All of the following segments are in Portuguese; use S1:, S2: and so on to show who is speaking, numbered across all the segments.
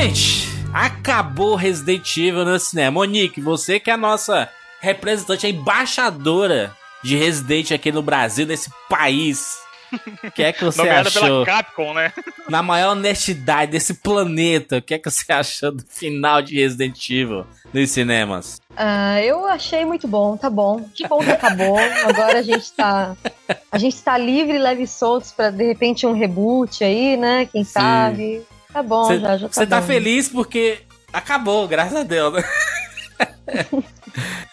S1: Gente, acabou Resident Evil no cinema. Monique, você que é a nossa representante, a embaixadora de Resident aqui no Brasil, nesse país. O que é que você achou? Pela
S2: Capcom, né?
S1: Na maior honestidade desse planeta, o que é que você achou do final de Resident Evil nos cinemas?
S3: Uh, eu achei muito bom, tá bom. Que bom que acabou. Agora a gente tá. A gente tá livre, leve e soltos pra de repente um reboot aí, né? Quem Sim. sabe. Tá bom,
S1: cê,
S3: já, já tá
S1: Você
S3: tá
S1: feliz porque acabou, graças a Deus, né?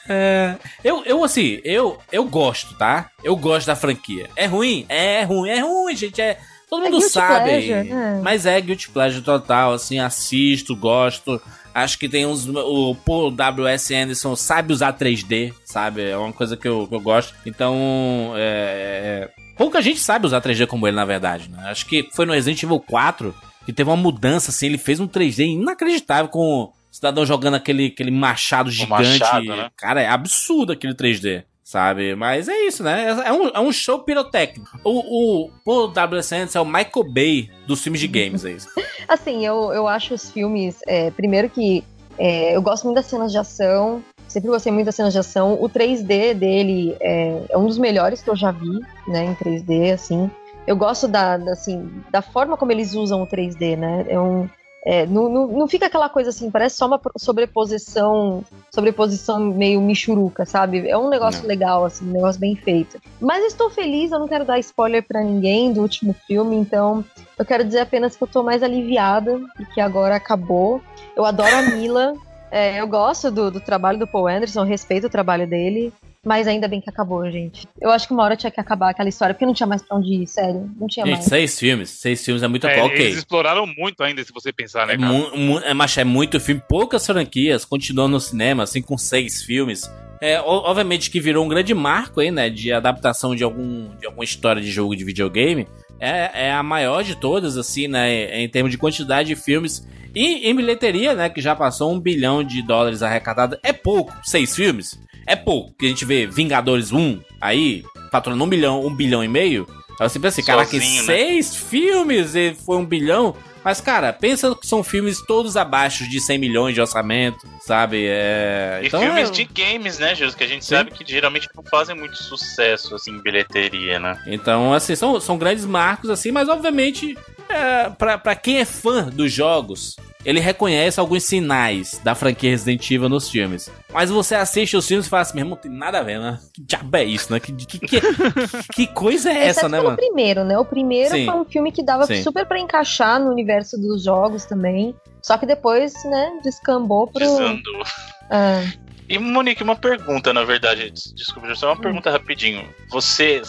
S1: é, eu, eu, assim, eu, eu gosto, tá? Eu gosto da franquia. É ruim? É ruim, é ruim, gente. É, todo é mundo é sabe. Pleasure, né? Mas é guilty pleasure total, assim, assisto, gosto. Acho que tem uns. O Paul W.S. Anderson sabe usar 3D, sabe? É uma coisa que eu, que eu gosto. Então, é, é, Pouca gente sabe usar 3D como ele, na verdade, né? Acho que foi no Resident Evil 4 que teve uma mudança, assim. Ele fez um 3D inacreditável com cidadão jogando aquele, aquele machado gigante. Machado, né? Cara, é absurdo aquele 3D. Sabe? Mas é isso, né? É um, é um show pirotécnico. O, o, o W.S. Anderson é o Michael Bay dos filmes de games, é isso.
S3: assim, eu, eu acho os filmes. É, primeiro que é, eu gosto muito das cenas de ação. Sempre gostei muito das cenas de ação. O 3D dele é, é, um dos melhores que eu já vi, né? Em 3D, assim. Eu gosto da, assim, da forma como eles usam o 3D, né? É um, é, não, não, não, fica aquela coisa assim, parece só uma sobreposição, sobreposição meio michuruca, sabe? É um negócio não. legal, assim, um negócio bem feito. Mas estou feliz, eu não quero dar spoiler para ninguém do último filme, então eu quero dizer apenas que eu tô mais aliviada, porque agora acabou. Eu adoro a Mila, é, eu gosto do, do, trabalho do Paul Anderson, respeito o trabalho dele. Mas ainda bem que acabou, gente. Eu acho que uma hora tinha que acabar aquela história, porque não tinha mais pra onde ir, sério. Não tinha
S1: gente,
S3: mais.
S1: seis filmes. Seis filmes é muito é, ok.
S2: Eles exploraram muito ainda, se você pensar, né,
S1: é é, mas é muito filme. Poucas franquias continuam no cinema, assim, com seis filmes. É, obviamente que virou um grande marco aí, né? De adaptação de, algum, de alguma história de jogo de videogame. É, é a maior de todas, assim, né? Em termos de quantidade de filmes. E em bilheteria, né? Que já passou um bilhão de dólares arrecadado. É pouco, seis filmes é pouco. Que a gente vê Vingadores 1 aí, faturando um bilhão, um bilhão e meio. Eu sempre assim, caraca, né? seis filmes e foi um bilhão. Mas, cara, pensa que são filmes todos abaixo de 100 milhões de orçamento, sabe? É...
S2: E
S1: então,
S2: filmes
S1: é...
S2: de games, né, Jesus? Que a gente Sim. sabe que geralmente não fazem muito sucesso, assim, em bilheteria, né?
S1: Então, assim, são, são grandes marcos, assim, mas obviamente, é, pra, pra quem é fã dos jogos, ele reconhece alguns sinais da franquia Resident Evil nos filmes. Mas você assiste os filmes e fala assim, meu irmão, não tem nada a ver, né? Que diabo é isso, né? Que, que, que, que coisa é essa, né, mano?
S3: o primeiro, né? O primeiro Sim. foi um filme que dava Sim. super para encaixar no universo dos jogos também. Só que depois, né, descambou pro...
S2: Desandou. Ah. E, Monique, uma pergunta, na verdade. Desculpa, só uma hum. pergunta rapidinho. Você,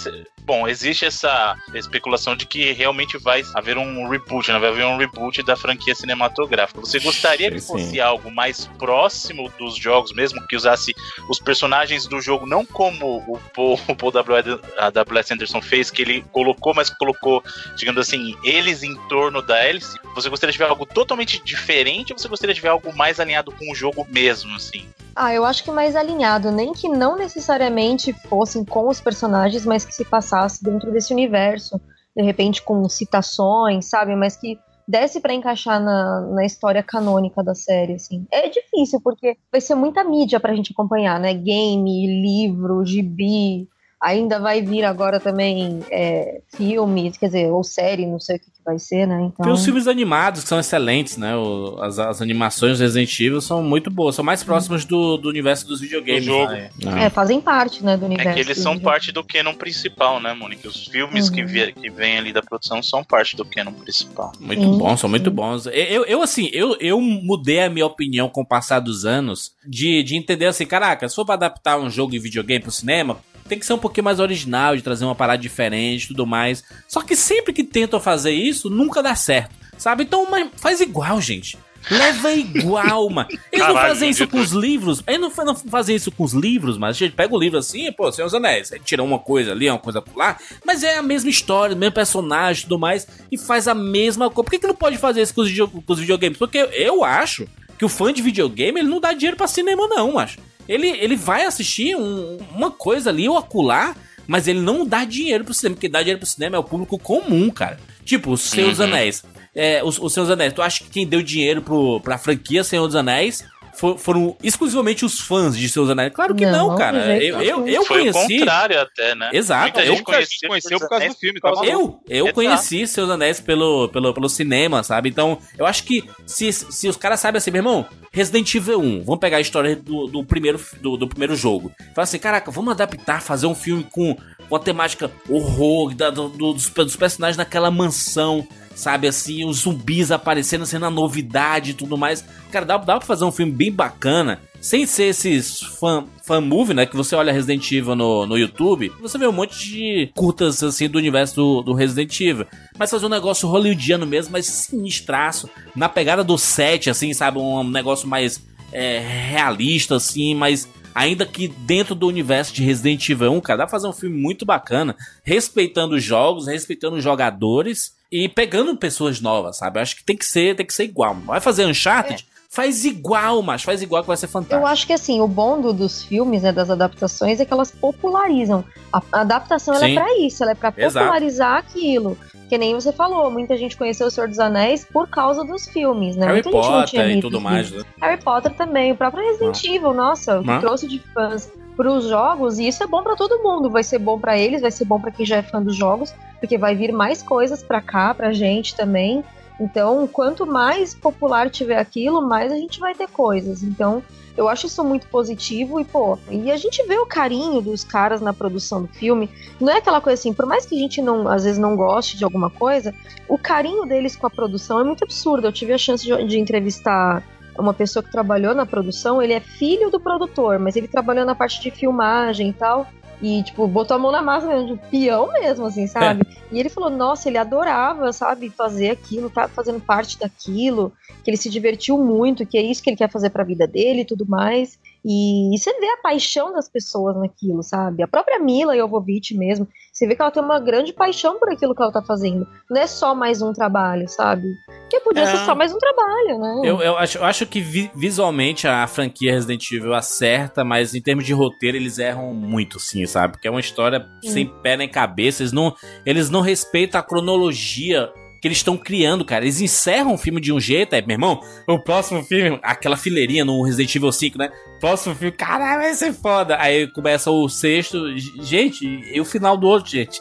S2: bom, existe essa especulação de que realmente vai haver um reboot, né? vai haver um reboot da franquia cinematográfica. Você gostaria que fosse sim. algo mais próximo dos jogos mesmo, que usasse os personagens do jogo não como o Paul, o Paul W.S. Anderson fez, que ele colocou, mas colocou, digamos assim, eles em torno da hélice? Você gostaria de ver algo totalmente diferente ou você gostaria de ver algo mais alinhado com o jogo mesmo, assim?
S3: Ah, eu acho que mais alinhado, nem que não necessariamente fossem com os personagens, mas que se passasse dentro desse universo, de repente com citações, sabe? Mas que desse para encaixar na, na história canônica da série, assim. É difícil, porque vai ser muita mídia pra gente acompanhar, né? Game, livro, gibi, Ainda vai vir agora também é, filme, quer dizer, ou série, não sei o que, que vai ser, né?
S1: Então... Tem os filmes animados que são excelentes, né? O, as, as animações do Resident Evil são muito boas, são mais próximas do, do universo dos videogames. Do jogo.
S3: Né? É, fazem parte, né, do universo.
S2: É que eles são parte do canon principal, né, Mônica? Os filmes uhum. que, vi, que vêm ali da produção são parte do canon principal.
S1: Muito sim, bons, são sim. muito bons. Eu, eu assim, eu, eu mudei a minha opinião com o passar dos anos de, de entender assim, caraca, se for pra adaptar um jogo em videogame pro cinema, tem que ser um pouquinho mais original, de trazer uma parada diferente e tudo mais. Só que sempre que tentam fazer isso, nunca dá certo. Sabe? Então, faz igual, gente. Leva igual, mano. Eles Caralho, não fazem isso com os livros. Eles não, não fazem isso com os livros, mas a gente pega o livro assim, pô, Senhor dos Anéis. Aí tira uma coisa ali, uma coisa por lá. Mas é a mesma história, o mesmo personagem e tudo mais. E faz a mesma coisa. Por que, que não pode fazer isso com os, com os videogames? Porque eu acho que o fã de videogame ele não dá dinheiro para cinema, não, macho. Ele, ele vai assistir um, uma coisa ali ou acular, mas ele não dá dinheiro pro cinema, porque dá dinheiro pro cinema é o público comum, cara. Tipo, os Seus uhum. Anéis. é, os, os Senhor dos Anéis, tu acha que quem deu dinheiro pro, pra franquia Senhor dos Anéis for, foram exclusivamente os fãs de Seus Anéis. Claro que não, não cara. Eu, eu, eu
S2: Foi
S1: conheci.
S2: o contrário até, né?
S1: Exato.
S2: Muita
S1: eu
S2: gente conhecia,
S4: conheceu por causa do filme, tá
S1: Eu, eu
S2: Exato.
S1: conheci Seus Anéis pelo, pelo, pelo cinema, sabe? Então, eu acho que se, se os caras sabem assim, meu irmão, Resident Evil 1, vamos pegar a história do, do, primeiro, do, do primeiro jogo. Fala assim, caraca, vamos adaptar, fazer um filme com, com a temática horror, da, do, dos, dos personagens naquela mansão sabe assim, os zumbis aparecendo, sendo a novidade e tudo mais. Cara, dá, dá pra fazer um filme bem bacana, sem ser esses fan, fan movie, né? Que você olha Resident Evil no, no YouTube, você vê um monte de curtas assim do universo do, do Resident Evil. Mas fazer um negócio hollywoodiano mesmo, mas sinistraço, na pegada do set, assim, sabe? Um negócio mais é, realista, assim, mas ainda que dentro do universo de Resident Evil 1, cara, dá pra fazer um filme muito bacana, respeitando os jogos, respeitando os jogadores e pegando pessoas novas, sabe? Eu acho que tem que ser, tem que ser igual. Vai fazer Uncharted? É. Faz igual, mas faz igual que vai ser fantástico.
S3: Eu acho que assim, o bom do, dos filmes, né, das adaptações, é que elas popularizam. A, a adaptação é pra isso, ela é pra popularizar Exato. aquilo. Que nem você falou, muita gente conheceu o Senhor dos Anéis por causa dos filmes, né?
S1: Harry
S3: muita
S1: Potter e tudo mais. Né?
S3: Harry Potter também, o próprio Resident ah. Evil, nossa, o que trouxe de fãs para os jogos, e isso é bom para todo mundo. Vai ser bom para eles, vai ser bom para quem já é fã dos jogos, porque vai vir mais coisas para cá, pra gente também. Então, quanto mais popular tiver aquilo, mais a gente vai ter coisas. Então, eu acho isso muito positivo e, pô, e a gente vê o carinho dos caras na produção do filme. Não é aquela coisa assim, por mais que a gente não, às vezes não goste de alguma coisa, o carinho deles com a produção é muito absurdo. Eu tive a chance de, de entrevistar uma pessoa que trabalhou na produção, ele é filho do produtor, mas ele trabalhou na parte de filmagem e tal. E, tipo, botou a mão na massa mesmo, de peão mesmo, assim, sabe? É. E ele falou, nossa, ele adorava, sabe, fazer aquilo, tá fazendo parte daquilo, que ele se divertiu muito, que é isso que ele quer fazer pra vida dele e tudo mais. E, e, você vê a paixão das pessoas naquilo, sabe? A própria Mila Jovovich mesmo, você vê que ela tem uma grande paixão por aquilo que ela tá fazendo. Não é só mais um trabalho, sabe? Que podia é... ser só mais um trabalho, né?
S1: Eu, eu, acho, eu acho que vi, visualmente a franquia Resident Evil acerta, mas em termos de roteiro eles erram muito, sim, sabe? Porque é uma história sim. sem pé nem cabeça. Eles não, eles não respeitam a cronologia que eles estão criando, cara. Eles encerram o filme de um jeito, é, meu irmão, o próximo filme, aquela fileirinha no Resident Evil 5, né? Próximo filme, caralho, vai ser foda. Aí começa o sexto, gente, e o final do outro, gente.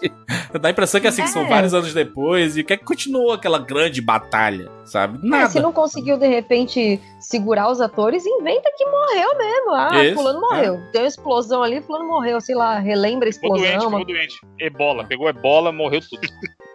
S1: Dá a impressão que assim, é. são vários anos depois, e que é que continuou aquela grande batalha, sabe?
S3: Nada. É, se não conseguiu, de repente, segurar os atores, inventa que morreu mesmo. Ah, Isso, fulano morreu. É. Deu uma explosão ali, fulano morreu, sei lá, relembra a explosão.
S4: Ficou doente, ficou doente. Ebola, pegou ebola, morreu tudo.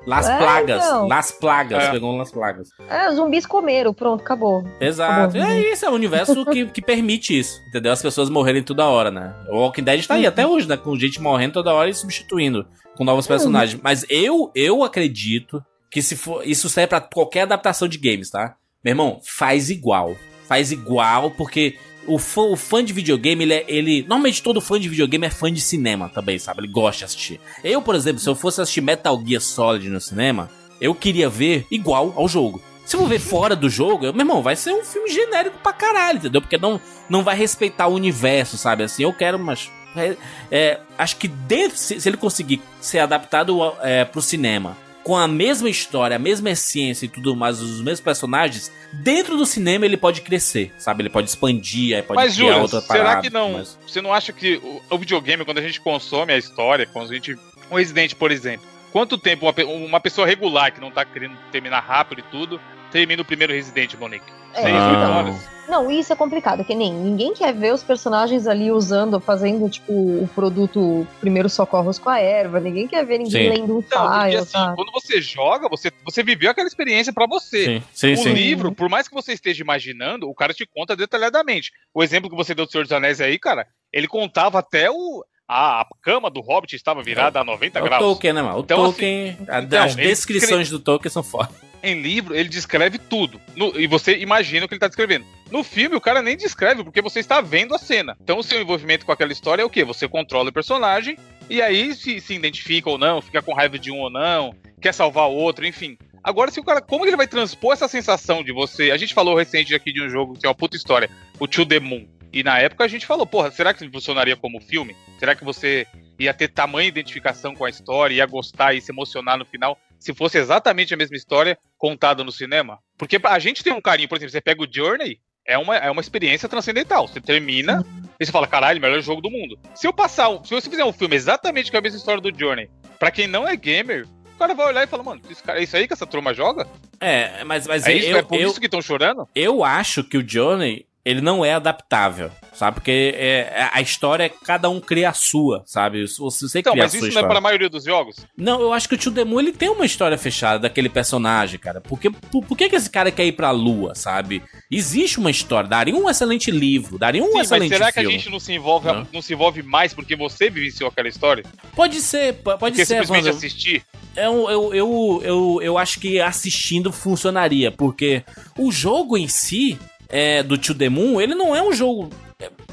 S1: Las é, plagas, então. las plagas, é. pegou las plagas.
S3: É, zumbis comeram, pronto, acabou.
S1: Exato. Acabou. É isso, é um universo que, que permite isso, entendeu? As pessoas morrerem toda hora, né? O Walking Dead tá aí até hoje, né? Com gente morrendo toda hora e substituindo com novos personagens. Mas eu, eu acredito que se for, isso serve para qualquer adaptação de games, tá? Meu irmão, faz igual. Faz igual, porque o fã, o fã de videogame, ele, é, ele. Normalmente todo fã de videogame é fã de cinema também, sabe? Ele gosta de assistir. Eu, por exemplo, se eu fosse assistir Metal Gear Solid no cinema, eu queria ver igual ao jogo. Se eu vou ver fora do jogo, eu, meu irmão, vai ser um filme genérico pra caralho, entendeu? Porque não, não vai respeitar o universo, sabe? Assim, eu quero, mas. É, é, acho que dentro, se, se, ele conseguir ser adaptado é, pro cinema com a mesma história, a mesma essência e tudo mais, os mesmos personagens, dentro do cinema ele pode crescer, sabe? Ele pode expandir, aí pode
S4: mas, criar Juras, outra parada. Será que não? Mas... Você não acha que o, videogame, quando a gente consome a história, quando a gente. Um Resident, por exemplo. Quanto tempo uma, uma pessoa regular que não tá querendo terminar rápido e tudo, termina o primeiro Resident, Monique?
S3: É, Seis, então. horas. Não, isso é complicado, que nem ninguém quer ver os personagens ali usando, fazendo, tipo, o produto primeiros socorros com a erva, ninguém quer ver ninguém sim. lendo um então, file, assim,
S4: sabe? Quando você joga, você, você viveu aquela experiência para você. Sim, sim, o sim. livro, por mais que você esteja imaginando, o cara te conta detalhadamente. O exemplo que você deu do Senhor dos Anéis aí, cara, ele contava até o, a cama do Hobbit estava virada a 90
S1: é
S4: graus.
S1: O Tolkien, né, mano? O então, Tolkien. Assim, então, as descrições do Tolkien são fodas.
S4: Em livro, ele descreve tudo. No, e você imagina o que ele está descrevendo. No filme, o cara nem descreve, porque você está vendo a cena. Então, o seu envolvimento com aquela história é o quê? Você controla o personagem, e aí se, se identifica ou não, fica com raiva de um ou não, quer salvar o outro, enfim. Agora, se o cara. Como ele vai transpor essa sensação de você. A gente falou recente aqui de um jogo que é uma puta história, o To The Moon. E na época a gente falou, porra, será que funcionaria como filme? Será que você ia ter tamanha identificação com a história, ia gostar e se emocionar no final, se fosse exatamente a mesma história, contada no cinema? Porque a gente tem um carinho, por exemplo, você pega o Journey, é uma, é uma experiência transcendental. Você termina e você fala, caralho, melhor jogo do mundo. Se eu passar, um, se você fizer um filme exatamente com a mesma história do Journey, pra quem não é gamer, o cara vai olhar e fala, mano, isso, é isso aí que essa turma joga?
S1: É, mas, mas
S4: é isso,
S1: eu,
S4: é por
S1: eu,
S4: isso que estão chorando?
S1: eu acho que o Johnny, ele não é adaptável, sabe? Porque é, a história, cada um cria a sua, sabe? Você
S4: Então,
S1: cria
S4: mas isso
S1: sua
S4: não é
S1: história.
S4: para a maioria dos jogos?
S1: Não, eu acho que o Tio Demu, ele tem uma história fechada daquele personagem, cara. Porque, por, por que, que esse cara quer ir pra lua, sabe? Existe uma história, daria um excelente livro, daria um
S4: Sim, mas
S1: excelente
S4: será que a
S1: filme.
S4: gente não se envolve,
S1: Não.
S4: não se envolve mais porque você vivenciou aquela história?
S1: Pode ser, po- pode
S4: Porque
S1: ser,
S4: simplesmente
S1: Evandro.
S4: assistir?
S1: Eu, eu, eu, eu, eu acho que assistindo funcionaria, porque o jogo em si, é, do Tio The Moon, ele não é um jogo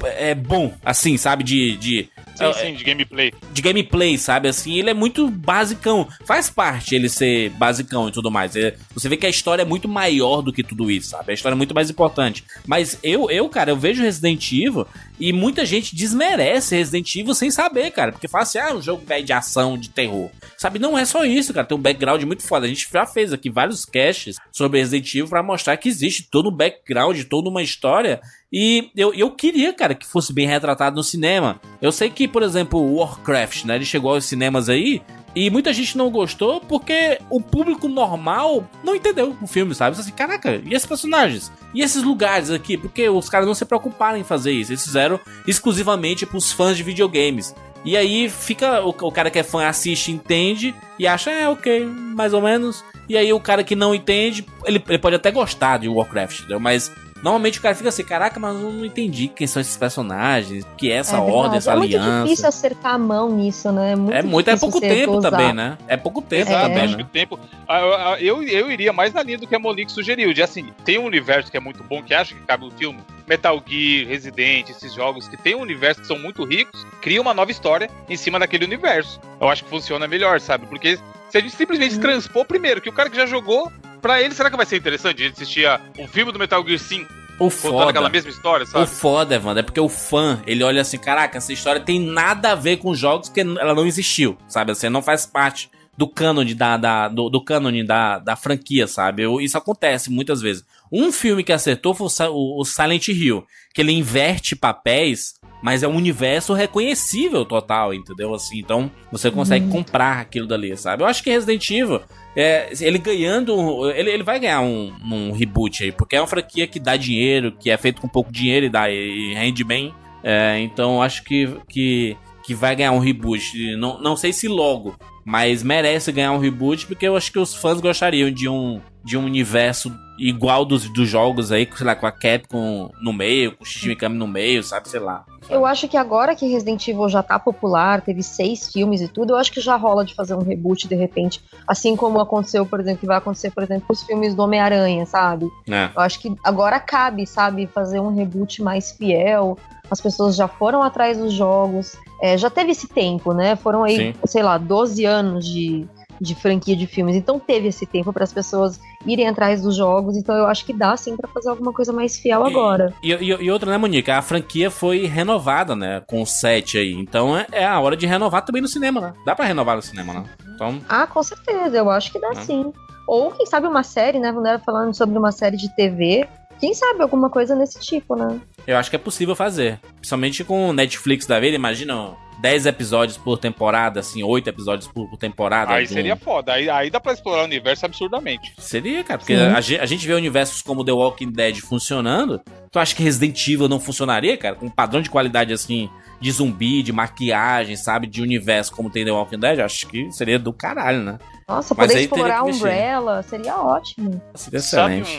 S1: é, é bom, assim, sabe? De, de,
S4: Sim,
S1: é,
S4: sim, de gameplay.
S1: de gameplay, sabe? Assim, ele é muito basicão. Faz parte ele ser basicão e tudo mais. É, você vê que a história é muito maior do que tudo isso, sabe? A história é muito mais importante. Mas eu, eu cara, eu vejo Resident Evil e muita gente desmerece Resident Evil sem saber, cara. Porque fala assim, ah, é um jogo velho de ação, de terror. Sabe? Não é só isso, cara. Tem um background muito foda. A gente já fez aqui vários casts sobre Resident Evil pra mostrar que existe todo um background, toda uma história. E eu, eu queria, cara, que fosse bem retratado no cinema. Eu sei que, por exemplo, Warcraft, né? Ele chegou aos cinemas aí. E muita gente não gostou porque o público normal não entendeu o filme, sabe? Assim, caraca, e esses personagens? E esses lugares aqui? Porque os caras não se preocuparam em fazer isso. Eles fizeram exclusivamente pros fãs de videogames. E aí fica. O, o cara que é fã assiste, entende e acha, é, ok, mais ou menos. E aí o cara que não entende, ele, ele pode até gostar de Warcraft, entendeu? Mas normalmente o cara fica assim, caraca, mas eu não entendi quem são esses personagens, que é essa
S3: É
S1: ordem, essa
S3: é muito
S1: aliança.
S3: difícil acertar a mão nisso, né? É muito,
S1: É muito, é pouco tempo
S3: dosar.
S1: também, né? É pouco tempo
S3: É.
S1: também,
S4: Acho que
S1: né?
S4: o tempo. Ah, Eu, eu, eu iria mais na linha do que a Monique sugeriu. De assim, tem um universo que é muito bom, que acho que cabe no filme. Metal Gear, Resident, esses jogos que tem um universo que são muito ricos, cria uma nova história em cima daquele universo. Eu acho que funciona melhor, sabe? Porque se a gente simplesmente
S3: Hum.
S4: transpor primeiro, que o cara que já jogou, pra ele, será que vai ser interessante a gente assistir a- um filme do Metal Gear 5
S1: O
S4: contando aquela
S1: foda,
S4: mesma história,
S1: o
S4: sabe?
S1: foda, Evandro, é porque o fã, ele olha assim, caraca, essa história tem nada a ver com os jogos porque ela não existiu, sabe? Assim, não faz parte do cânone da, da- do, do cânone da, da franquia, sabe? Eu- isso acontece muitas vezes. Um filme que acertou foi o, o- o Silent Hill, que ele inverte papéis, mas é um universo reconhecível total, entendeu? Assim, então você consegue comprar aquilo dali, sabe? Eu acho que Resident Evil, é, ele ganhando, ele, ele vai ganhar um, um reboot aí, porque é uma franquia que dá dinheiro, que é feito com pouco dinheiro e, dá, e rende bem. É, então eu acho que, que, que vai ganhar um reboot. Não, não sei se logo, mas merece ganhar um reboot, porque eu acho que os fãs gostariam de um, de um universo igual dos, dos jogos aí, sei lá, com a Capcom no meio, com o Shinji Mikami no meio, sabe? Sei lá.
S3: Eu acho que agora que Resident Evil já tá popular, teve seis filmes e tudo, eu acho que já rola de fazer um reboot de repente. Assim como aconteceu, por exemplo, que vai acontecer, por exemplo, com os filmes do Homem-Aranha, sabe?
S1: É.
S3: Eu acho que agora cabe, sabe, fazer um reboot mais fiel. As pessoas já foram atrás dos jogos. É, já teve esse tempo, né? Foram aí,
S1: Sim.
S3: sei lá, 12 anos de, de franquia de filmes. Então teve esse tempo para as pessoas irem atrás dos jogos. Então eu acho que dá sim para fazer alguma coisa mais fiel agora.
S1: E, e, e outra, né, Monique? A franquia foi renovada, né? Com o 7 aí. Então é, é a hora de renovar também no cinema, né? Dá pra renovar no cinema, né? Então,
S3: Ah, com certeza, eu acho que dá
S1: Ah.
S3: sim. Ou quem sabe uma série, né? Quando era falando sobre uma série de TV. Quem sabe alguma coisa nesse tipo, né?
S1: eu acho que é possível fazer. Principalmente com o Netflix da vida, imagina 10 episódios por temporada, assim, 8 episódios por, por temporada.
S4: Aí
S1: um-
S4: seria foda. Aí, aí dá pra explorar o universo absurdamente.
S1: Seria, cara, porque a, a gente vê universos como The Walking Dead funcionando. Tu acha que Resident Evil não funcionaria, cara? Com um padrão de qualidade assim, de zumbi, de maquiagem, sabe? De universo como tem The Walking Dead, eu acho que seria do caralho, né?
S3: Nossa,
S1: Mas
S3: poder explorar. Umbrella seria ótimo.
S1: Seria
S2: Sabe
S1: excelente.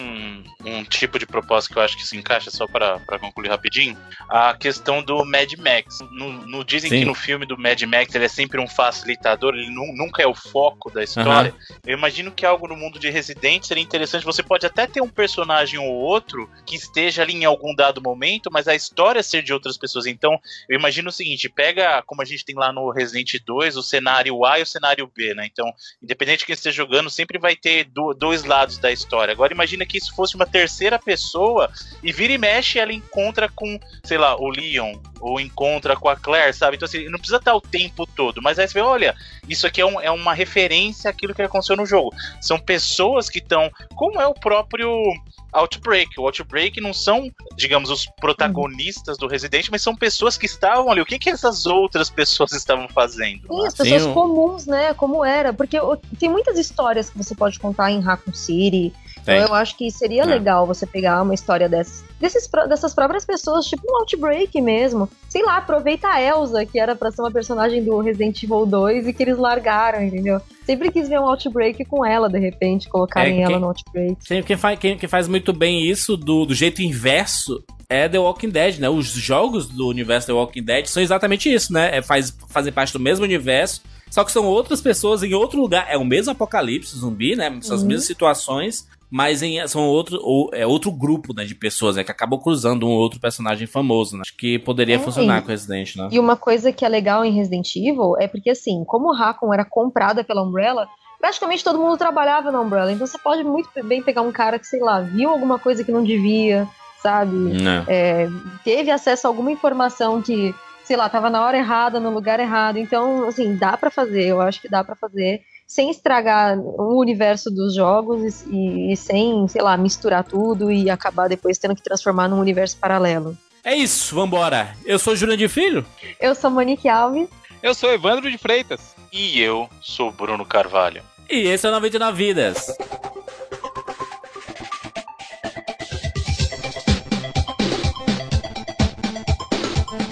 S2: um, um tipo de proposta que eu acho que se encaixa, só para pra concluir rapidinho? A questão do Mad Max. No, no- dizem
S1: Sim.
S2: que no filme do Mad Max ele é sempre um facilitador, ele nu- nunca é o foco da história. Eu imagino que algo no mundo de Resident seria interessante. Você pode até ter um personagem ou outro que esteja ali em algum dado momento, mas a história ser de outras pessoas. Então, eu imagino o seguinte: pega, como a gente tem lá no Resident 2, o cenário A e o cenário B, né? Então, independente de quem esteja jogando, sempre vai ter do- dois lados da história. Agora imagina que isso fosse uma terceira pessoa e vira e mexe ela encontra com, sei lá, o Leon, ou encontra com a Claire, sabe? Então, assim, não precisa estar o tempo todo, mas aí você vê, olha, isso aqui é, um, é uma referência àquilo que aconteceu no jogo. São pessoas que estão, como é o próprio Outbreak. O Outbreak não são, digamos, os protagonistas do Resident, mas são pessoas que estavam ali. O que, que essas outras pessoas estavam fazendo?
S3: Sim, as pessoas Sim. comuns, né? Como era. Porque tem muitas histórias que você pode contar em Raccoon City. Então eu acho que seria é. legal você pegar uma história dessas, desses, dessas próprias pessoas, tipo um Outbreak mesmo. Sei lá, aproveita a Elsa, que era pra ser uma personagem do Resident Evil 2 e que eles largaram, entendeu? Sempre quis ver um Outbreak com ela, de repente, colocarem é, ela no Outbreak.
S1: Sempre quem faz, quem, quem faz muito bem isso do, do jeito inverso é The Walking Dead, né? Os jogos do universo The Walking Dead são exatamente isso, né? É faz, fazer parte do mesmo universo, só que são outras pessoas em outro lugar. É o mesmo apocalipse zumbi, né? São as uhum. mesmas situações, mas em, são outro, ou, é outro grupo né, de pessoas né, que acabou cruzando um outro personagem famoso. Né? Acho que poderia é, funcionar com Resident, né?
S3: E uma coisa que é legal em Resident Evil é porque, assim, como o Raccoon era comprada pela Umbrella, praticamente todo mundo trabalhava na Umbrella. Então você pode muito bem pegar um cara que, sei lá, viu alguma coisa que não devia, sabe? É, teve acesso a alguma informação que, sei lá, tava na hora errada, no lugar errado. Então, assim, dá para fazer. Eu acho que dá para fazer sem estragar o universo dos jogos e, e, sem, sei lá, misturar tudo e acabar depois tendo que transformar num universo paralelo.
S1: É isso, vambora. Eu sou Júlia de Filho.
S3: Eu sou Monique Alves.
S4: Eu sou Evandro de Freitas.
S2: E eu sou Bruno Carvalho.
S1: E esse é o 99 Vidas.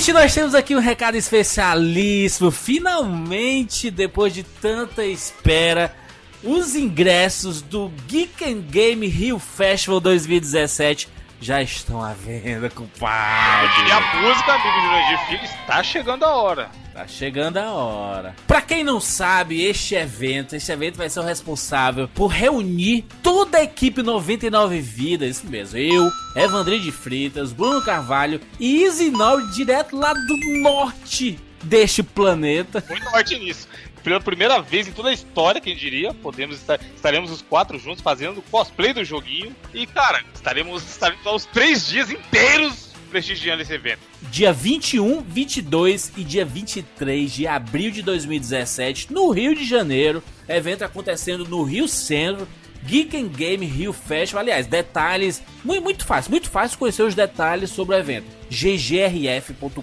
S1: Gente, nós temos aqui um recado especialíssimo. Finalmente, depois de tanta espera, os ingressos do Geek and Game Rio Festival 2017 já estão à venda, compadre.
S4: E a música, amigo Jurandir Filho, está chegando a hora.
S1: Tá chegando a hora. Pra quem não sabe, este evento, este evento vai ser o responsável por reunir toda a equipe 99 Vidas, isso mesmo. Eu, Evandrinho de Fritas, Bruno Carvalho e Nord, direto lá do norte deste planeta.
S4: Muito norte nisso pela primeira vez em toda a história, quem diria, podemos estar, estaremos os quatro juntos fazendo cosplay do joguinho. E, cara, estaremos, estaremos aos três dias inteiros prestigiando esse evento.
S1: Dia 21, 22 e dia 23 de abril de 2017, no Rio de Janeiro. Evento acontecendo no Rio Centro. Geek and Game Rio Festival. Aliás, detalhes. Muito, muito fácil, muito fácil conhecer os detalhes sobre o evento. ggrf.com.br.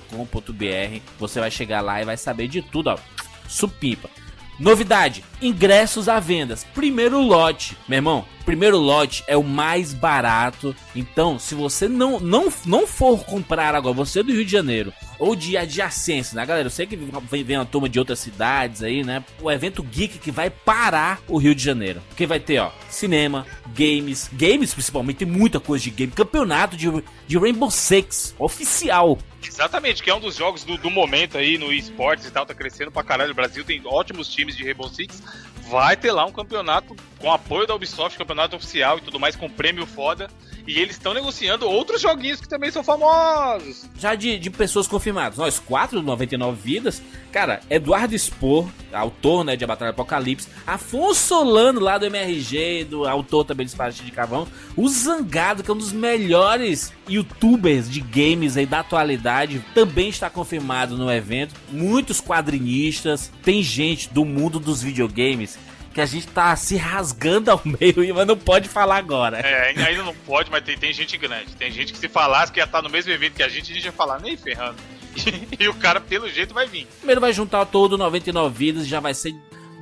S1: Você vai chegar lá e vai saber de tudo, ó supipa. Novidade: ingressos à vendas. Primeiro lote, meu irmão. Primeiro lote é o mais barato. Então, se você não não, não for comprar agora, você é do Rio de Janeiro ou de adjacência, né, galera? Eu sei que vem, uma turma de outras cidades aí, né? O evento geek que vai parar o Rio de Janeiro. Porque vai ter, ó, cinema, games, games principalmente, tem muita coisa de game. Campeonato de, de Rainbow Six, oficial.
S4: Exatamente, que é um dos jogos do, do momento aí no esportes e tal, tá crescendo pra caralho. O Brasil tem ótimos times de Rainbow Six. Vai ter lá um campeonato com apoio da Ubisoft, campeonato oficial e tudo mais, com prêmio foda. E eles estão negociando outros joguinhos que também são famosos.
S1: Já de, de pessoas confirmadas, nós quatro, 99 vidas. Cara, Eduardo Spor, autor né, de A Batalha Apocalipse. Afonso Solano, lá do MRG, do autor também de Espada de Cavão. O Zangado, que é um dos melhores youtubers de games aí da atualidade, também está confirmado no evento. Muitos quadrinistas, tem gente do mundo dos videogames que a gente tá se rasgando ao meio, mas não pode falar agora.
S4: É, ainda não pode, mas tem, tem gente grande. Tem gente que se falasse que ia estar tá no mesmo evento que a gente, a gente ia falar, nem ferrando. E, e o cara, pelo jeito, vai vir.
S1: Primeiro vai juntar todo 99 vidas e já vai ser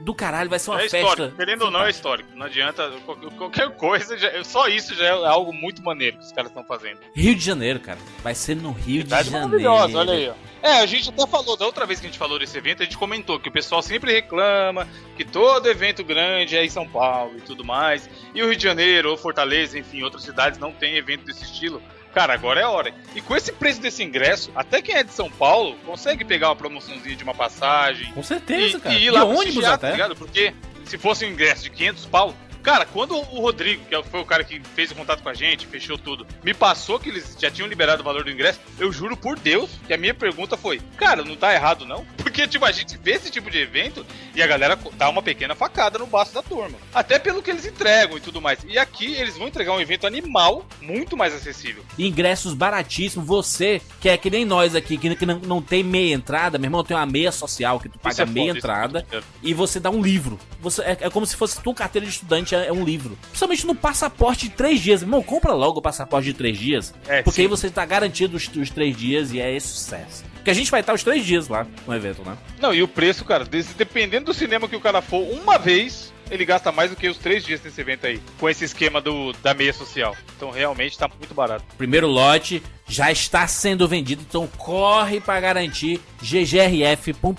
S1: do caralho, vai ser uma
S2: é
S1: festa.
S2: histórico, querendo ou não, é histórico. Não adianta, qual- qualquer coisa, já- só isso já é algo muito maneiro que os caras estão fazendo.
S1: Rio de Janeiro, cara. Vai ser no Rio
S2: Cidade
S1: de Janeiro.
S2: maravilhosa, olha aí, ó. É, a gente até falou, da outra vez que a gente falou desse evento, a gente comentou que o pessoal sempre reclama que todo evento grande é em São Paulo e tudo mais. E o Rio de Janeiro, ou Fortaleza, enfim, outras cidades não tem evento desse estilo. Cara, agora é a hora. E com esse preço desse ingresso, até quem é de São Paulo consegue pegar uma promoçãozinha de uma passagem,
S1: Com certeza,
S2: e,
S1: cara.
S2: e
S1: E,
S2: ir lá
S1: ônibus
S2: prestigiar,
S1: até.
S2: tá ligado? Porque se fosse um ingresso de 500 pau, cara, quando o Rodrigo, que foi o cara que fez o contato com a gente, fechou tudo, me passou que eles já tinham liberado o valor do ingresso, eu juro por Deus que a minha pergunta foi, cara, não tá errado não? Porque, tipo, a gente vê esse tipo de evento e a galera dá uma pequena facada no baço da turma. Até pelo que eles entregam e tudo mais. E aqui eles vão entregar um evento animal muito mais acessível.
S1: Ingressos baratíssimos. Você, que é que nem nós aqui, que não, não tem meia entrada, meu irmão, tem uma meia social que tu paga
S2: é
S1: meia
S2: foda, é
S1: entrada
S2: foda.
S1: e você dá um livro. Você, é, é como se fosse tua carteira de estudante, é, um livro. Principalmente no passaporte de três dias. Irmão, compra logo o passaporte de três dias.
S2: É,
S1: Porque
S2: sim.
S1: aí você tá garantido os, os três dias e é sucesso. Porque a gente vai estar os três dias lá no evento, né?
S4: Não, e o preço, cara, des- dependendo do cinema que o cara for uma vez, ele gasta mais do que os três dias nesse evento aí. Com esse esquema do, da meia social. Então realmente tá muito barato.
S1: Primeiro lote já está sendo vendido, então corre para garantir ggrf.com.br.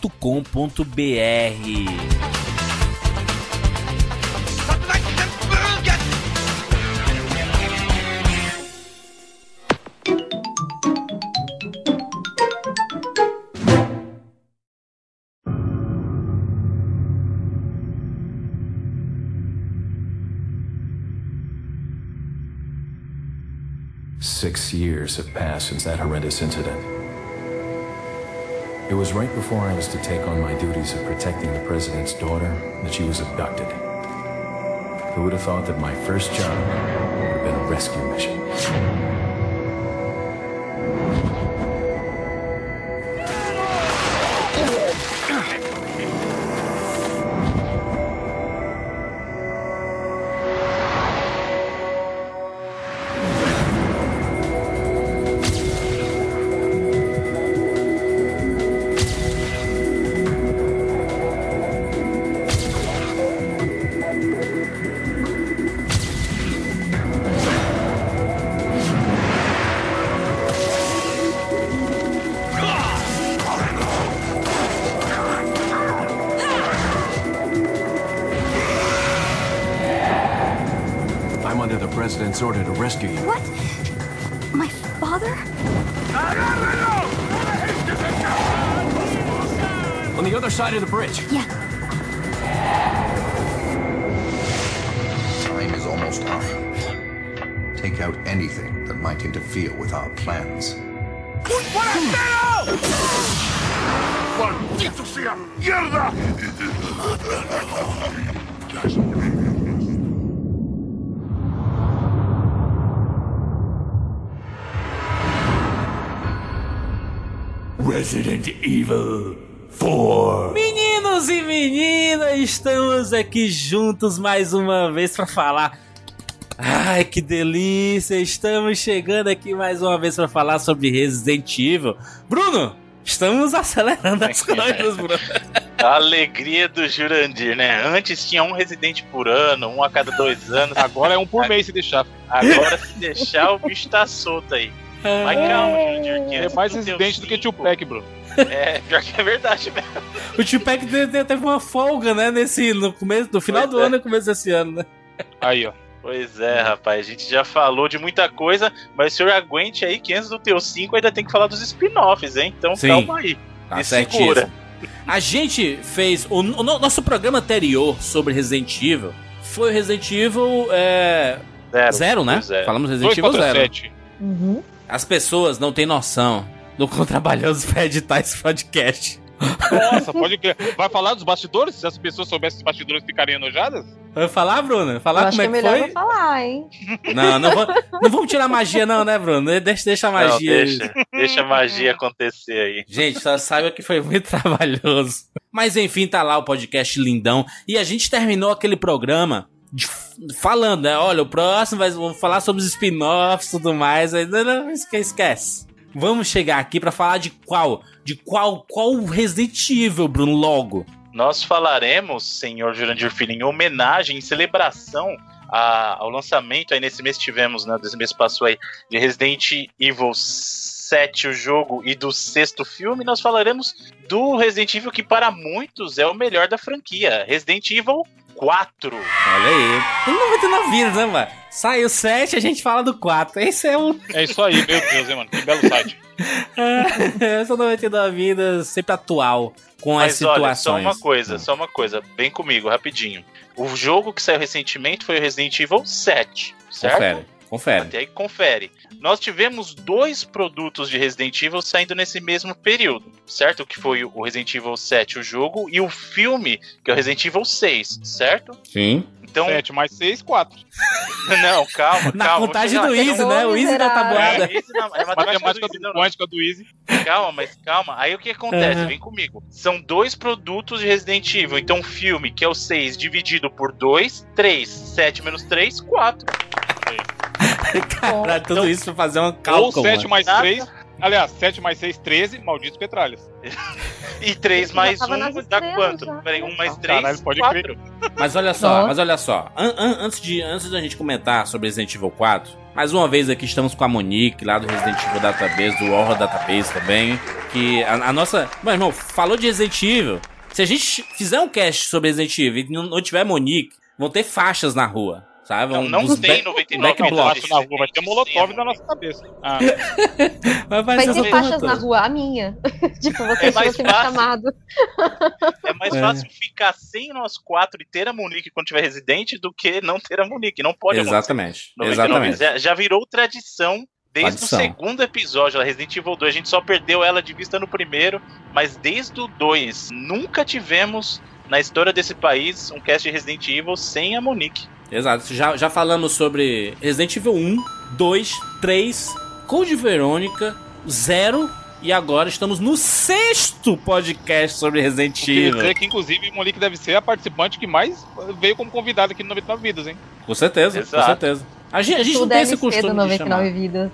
S5: Six years have passed since that horrendous incident. It was right before I was to take on my duties of protecting the president's daughter that she was abducted. Who would have thought that my first job would have been a rescue mission?
S6: Resident Evil 4.
S1: Meninos e meninas, estamos aqui juntos mais uma vez para falar. Ai, que delícia! Estamos chegando aqui mais uma vez para falar sobre Resident Evil. Bruno, estamos acelerando as coisas, Bruno.
S2: A alegria do Jurandir, né? Antes tinha um residente por ano, um a cada dois anos.
S4: Agora é um por mês se deixar.
S2: Agora, se deixar, o bicho tá solto aí. Mas calma, Jurandir.
S4: É
S2: antes
S4: mais residente do que Tupac, Bruno.
S2: É, pior que é verdade mesmo.
S1: O Tupac te- te- teve uma folga, né? Nesse, no, começo, no final
S2: Pois
S1: do
S2: é.
S1: ano e começo desse ano, né?
S4: Aí, ó.
S2: Pois é, rapaz, a gente já falou de muita coisa, mas o senhor aguente aí que antes do teu 5 ainda tem que falar dos spin-offs, hein? Então
S1: Sim.
S2: calma aí.
S1: Tá
S2: segura.
S1: A gente fez. O, o no- nosso programa anterior sobre Resident Evil foi o Resident Evil é,
S2: Zero.
S1: Zero, né?
S2: Zero.
S1: Falamos Resident
S4: 2
S1: Evil
S4: contra
S1: Zero.
S4: 7.
S3: Uhum.
S1: As pessoas não têm noção do quão trabalhoso foi editar esse podcast.
S4: Nossa, pode crer. Vai falar dos bastidores? Se as pessoas soubessem dos bastidores, ficariam enojadas?
S1: Vai falar, Bruno?
S3: Eu
S1: Falar como
S3: que
S1: é
S3: é
S1: que
S3: melhor
S1: foi?
S3: não falar, hein?
S1: Não, não, vou- não vamos tirar magia, não, né, Bruno? Deixa, deixa a
S2: Não,
S1: magia.
S2: deixa, deixa a magia acontecer aí.
S1: Gente, só saiba que foi muito trabalhoso. Mas enfim, tá lá o podcast lindão. E a gente terminou aquele programa falando, né? Olha, o próximo vai, vamos falar sobre os spin-offs e tudo mais. Aí, não, não, esque- esquece. Vamos chegar aqui pra falar de qual? De qual qual Resident Evil, Bruno, logo?
S2: nós falaremos, senhor Jurandir Filho, em homenagem, em celebração a- ao lançamento, aí nesse mês tivemos, né, desse mês passou aí, de Resident Evil 7, o jogo, e do sexto filme, nós falaremos do Resident Evil que para muitos é o melhor da franquia, Resident Evil 4.
S1: Olha aí. Tem 99 vidas, né, mano? Sai o 7, a gente fala do 4. Esse é o.
S4: É isso aí, meu Deus, hein, mano. Que belo site.
S1: Essa 99 vidas sempre atual com as
S2: Mas olha,
S1: situações.
S2: só uma coisa, só uma coisa, bem comigo, rapidinho. O jogo que saiu recentemente foi o Resident Evil 7, certo?
S1: Confere, confere.
S2: Até aí confere. Nós tivemos dois produtos de Resident Evil saindo nesse mesmo período, certo? Que foi o Resident Evil 7, o jogo, e o filme, que é o Resident Evil 6, certo?
S1: Sim.
S2: Então,
S4: 7 mais 6, 4.
S2: não, calma,
S1: Na
S2: calma.
S1: contagem do Easy, né? O Easy da
S2: É,
S1: tabuada.
S2: Easy na- é matemática
S4: Matemática
S2: do Easy,
S4: do do.
S2: Calma, mas calma. Aí o que acontece?
S1: Uhum.
S2: Vem comigo. São dois produtos de Resident Evil. Então, o filme, que é o 6, dividido por 2, 3. 7 menos 3, 4.
S1: Pra tudo
S2: Então-
S1: isso pra fazer um
S4: Ou
S1: cálculo.
S4: 7
S1: mano.
S4: mais
S2: Nada.
S4: 3. Aliás, 7 mais 6, 13. Malditos petralhas.
S2: E 3
S3: Já
S2: mais
S3: tava
S2: 1
S3: nas
S2: dá
S3: estrelas,
S2: quanto?
S3: já.
S2: Peraí, 1 mais 3,
S4: Caralho, pode
S2: 4.
S1: Mas olha só,
S3: Nossa.
S1: mas olha só. An- an- antes, de, antes da gente comentar sobre Resident Evil 4, mais uma vez aqui estamos com a Monique, lá do Resident Evil Database, do Horror Database também. Que a, a nossa. Meu irmão, falou de Resident Evil. Se a gente fizer um cast sobre Resident Evil e não, não tiver Monique, vão ter faixas na rua. Sabe?
S2: Não,
S1: Vão-
S2: não tem
S1: back-
S2: 99
S1: back blocks.
S4: na rua, vai ter molotov na nossa cabeça. Ah,
S1: Vai,
S3: Vai ter faixas
S1: toda.
S3: na rua, a minha. tipo, você
S2: É mais fácil.
S3: chamado.
S2: É mais
S1: É.
S2: fácil ficar sem nós 4 e ter a Monique quando tiver residente do que não ter a Monique. Não pode.
S1: Exatamente.
S2: 99
S1: Exatamente.
S2: Já, já virou tradição desde
S1: Tradição.
S2: o segundo episódio, a Resident Evil 2. A gente só perdeu ela de vista no primeiro, mas desde o 2 nunca tivemos na história desse país um cast de Resident Evil sem a Monique.
S1: Exato. Já, já falamos sobre Resident Evil 1, 2, 3, Code Verônica, 0 e agora estamos no sexto podcast sobre Resident
S4: queria
S1: Evil.
S4: dizer que, inclusive, Monique deve ser a participante que mais veio como convidada aqui no 99 Vidas, hein?
S1: Com certeza,
S2: Exato.
S1: com certeza. A gente, a gente não tem esse costume
S3: do
S1: de
S3: 99
S1: chamar.
S3: vidas.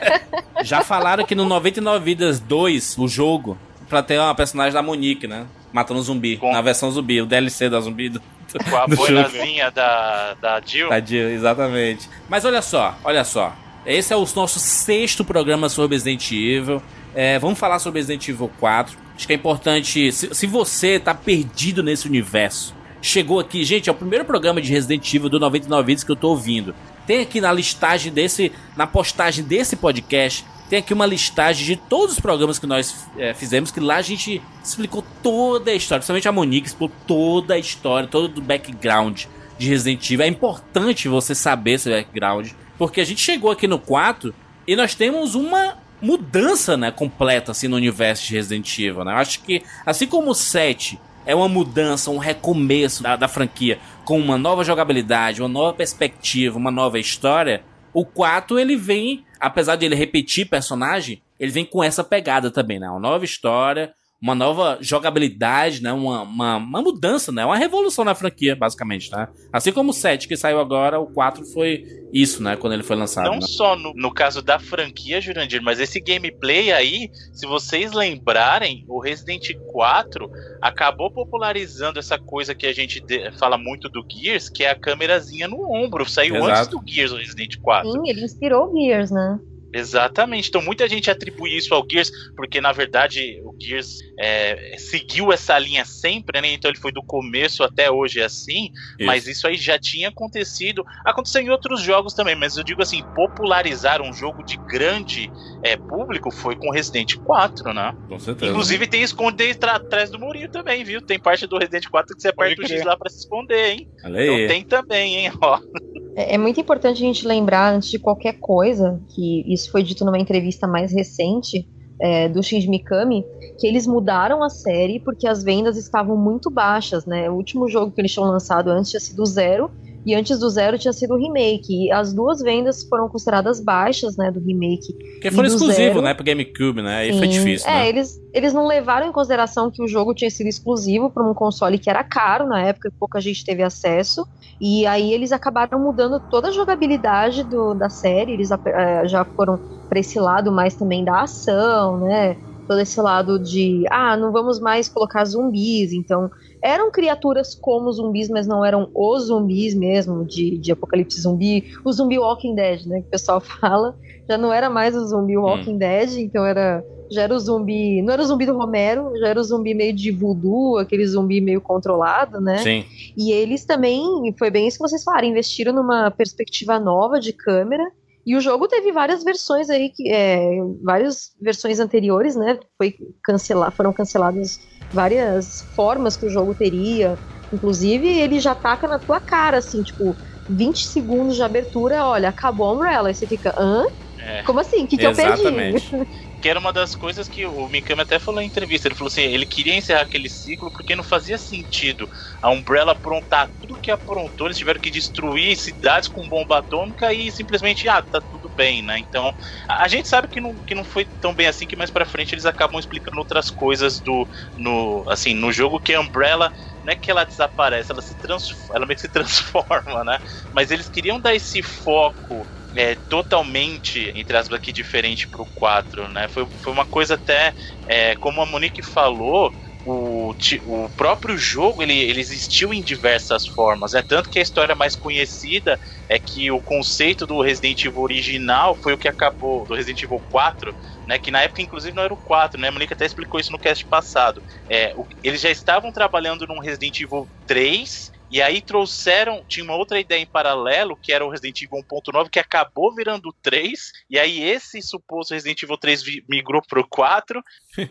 S1: Já falaram que no 99 Vidas 2, o jogo, pra ter uma personagem da Monique, né? Matando zumbi.
S2: Com-
S1: Na versão zumbi, o DLC da zumbi do,
S2: Com a boinazinha da, da Jill.
S1: Tadinho, exatamente. Mas olha só, olha só. Esse é o nosso sexto programa sobre Resident Evil. É, vamos falar sobre Resident Evil 4. Acho que é importante. Se, se você tá perdido nesse universo, chegou aqui, gente, é o primeiro programa de Resident Evil do 99 Vídeos que eu tô ouvindo. Tem aqui na listagem desse. Na postagem desse podcast. Tem aqui uma listagem de todos os programas que nós é, fizemos, que lá a gente explicou toda a história. Principalmente a Monique explicou toda a história, todo o background de Resident Evil. É importante você saber esse background, porque a gente chegou aqui no 4 e nós temos uma mudança, né, completa assim no universo de Resident Evil, né? Eu acho que assim como o 7 é uma mudança, um recomeço da, da franquia com uma nova jogabilidade, uma nova perspectiva, uma nova história, o 4 ele vem, apesar de ele repetir personagem, ele vem com essa pegada também, né? Uma nova história, uma nova jogabilidade, né? Uma, uma, uma mudança, né? Uma revolução na franquia, basicamente, né? Assim como o 7 que saiu agora, o 4 foi isso, né? Quando ele foi lançado.
S2: Não
S1: né?
S2: só no, no caso da franquia, Jurandir, mas esse gameplay aí, se vocês lembrarem, o Resident 4 acabou popularizando essa coisa que a gente de- fala muito do Gears, que é a câmerazinha no ombro. Saiu
S1: Exato.
S2: antes do Gears, o Resident 4.
S3: Sim, ele inspirou o Gears, né?
S2: Exatamente. Então muita gente atribui isso ao Gears, porque na verdade o Gears é, seguiu essa linha sempre, né? Então ele foi do começo até hoje assim. Mas isso aí já tinha acontecido. Aconteceu em outros jogos também, mas eu digo assim, popularizar um jogo de grande é, público foi com Resident 4, né?
S1: Com certeza.
S2: Inclusive tem esconder atrás do murinho também, viu? Tem parte do Resident 4 que você aperta o. X lá pra se esconder, hein? Então tem também, hein? Ó.
S3: É, é muito importante a gente lembrar, antes de qualquer coisa, que isso foi dito numa entrevista mais recente é, do Shinji Mikami, que eles mudaram a série porque as vendas estavam muito baixas, né? O último jogo que eles tinham lançado antes tinha sido Zero, e antes do Zero tinha sido o remake. E as duas vendas foram consideradas baixas, né, do remake.
S1: Porque foi
S3: do
S1: exclusivo,
S3: zero-
S1: né? Pro GameCube, né? Aí foi
S3: Sim.
S1: difícil,
S3: É,
S1: né?
S3: eles, eles não levaram em consideração que o jogo tinha sido exclusivo para um console que era caro na época, que pouca gente teve acesso. E aí eles acabaram mudando toda a jogabilidade do, da série. Eles eh, já foram para esse lado mais também da ação, né? Todo esse lado de, ah, não vamos mais colocar zumbis, então eram criaturas como zumbis, mas não eram os zumbis mesmo, de, de apocalipse zumbi, o zumbi Walking Dead, né, que o pessoal fala, já não era mais o zumbi Walking hum. Dead, então era já era o zumbi, não era o zumbi do Romero, já era o zumbi meio de voodoo, aquele zumbi meio controlado, né?
S1: Sim.
S3: E eles também, foi bem isso que vocês falaram, investiram numa perspectiva nova de câmera, e o jogo teve várias versões aí, que, é, várias versões anteriores, né? Foi cancelar, foram canceladas várias formas que o jogo teria. Inclusive, ele já taca na tua cara, assim, tipo, 20 segundos de abertura, olha, acabou a Umbrella. Aí você fica, hã? É. Como assim? O que, que eu perdi?
S2: que era uma das coisas que o Mikami até falou em entrevista. Ele falou assim: ele queria encerrar aquele ciclo porque não fazia sentido a Umbrella aprontar tudo que aprontou. Eles tiveram que destruir cidades com bomba atômica e simplesmente, ah, tá tudo bem, né? Então, a, gente sabe que não, que não foi tão bem assim que mais pra frente eles acabam explicando outras coisas do. No, assim, no jogo que a Umbrella não é que ela desaparece, ela se transforma, ela meio que se transforma, né? Mas eles queriam dar esse foco é, totalmente, entre aspas, aqui diferente pro 4, né? Foi, foi uma coisa até, é, como a Monique falou, o, o próprio jogo ele, ele existiu em diversas formas. É tanto que a história mais conhecida é que o conceito do Resident Evil original foi o que acabou do Resident Evil 4, né? Que na época inclusive não era o 4, né? A Monique até explicou isso no cast passado. É, o, eles já estavam trabalhando num Resident Evil 3 e aí trouxeram, tinha uma outra ideia em paralelo, que era o Resident Evil 1.9, que acabou virando 3, e aí esse suposto Resident Evil 3 migrou pro 4,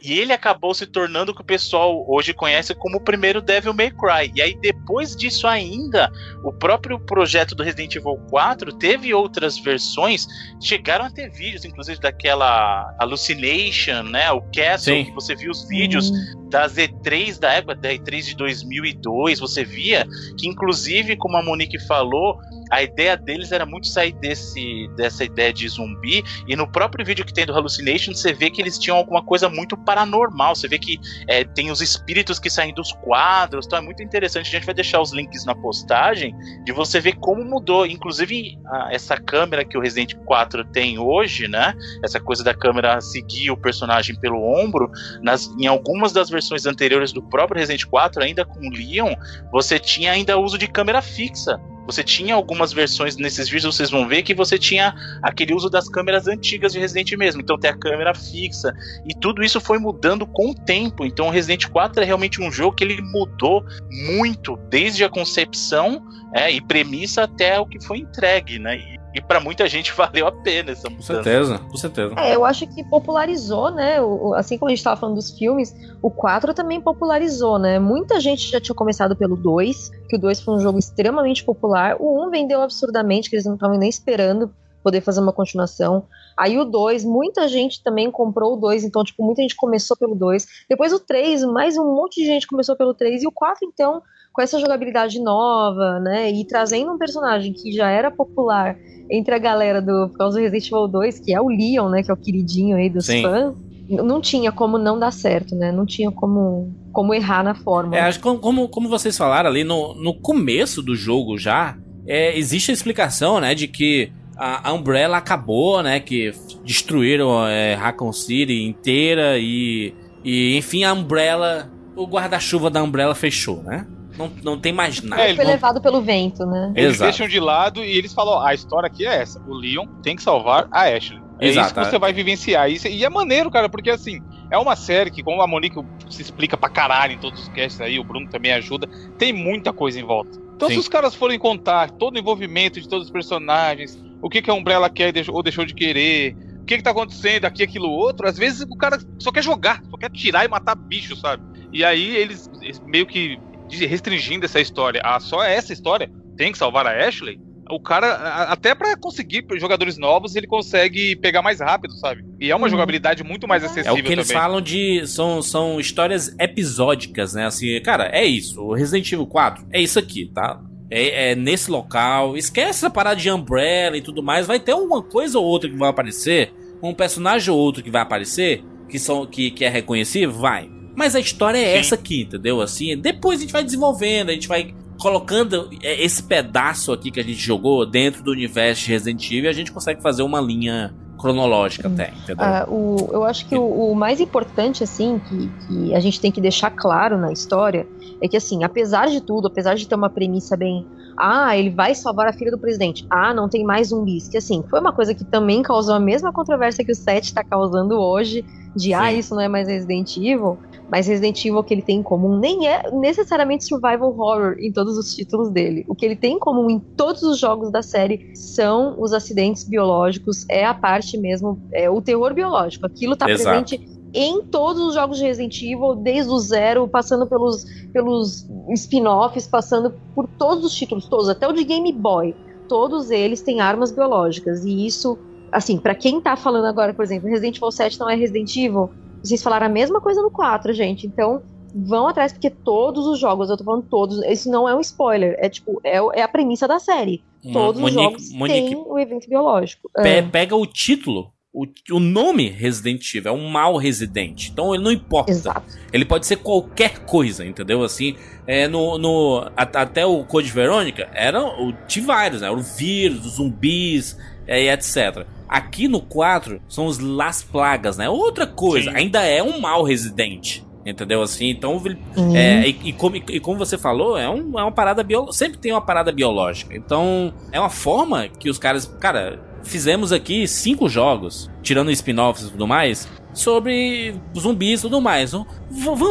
S2: e ele acabou se tornando o que o pessoal hoje conhece como o primeiro Devil May Cry. E aí depois disso ainda, o próprio projeto do Resident Evil 4 teve outras versões, chegaram a ter vídeos, inclusive daquela Hallucination, né, o Castle, Sim. que você viu os vídeos uhum. das E3 da época, da E3 de 2002, você via que inclusive, como a Monique falou, a ideia deles era muito sair desse, dessa ideia de zumbi, e no próprio vídeo que tem do Hallucination, você vê que eles tinham alguma coisa muito paranormal, você vê que é, tem os espíritos que saem dos quadros, então é muito interessante, a gente vai deixar os links na postagem, de você ver como mudou, inclusive a, essa câmera que o Resident 4 tem hoje, né, essa coisa da câmera seguir o personagem pelo ombro, nas, em algumas das versões anteriores do próprio Resident 4, ainda com Leon, você tinha ainda uso de câmera fixa, você tinha algumas versões nesses vídeos, vocês vão ver que você tinha aquele uso das câmeras antigas de Resident mesmo. Então tem a câmera fixa. E tudo isso foi mudando com o tempo. Então Resident 4 é realmente um jogo que ele mudou muito, desde a concepção é, e premissa até o que foi entregue, né? E e para muita gente valeu a pena essa
S1: mudança. Com certeza, com certeza.
S3: É, eu acho que popularizou, né? O, assim como a gente estava falando dos filmes, o 4 também popularizou, né? Muita gente já tinha começado pelo 2, que o 2 foi um jogo extremamente popular. O 1 vendeu absurdamente, que eles não estavam nem esperando poder fazer uma continuação. Aí o 2, muita gente também comprou o 2, então, tipo, muita gente começou pelo 2. Depois o 3, mais um monte de gente começou pelo 3. E o 4, então, com essa jogabilidade nova, né? E trazendo um personagem que já era popular entre a galera do, por causa do Resident Evil 2, que é o Leon, né, que é o queridinho aí dos Sim. fãs, não tinha como não dar certo, né? Não tinha como, como errar na forma.
S1: É, acho que como, como vocês falaram ali no, no começo do jogo já, é, existe a explicação, né, de que a, Umbrella acabou, né, que destruíram é, Raccoon City inteira e, e enfim a Umbrella, o guarda-chuva da Umbrella fechou, né? Não, não tem mais nada. É,
S3: foi levado pelo vento, né?
S4: Eles Exato. deixam de lado e eles falam: a história aqui é essa. O Leon tem que salvar a Ashley. É Exato, isso que você vai vivenciar. E é maneiro, cara, porque assim, é uma série que, como a Monique se explica pra caralho em todos os casts aí, o Bruno também ajuda, tem muita coisa em volta. Então, Sim. se os caras forem contar todo o envolvimento de todos os personagens, o que, que a Umbrella quer ou deixou de querer, o que, que tá acontecendo aqui, aquilo, outro, às vezes o cara só quer jogar, só quer tirar e matar bicho, sabe? E aí eles, meio que restringindo essa história a só essa história, tem que salvar a Ashley, o cara, até para conseguir jogadores novos, ele consegue pegar mais rápido, sabe? E é uma uhum. jogabilidade muito mais acessível.
S1: É o que eles
S4: também.
S1: falam de. São, são histórias episódicas, né? Assim, cara, é isso. O Resident Evil 4 é isso aqui, tá? É, é, nesse local. Esquece essa parada de Umbrella e tudo mais. Vai ter uma coisa ou outra que vai aparecer. Um personagem ou outro que vai aparecer. Que, são, que, que é reconhecível, vai. Mas a história é Sim. essa aqui, entendeu? Assim, depois a gente vai desenvolvendo, a gente vai colocando esse pedaço aqui que a gente jogou dentro do universo de Resident Evil, a gente consegue fazer uma linha cronológica até, entendeu?
S3: Ah, o, eu acho que o, o mais importante, assim, que, que a gente tem que deixar claro na história é que, assim, apesar de tudo, apesar de ter uma premissa bem. Ah, ele vai salvar a filha do presidente. Ah, não tem mais zumbis. Que, assim, foi uma coisa que também causou a mesma controvérsia que o 7 está causando hoje. De, ah,
S1: Sim.
S3: isso não é mais Resident Evil. Mas Resident Evil, o que ele tem em comum nem é necessariamente survival horror em todos os títulos dele. O que ele tem em comum em todos os jogos da série são os acidentes biológicos, é a parte mesmo, é o terror biológico. Aquilo tá
S1: Exato.
S3: presente em todos os jogos de Resident Evil, desde o zero, passando pelos, pelos spin-offs, passando por todos os títulos, todos, até o de Game Boy. Todos eles têm armas biológicas. E isso, assim, pra quem tá falando agora, por exemplo, Resident Evil 7 não é Resident Evil, vocês falaram a mesma coisa no 4, gente. Então, vão atrás, porque todos os jogos, eu tô falando todos, isso não é um spoiler, é tipo, é, é a premissa da série. Todos os
S1: Monique-
S3: jogos
S1: Monique,
S3: têm o evento biológico.
S1: Pe-
S3: É,
S1: Pega o título, o, o nome Resident Evil, é um mal residente. Então ele não importa.
S3: exato.
S1: Ele pode ser qualquer coisa, entendeu? Assim, é, no, no, a- até o Code Verônica era o T-Virus, né? Era o vírus, os zumbis, e etc. Aqui no 4 são os Las Plagas, né? Outra coisa,
S2: Sim.
S1: ainda é um mal residente. Entendeu? Assim, então. ele-
S3: Hum.
S1: é, e, e como, e como você falou, é, um- é uma parada biológica. Sempre tem uma parada biológica. Então, é uma forma que os caras. Cara, fizemos aqui cinco jogos, tirando spin-offs e tudo mais, sobre zumbis e tudo mais. V-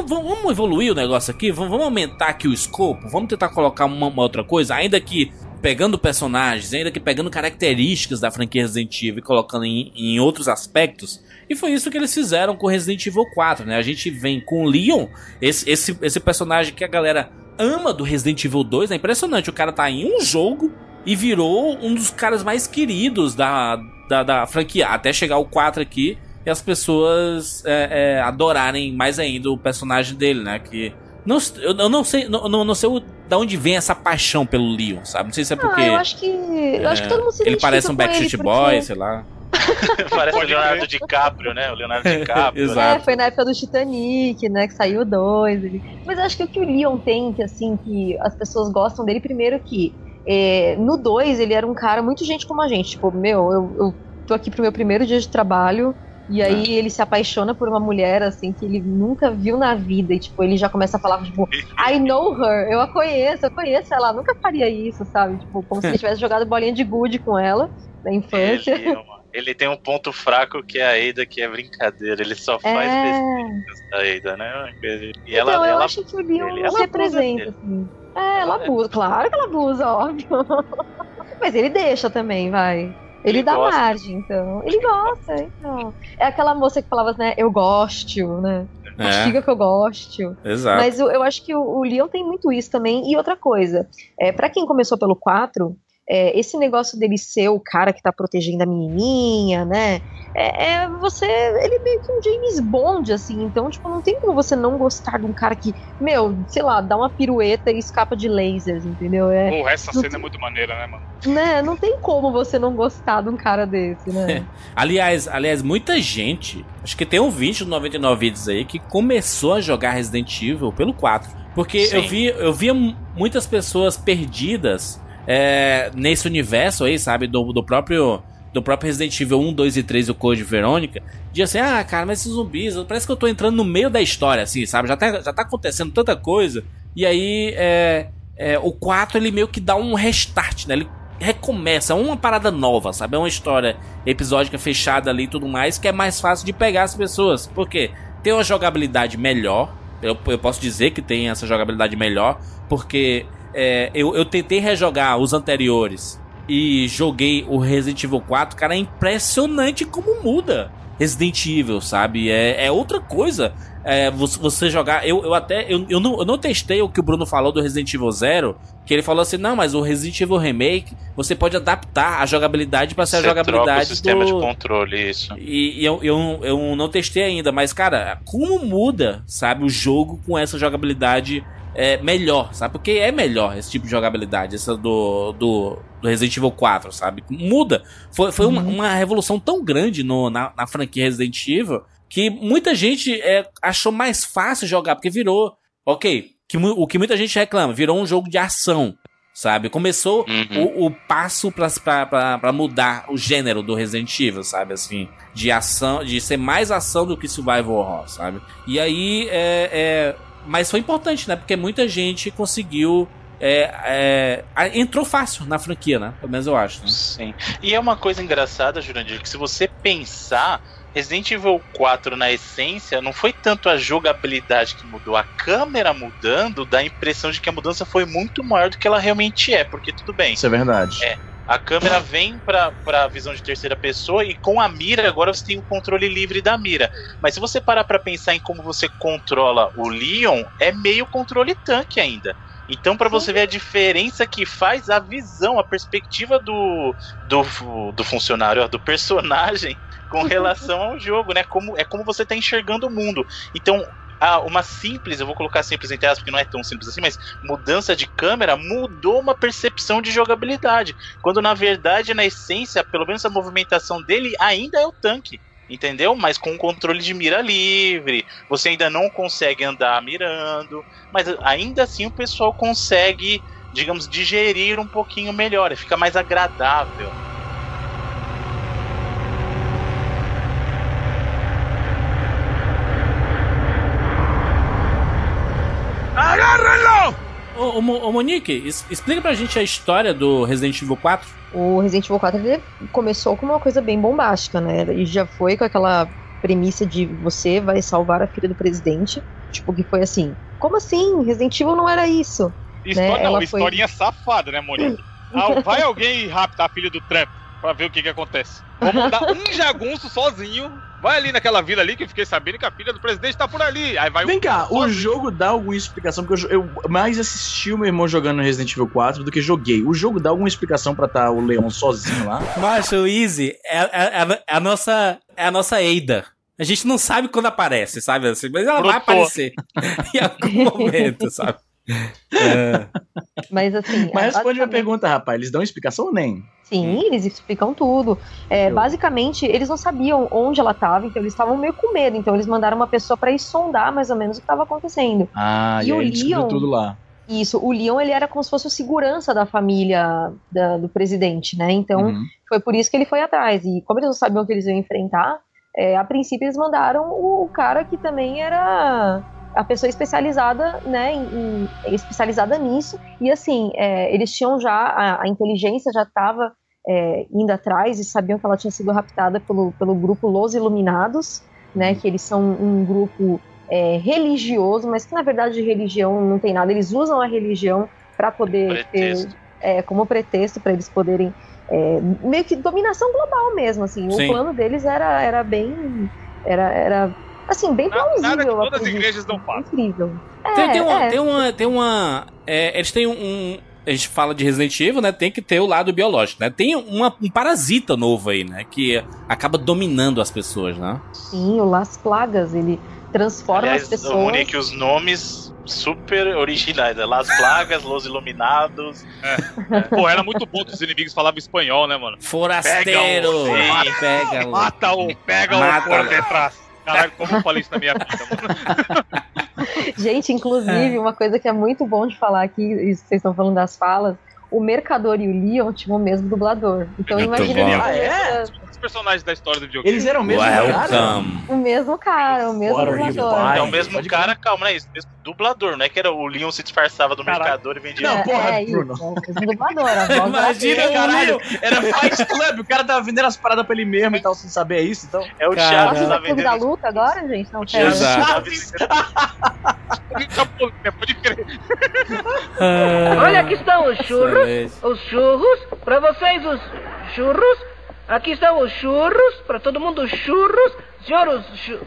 S1: vamos evoluir o negócio aqui? V- Vamos aumentar aqui o escopo? Vamos tentar colocar uma, uma outra coisa? Ainda que pegando personagens, ainda que pegando características da franquia Resident Evil e colocando em, em outros aspectos. E foi isso que eles fizeram com Resident Evil 4, né? A gente vem com o Leon, esse, esse, esse personagem que a galera ama do Resident Evil 2. É impressionante, o cara tá em um jogo e virou um dos caras mais queridos da, da, da franquia. Até chegar o 4 aqui e as pessoas é, é, adorarem mais ainda o personagem dele, né? Que. Não, eu, eu não sei, não, não, não sei o, da onde vem essa paixão pelo Leon, sabe? Não sei se é porque
S3: Ah, eu acho que. Eu acho que todo mundo se
S1: ele parece um Backstreet Boy,
S3: porque-
S1: sei lá.
S2: Parece o Leonardo. DiCaprio, né? O Leonardo DiCaprio.
S1: Exato.
S3: É, foi na época do Titanic, né? Que saiu o dois. ele- Mas eu acho que o que o Leon tem, que assim, que as pessoas gostam dele, primeiro que é, no 2 ele era um cara muito gente como a gente. Tipo, meu, eu, eu tô aqui pro meu primeiro dia de trabalho. E aí ele se apaixona por uma mulher, assim, que ele nunca viu na vida. E, tipo, ele já começa a falar, tipo, I know her, eu a conheço, eu conheço ela, nunca faria isso, sabe? Tipo, como se ele tivesse jogado bolinha de gude com ela na infância.
S2: Ele, é ele tem um ponto fraco que é a Ada, que é brincadeira. Ele só faz
S3: É.
S2: da Ada, né? E ela,
S3: então, eu
S2: ela
S3: acho que o Leon
S2: ele- ela
S3: representa, assim. É, ela abusa, claro que ela abusa, óbvio. Mas ele deixa também, vai. Ele,
S2: Ele
S3: dá
S2: gosta.
S3: margem, então. Ele gosta, então. É aquela moça que falava né? Eu gosto, né?
S1: É,
S3: Castiga que eu gosto.
S1: exato.
S3: Mas eu, eu acho que o, o Leon tem muito isso também. E outra coisa, é, para quem começou pelo 4, é, esse negócio dele ser o cara que tá protegendo a menininha, né? É, é você. Ele é meio que um James Bond, assim. Então, tipo, não tem como você não gostar de um cara que, meu, sei lá, dá uma pirueta e escapa de lasers, entendeu? É,
S4: Porra, essa cena
S3: tem-
S4: é muito maneira, né, mano?
S3: né? Não tem como você não gostar de um cara desse, né?
S1: Aliás, aliás, muita gente, acho que tem um vídeo do 99 vídeos aí que começou a jogar Resident Evil pelo 4. Porque
S2: Sim.
S1: eu vi, eu via mu- muitas pessoas perdidas é, nesse universo aí, sabe, do, do próprio do próprio Resident Evil 1, 2 e 3 o Code Verônica, dizia assim: "Ah, cara, mas esses zumbis, parece que eu tô entrando no meio da história assim, sabe? Já tá, já tá acontecendo tanta coisa". E aí é, é, o 4 ele meio que dá um restart, né? Ele recomeça, é uma parada nova, sabe? É uma história episódica fechada ali e tudo mais, que é mais fácil de pegar as pessoas. Por quê? Tem uma jogabilidade melhor. Eu, eu posso dizer que tem essa jogabilidade melhor, porque é, eu, eu tentei rejogar os anteriores e joguei o Resident Evil 4, cara, é impressionante como muda Resident Evil, sabe? É, é outra coisa. É, você, jogar. Eu, eu até. Eu, eu, não, eu não testei o que o Bruno falou do Resident Evil Zero. Que ele falou assim: não, mas o Resident Evil Remake você pode adaptar a jogabilidade para ser a
S2: Você troca o
S1: jogabilidade
S2: sistema
S1: do.
S2: de controle, isso.
S1: E, e eu, eu, eu não testei ainda, mas, cara, como muda, sabe, o jogo com essa jogabilidade é, melhor, sabe? Porque é melhor esse tipo de jogabilidade, essa do, do, do Resident Evil 4, sabe? Muda. Foi, foi uma, uma revolução tão grande no, na, na franquia Resident Evil que muita gente é, achou mais fácil jogar, porque virou, ok, que, o que muita gente reclama, virou um jogo de ação. sabe? Começou
S2: Uhum.
S1: o, o passo pra mudar o gênero do Resident Evil, sabe? Assim, de ação, de ser mais ação do que survival horror, sabe? E aí, é, é, mas foi importante, né? Porque muita gente conseguiu. é, é, entrou fácil na franquia, né? Pelo menos eu acho. né?
S2: Sim. E é uma coisa engraçada, Jurandir, que se você pensar, Resident Evil 4, na essência, não foi tanto a jogabilidade que mudou, a câmera mudando dá a impressão de que a mudança foi muito maior do que ela realmente é, porque tudo bem.
S7: Isso é verdade.
S2: É. A câmera vem pra, pra visão de terceira pessoa e com a mira agora você tem o controle livre da mira. Mas se você parar pra pensar em como você controla o Leon, é meio controle tanque ainda. Então, pra você ver a diferença que faz a visão, a perspectiva do, do, do funcionário, do personagem com relação ao jogo, né? Como, é como você tá enxergando o mundo. Então, a- uma simples, eu vou colocar simples entre aspas, porque não é tão simples assim, mas mudança de câmera mudou uma percepção de jogabilidade. Quando na verdade, na essência, pelo menos a movimentação dele ainda é o tanque. Entendeu? Mas com controle de mira livre, você ainda não consegue andar mirando, mas ainda assim o pessoal consegue, digamos, digerir um pouquinho melhor, fica mais agradável.
S1: Ô, ô, ô, Monique, explica pra gente a história do Resident Evil 4.
S3: O Resident Evil 4 ele começou com uma coisa bem bombástica, né? E já foi com aquela premissa de você vai salvar a filha do presidente. Tipo, que foi assim. Como assim? Resident Evil não era isso.
S4: História,
S3: Né,
S4: não,
S3: ela foi-
S4: historinha safada, né, Monique? Ah, vai alguém raptar a filha do Trump pra ver o que que acontece. Vou mandar um jagunço sozinho. Vai ali naquela vila ali que eu fiquei sabendo que a filha do presidente tá por ali. Aí vai
S7: Vem
S4: um
S7: cá, o jogo dá alguma explicação? Porque eu, eu mais assisti o meu irmão jogando Resident Evil 4 do que joguei. O jogo dá alguma explicação pra estar o Leon sozinho lá?
S1: Macho, o Easy é, é- é a- é a nossa é a nossa Ada. A gente não sabe quando aparece, sabe? Assim, mas ela vai aparecer em algum momento, sabe? É.
S3: Mas assim.
S7: Mas responde a pergunta, rapaz. Eles dão explicação ou nem?
S3: Sim, eles explicam tudo. É, basicamente, eles não sabiam onde ela estava, então eles estavam meio com medo. Então eles mandaram uma pessoa para ir sondar mais ou menos o que estava acontecendo.
S7: Ah,
S3: E
S7: e,
S3: o Leon?
S7: tudo lá.
S3: Isso, o Leon ele era como se fosse o segurança da família da- do presidente, né? Então
S7: Uhum.
S3: foi por isso que ele foi atrás. E como eles não sabiam o que eles iam enfrentar, é, a princípio eles mandaram o cara que também era a pessoa especializada, né, em, em- especializada nisso. E assim, é, eles tinham já a, a inteligência já estava indo atrás e sabiam que ela tinha sido raptada pelo, pelo grupo Los Iluminados, né, que eles são um grupo é, religioso, mas que na verdade de religião não tem nada. Eles usam a religião para poder ter é, como pretexto para eles poderem é, meio que dominação global mesmo, assim.
S1: Sim.
S3: O plano deles era, era bem era, era assim bem plausível.
S4: nada que todas as igrejas não fazem.
S3: Incrível.
S1: Tem,
S3: É,
S1: tem uma.
S3: é.
S1: Tem uma, tem uma é, eles têm um, um- A gente fala de Resident Evil, né? Tem que ter o lado biológico, né? Tem uma- um parasita novo aí, né? Que acaba dominando as pessoas, né?
S3: Sim, o Las Plagas, ele transforma
S2: Aliás,
S3: as
S2: o
S3: pessoas.
S2: Monique, os nomes super originais, né? Las Plagas, Los Iluminados.
S4: Pô, era muito bom que os inimigos falavam espanhol, né, mano?
S1: Forasteiro!
S2: Pega o-
S1: Mata- Pega o-
S4: Mata o, pega
S1: Mata.
S4: Caralho, como eu falei isso na minha vida, mano?
S3: Gente,
S1: É.
S3: inclusive, uma coisa que é muito bom de falar aqui, isso que vocês estão falando das falas, o Mercador e o Leon tinham o mesmo dublador. Então
S1: Muito
S3: imagina
S1: bom.
S7: Ah, é?
S4: Os personagens da história do videogame.
S7: Eles eram mesmo cara?
S1: Welcome!
S3: o mesmo cara, o mesmo
S7: What
S3: dublador.
S2: é o mesmo
S7: pode
S2: cara, calma, não é isso? Mesmo dublador, não é que era o Leon se disfarçava do
S4: Caralho.
S2: mercador e vendia.
S7: Não,
S3: É,
S7: porra,
S3: é
S7: Bruno.
S3: isso, é o mesmo dublador. A
S1: Imagina,
S3: era
S7: Caralho, era Fight Club, o cara tava vendendo as paradas pra ele mesmo e tal, sem saber, é isso? Então,
S2: É o
S1: Cara.
S2: Thiago que tá
S3: é clube da
S2: vendendo.
S3: luta agora, gente? Não,
S2: O. Thiago
S1: Exato.
S2: tava
S4: Pode crer.
S8: Olha, aqui estão os churros.
S1: Excelente.
S8: Os churros. Pra vocês, os churros. Aqui estão os churros. Pra todo mundo, os churros. Senhor, os chu...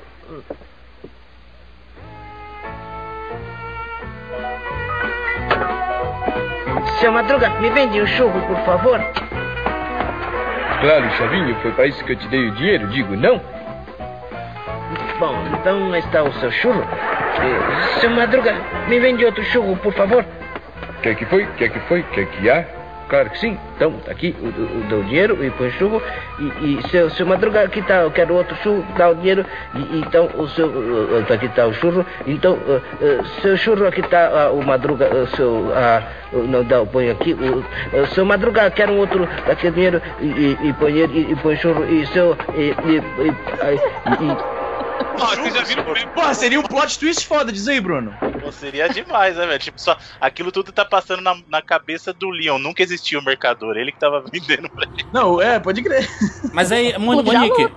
S8: Seu Madruga, me vende um churro, por favor.
S9: Claro, Chavinho, foi para isso que eu te dei o dinheiro, digo não.
S8: Bom, então está o seu churro. Seu Madruga, me vende outro churro, por favor.
S9: Quer que foi? Quer que foi? Quer que há? Claro que sim. Então, tá aqui o, o, o, o dinheiro e põe churro. E, e seu, seu Madruga, aqui tá, eu quero outro churro, dá o dinheiro. E, então, o seu, uh, aqui tá o churro. Então, uh, uh, seu churro, aqui tá o Madruga, seu, não dá, põe aqui. O, seu Madruga, quero um outro, daqui o dinheiro e, e, e põe e, e põe churro. E seu, e, e, e, e,
S4: Ó, vocês já viram comigo?
S7: Porra, seria um plot twist foda, diz aí, Bruno.
S2: Pô, seria demais, né, velho? Tipo, só aquilo tudo tá passando na, na cabeça do Leon. Nunca existiu o mercador, ele que tava vendendo pra ele.
S7: Não, é, pode crer.
S1: Mas aí, Mon Monique.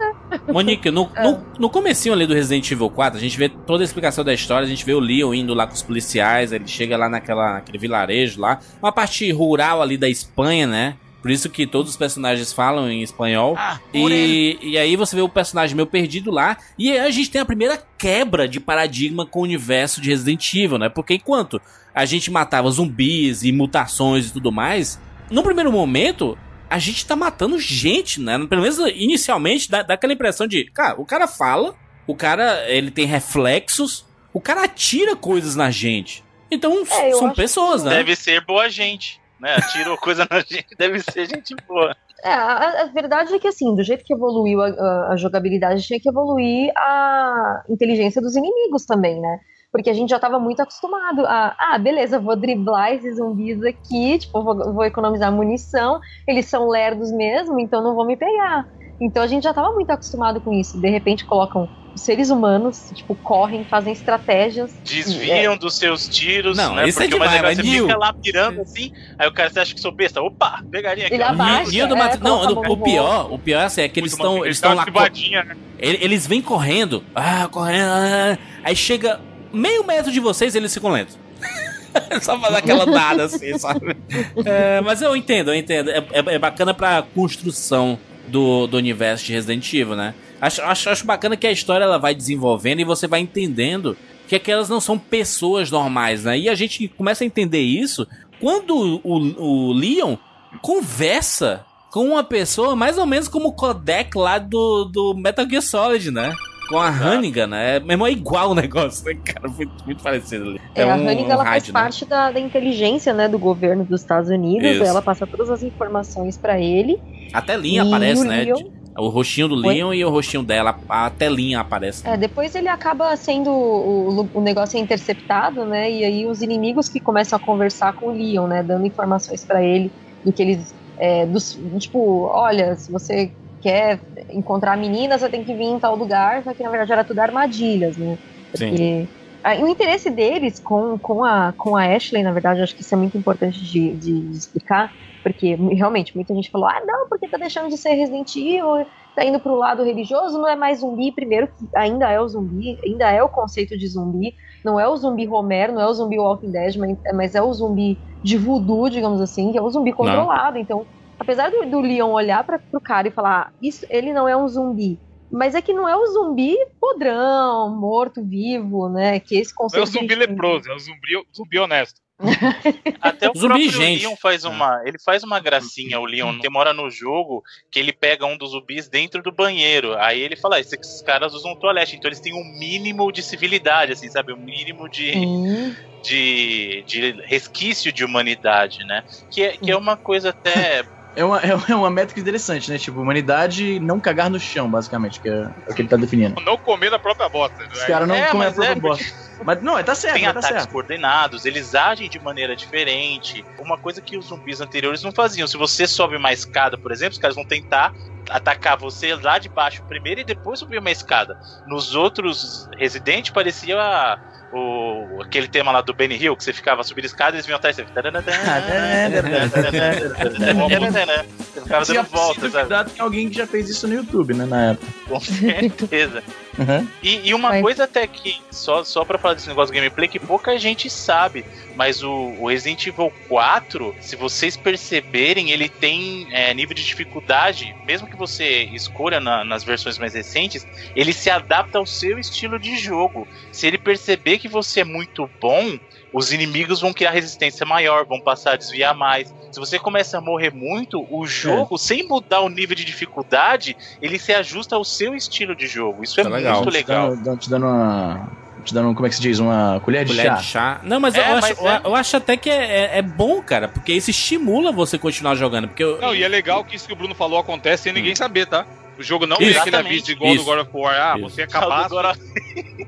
S1: Monique, no, no, no comecinho ali do Resident Evil 4, a gente vê toda a explicação da história, a gente vê o Leon indo lá com os policiais, ele chega lá naquela, naquele vilarejo lá, uma parte rural ali da Espanha, né? Por isso que todos os personagens falam em espanhol.
S7: Ah,
S1: e, e aí você vê o personagem meio perdido lá. E aí a gente tem a primeira quebra de paradigma com o universo de Resident Evil, né? Porque enquanto a gente matava zumbis e mutações e tudo mais, no primeiro momento, a gente tá matando gente, né? Pelo menos inicialmente dá, dá aquela impressão de, cara, o cara fala, o cara ele tem reflexos, o cara atira coisas na gente. Então
S3: É,
S1: são pessoas, né?
S2: Deve ser boa gente, né? Coisa na gente, deve ser gente boa.
S3: É, a, a verdade é que assim, do jeito que evoluiu a, a- jogabilidade, tinha que evoluir a inteligência dos inimigos também, né? Porque a gente já tava muito acostumado a, ah, beleza, vou driblar esses zumbis aqui, tipo, vou, vou economizar munição, eles são lerdos mesmo, então não vão me pegar. Então a gente já tava muito acostumado com isso. De repente colocam seres humanos, tipo, correm, fazem estratégias.
S2: Desviam dos seus tiros,
S1: Não,
S2: né?
S1: isso é
S2: Porque o mais
S1: demais,
S2: legal é
S1: mas
S2: você
S1: Neil-
S2: fica lá mirando assim, aí o cara você acha que sou besta. Opa, pegaria aqui.
S3: Ele abaixa.
S1: Do
S3: é,
S1: Mat- Não,
S3: a
S1: o, pior, o pior é assim, é que eles estão eles estão lá
S4: né?
S1: Ele- Eles vêm correndo, ah, correndo, ah, aí chega meio metro de vocês eles ficam lentos. Só dar aquela dada assim, sabe? É, mas eu entendo, eu entendo. É, é- é bacana pra construção do, do universo de Resident Evil, né? Acho, acho, acho bacana que a história ela vai desenvolvendo e você vai entendendo que aquelas não são pessoas normais, né? E a gente começa a entender isso quando o, o Leon conversa com uma pessoa mais ou menos como o Codec lá do, do Metal Gear Solid, né? Com a Hannigan, né? Mesmo é igual o negócio, né, cara? Foi muito parecido ali.
S3: É, a
S1: um-
S3: Hannigan
S1: um
S3: ela faz
S1: rádio, né?
S3: parte da, da inteligência né, do governo dos Estados Unidos.
S1: Isso.
S3: Ela passa todas as informações pra ele.
S1: A telinha
S3: E
S1: aparece, né?
S3: Leon-
S1: O rostinho do
S3: Oi?
S1: Leon e o rostinho dela, a telinha aparece.
S3: É, depois ele acaba sendo. O, o negócio é interceptado, né? E aí os inimigos que começam a conversar com o Leon, né? Dando informações pra ele do que eles. é, dos, tipo, olha, se você quer encontrar a menina, você tem que vir em tal lugar, só que na verdade era tudo armadilhas, né?
S1: Sim.
S3: Porque ah, e o interesse deles com, com, a, com a Ashley, na verdade, acho que isso é muito importante de, de explicar, porque realmente muita gente falou: ah, não, porque tá deixando de ser Resident Evil, tá indo pro lado religioso, não é mais zumbi. Primeiro, que ainda é o zumbi, ainda é o conceito de zumbi, não é o zumbi Romero, não é o zumbi Walking Dead, mas, mas é o zumbi de voodoo, digamos assim, que é o zumbi controlado. Então, apesar do, do Leon olhar para pro cara e falar: "Ah, isso, ele não é um zumbi. Mas é que não é o zumbi podrão, morto-vivo, né? Que esse
S4: Não é
S3: conceito.
S4: o zumbi leproso, é o zumbi, zumbi honesto.
S2: Até o
S1: Zumbi,
S2: próprio
S1: gente.
S2: Leon faz uma, ele faz uma gracinha, o Leon demora no jogo que ele pega um dos zumbis dentro do banheiro. Aí ele fala, "Ah, esses caras usam toalete, então eles têm um mínimo de civilidade, assim, sabe? Um mínimo de, de, de resquício de humanidade, né? Que é, que é uma coisa até
S7: É uma, é uma métrica interessante, né? Tipo, humanidade não cagar no chão, basicamente, que é o que ele tá definindo.
S4: Não comer da própria bosta.
S7: Os caras não
S2: É,
S7: comem a própria
S2: é,
S7: bosta. Mas não, tá certo,
S2: tem
S7: tá
S2: ataques
S7: certo.
S2: coordenados, eles agem de maneira diferente. Uma coisa que os zumbis anteriores não faziam. Se você sobe uma escada, por exemplo, os caras vão tentar atacar você lá de baixo primeiro e depois subir uma escada. Nos outros Resident parecia o, aquele tema lá do Benny Hill, que você ficava subindo escada e eles vinham atrás e você... Você ficava
S7: é
S2: dando
S7: possível
S2: sabe?
S7: que alguém que já fez isso no YouTube, né, na época.
S2: Com certeza.
S7: Uhum.
S2: E, e uma coisa até que, só, só pra falar desse negócio do gameplay, que pouca gente sabe, mas o, o Resident Evil 4, se vocês perceberem, ele tem é, nível de dificuldade, mesmo que você escolha na- nas versões mais recentes, ele se adapta ao seu estilo de jogo. Se ele perceber que você é muito bom, os inimigos vão criar resistência maior, vão passar a desviar mais. Se você começa a morrer muito, o jogo, sem mudar o nível de dificuldade, ele se ajusta ao seu estilo de jogo. Isso é
S1: Tá legal.
S2: muito legal.
S7: Te dando, te dando uma, te dando, como é que se diz, uma colher de
S1: Colher
S7: chá.
S1: de chá. Não, mas,
S2: É,
S1: eu,
S2: mas
S1: acho,
S2: é.
S1: eu acho até que é, é- é bom, cara, porque isso estimula você continuar jogando. Porque eu,
S4: Não, e é legal que isso que o Bruno falou acontece sem ninguém saber, tá? O jogo não
S1: Isso.
S4: vem aquele
S2: Exatamente.
S4: aviso igual
S1: Isso.
S4: do God of War. Ah,
S1: Isso.
S4: você é capaz,
S2: Agora,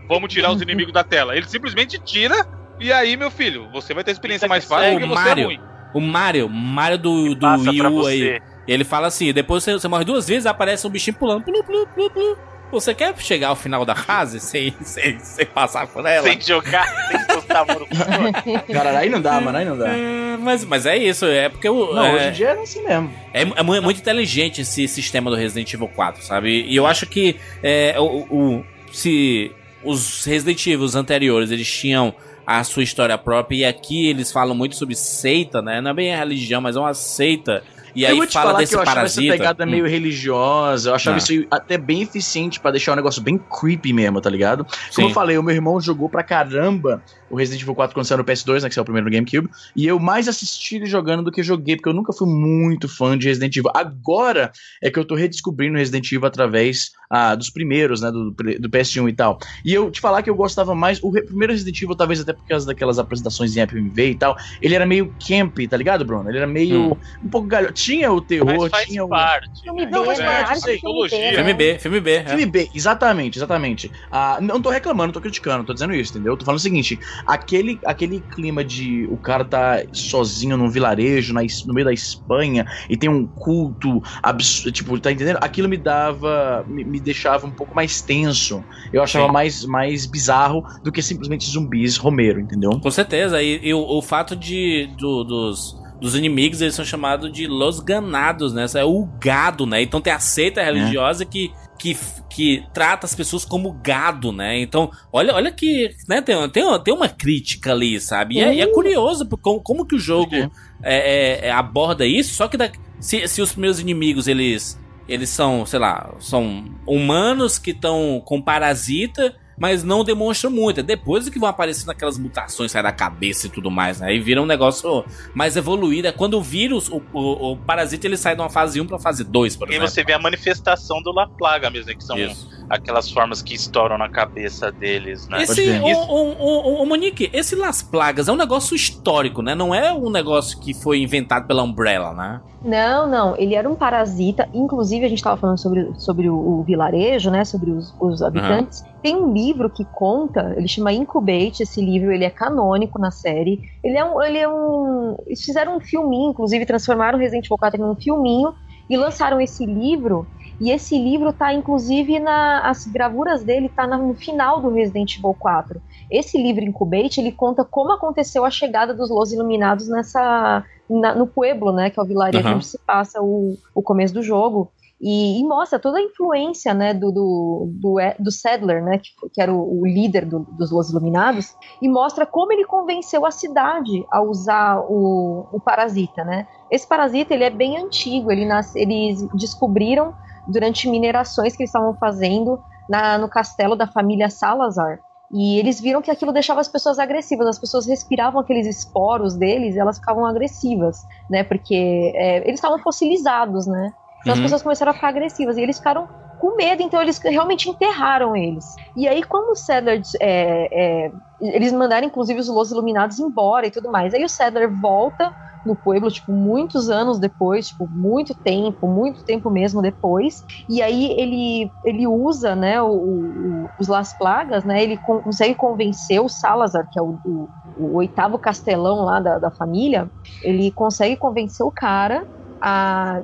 S4: vamos tirar os inimigos da tela. Ele simplesmente tira, e aí, meu filho, você vai ter experiência
S2: Você
S4: mais fácil porque você
S1: Mario.
S4: é ruim.
S1: O Mario, Mario do, do Wii U aí, ele fala assim: depois você, você morre duas vezes, aparece um bichinho pulando. Plu, plu, plu, plu. Você quer chegar ao final da fase sem, sem, sem passar por ela?
S2: Sem jogar, sem postar a mão no controle.
S7: Cara, aí não dá, mano, aí não dá.
S1: É, mas, mas é isso, é porque o.
S7: Não,
S1: é,
S7: hoje em dia é assim mesmo.
S1: É, é é muito inteligente esse sistema do Resident Evil 4, sabe? E eu acho que é, o, o- se os Resident Evil anteriores eles tinham a sua história própria e aqui eles falam muito sobre seita, né? Não é bem a religião, mas é uma seita. E
S7: eu
S1: aí fala desse
S7: que eu achava
S1: parasita.
S7: essa pegada
S1: Hum.
S7: meio religiosa, eu achava
S1: Ah.
S7: isso até bem eficiente pra deixar o negócio bem creepy mesmo, tá ligado? Como
S1: Sim.
S7: eu falei, o meu irmão jogou pra caramba o Resident Evil 4 quando saiu no PS2, né, que saiu o primeiro no GameCube, e eu mais assisti ele jogando do que joguei, porque eu nunca fui muito fã de Resident Evil. Agora é que eu tô redescobrindo Resident Evil através ah, dos primeiros, né, do, do PS1 e tal. E eu te falar que eu gostava mais, o primeiro Resident Evil, talvez até por causa daquelas apresentações em FMV e tal, ele era meio camp, tá ligado, Bruno? Ele era meio,
S1: Hum.
S7: um pouco galho. Tinha o terror,
S2: Mas faz
S7: tinha o...
S2: parte.
S3: Filme
S7: Não,
S3: B,
S7: mas
S3: né?
S7: parte,
S3: Arte
S7: sei,
S3: filme B, né?
S1: Filme B, filme B. é.
S7: Filme B, exatamente, exatamente. Ah, não tô reclamando, tô criticando, tô dizendo isso, entendeu? Tô falando o seguinte: aquele, aquele clima de o cara tá sozinho num vilarejo, na no meio da Espanha, e tem um culto absurdo, tipo, tá entendendo? Aquilo me dava, me, me deixava um pouco mais tenso. Eu achava
S1: Sim.
S7: mais, mais bizarro do que simplesmente zumbis Romero, entendeu?
S1: Com certeza. E, e o, o fato de do- dos, dos inimigos, eles são chamados de Los Ganados, né? Isso é o gado, né? Então tem a seita religiosa que, que, que trata as pessoas como gado, né? Então, olha, olha que né, tem, tem, tem uma crítica ali, sabe? E é, e é curioso como, como que o jogo é, é, é, aborda isso, só que da- se, se os primeiros inimigos, eles eles são, sei lá, são humanos que estão com parasita, mas não demonstram muito. É depois que vão aparecendo aquelas mutações, sai da cabeça e tudo mais, né? Aí vira um negócio mais evoluído. É quando o vírus, o, o, o parasita, ele sai de uma fase 1 pra fase 2, por
S2: E
S1: exemplo.
S2: você vê a manifestação do La Plaga mesmo, né, que são
S1: Isso.
S2: aquelas formas que estouram na cabeça deles, né?
S1: Esse, o, o, o, o Monique, esse Las Plagas é um negócio histórico, né? Não é um negócio que foi inventado pela Umbrella, né?
S3: Não, não, ele era um parasita. Inclusive, a gente estava falando sobre, sobre o, o vilarejo, né? Sobre os, os habitantes. Tem um livro que conta, ele chama Incubate. Esse livro ele é canônico na série. Ele é um. Ele é um eles fizeram um filminho, inclusive, transformaram Resident Evil 4 em um filminho e lançaram esse livro. E esse livro tá, inclusive, na, as gravuras dele tá no final do Resident Evil 4. Esse livro Incubate, ele conta como aconteceu a chegada dos Los Iluminados nessa na- no Pueblo, né, que é o vilarejo
S1: Aham.
S3: onde se passa o, o começo do jogo. E, e mostra toda a influência, né, do, do, do, E- do Sadler, né, que, que era o, o líder do- dos Los Iluminados, e mostra como ele convenceu a cidade a usar o, o parasita, né. Esse parasita, ele é bem antigo, ele nas, eles descobriram durante minerações que eles estavam fazendo na, no castelo da família Salazar, e eles viram que aquilo deixava as pessoas agressivas, as pessoas respiravam aqueles esporos deles e elas ficavam agressivas, né? Porque é, eles estavam fossilizados, né? Então as
S1: Uhum.
S3: pessoas começaram a ficar agressivas e eles ficaram com medo, então eles realmente enterraram eles. E aí, quando o Sadler. é, é, eles mandaram, inclusive, os Los Iluminados embora e tudo mais. Aí o Sadler volta no Pueblo, tipo, muitos anos depois, tipo, muito tempo, muito tempo mesmo depois. E aí ele, ele usa, né, o, o- os Las Plagas, né, ele con- consegue convencer o Salazar, que é o, o- oitavo castelão lá da, da família, ele consegue convencer o cara a,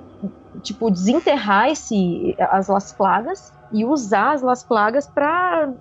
S3: tipo, desenterrar esse, as Las Plagas e usar as Las Plagas para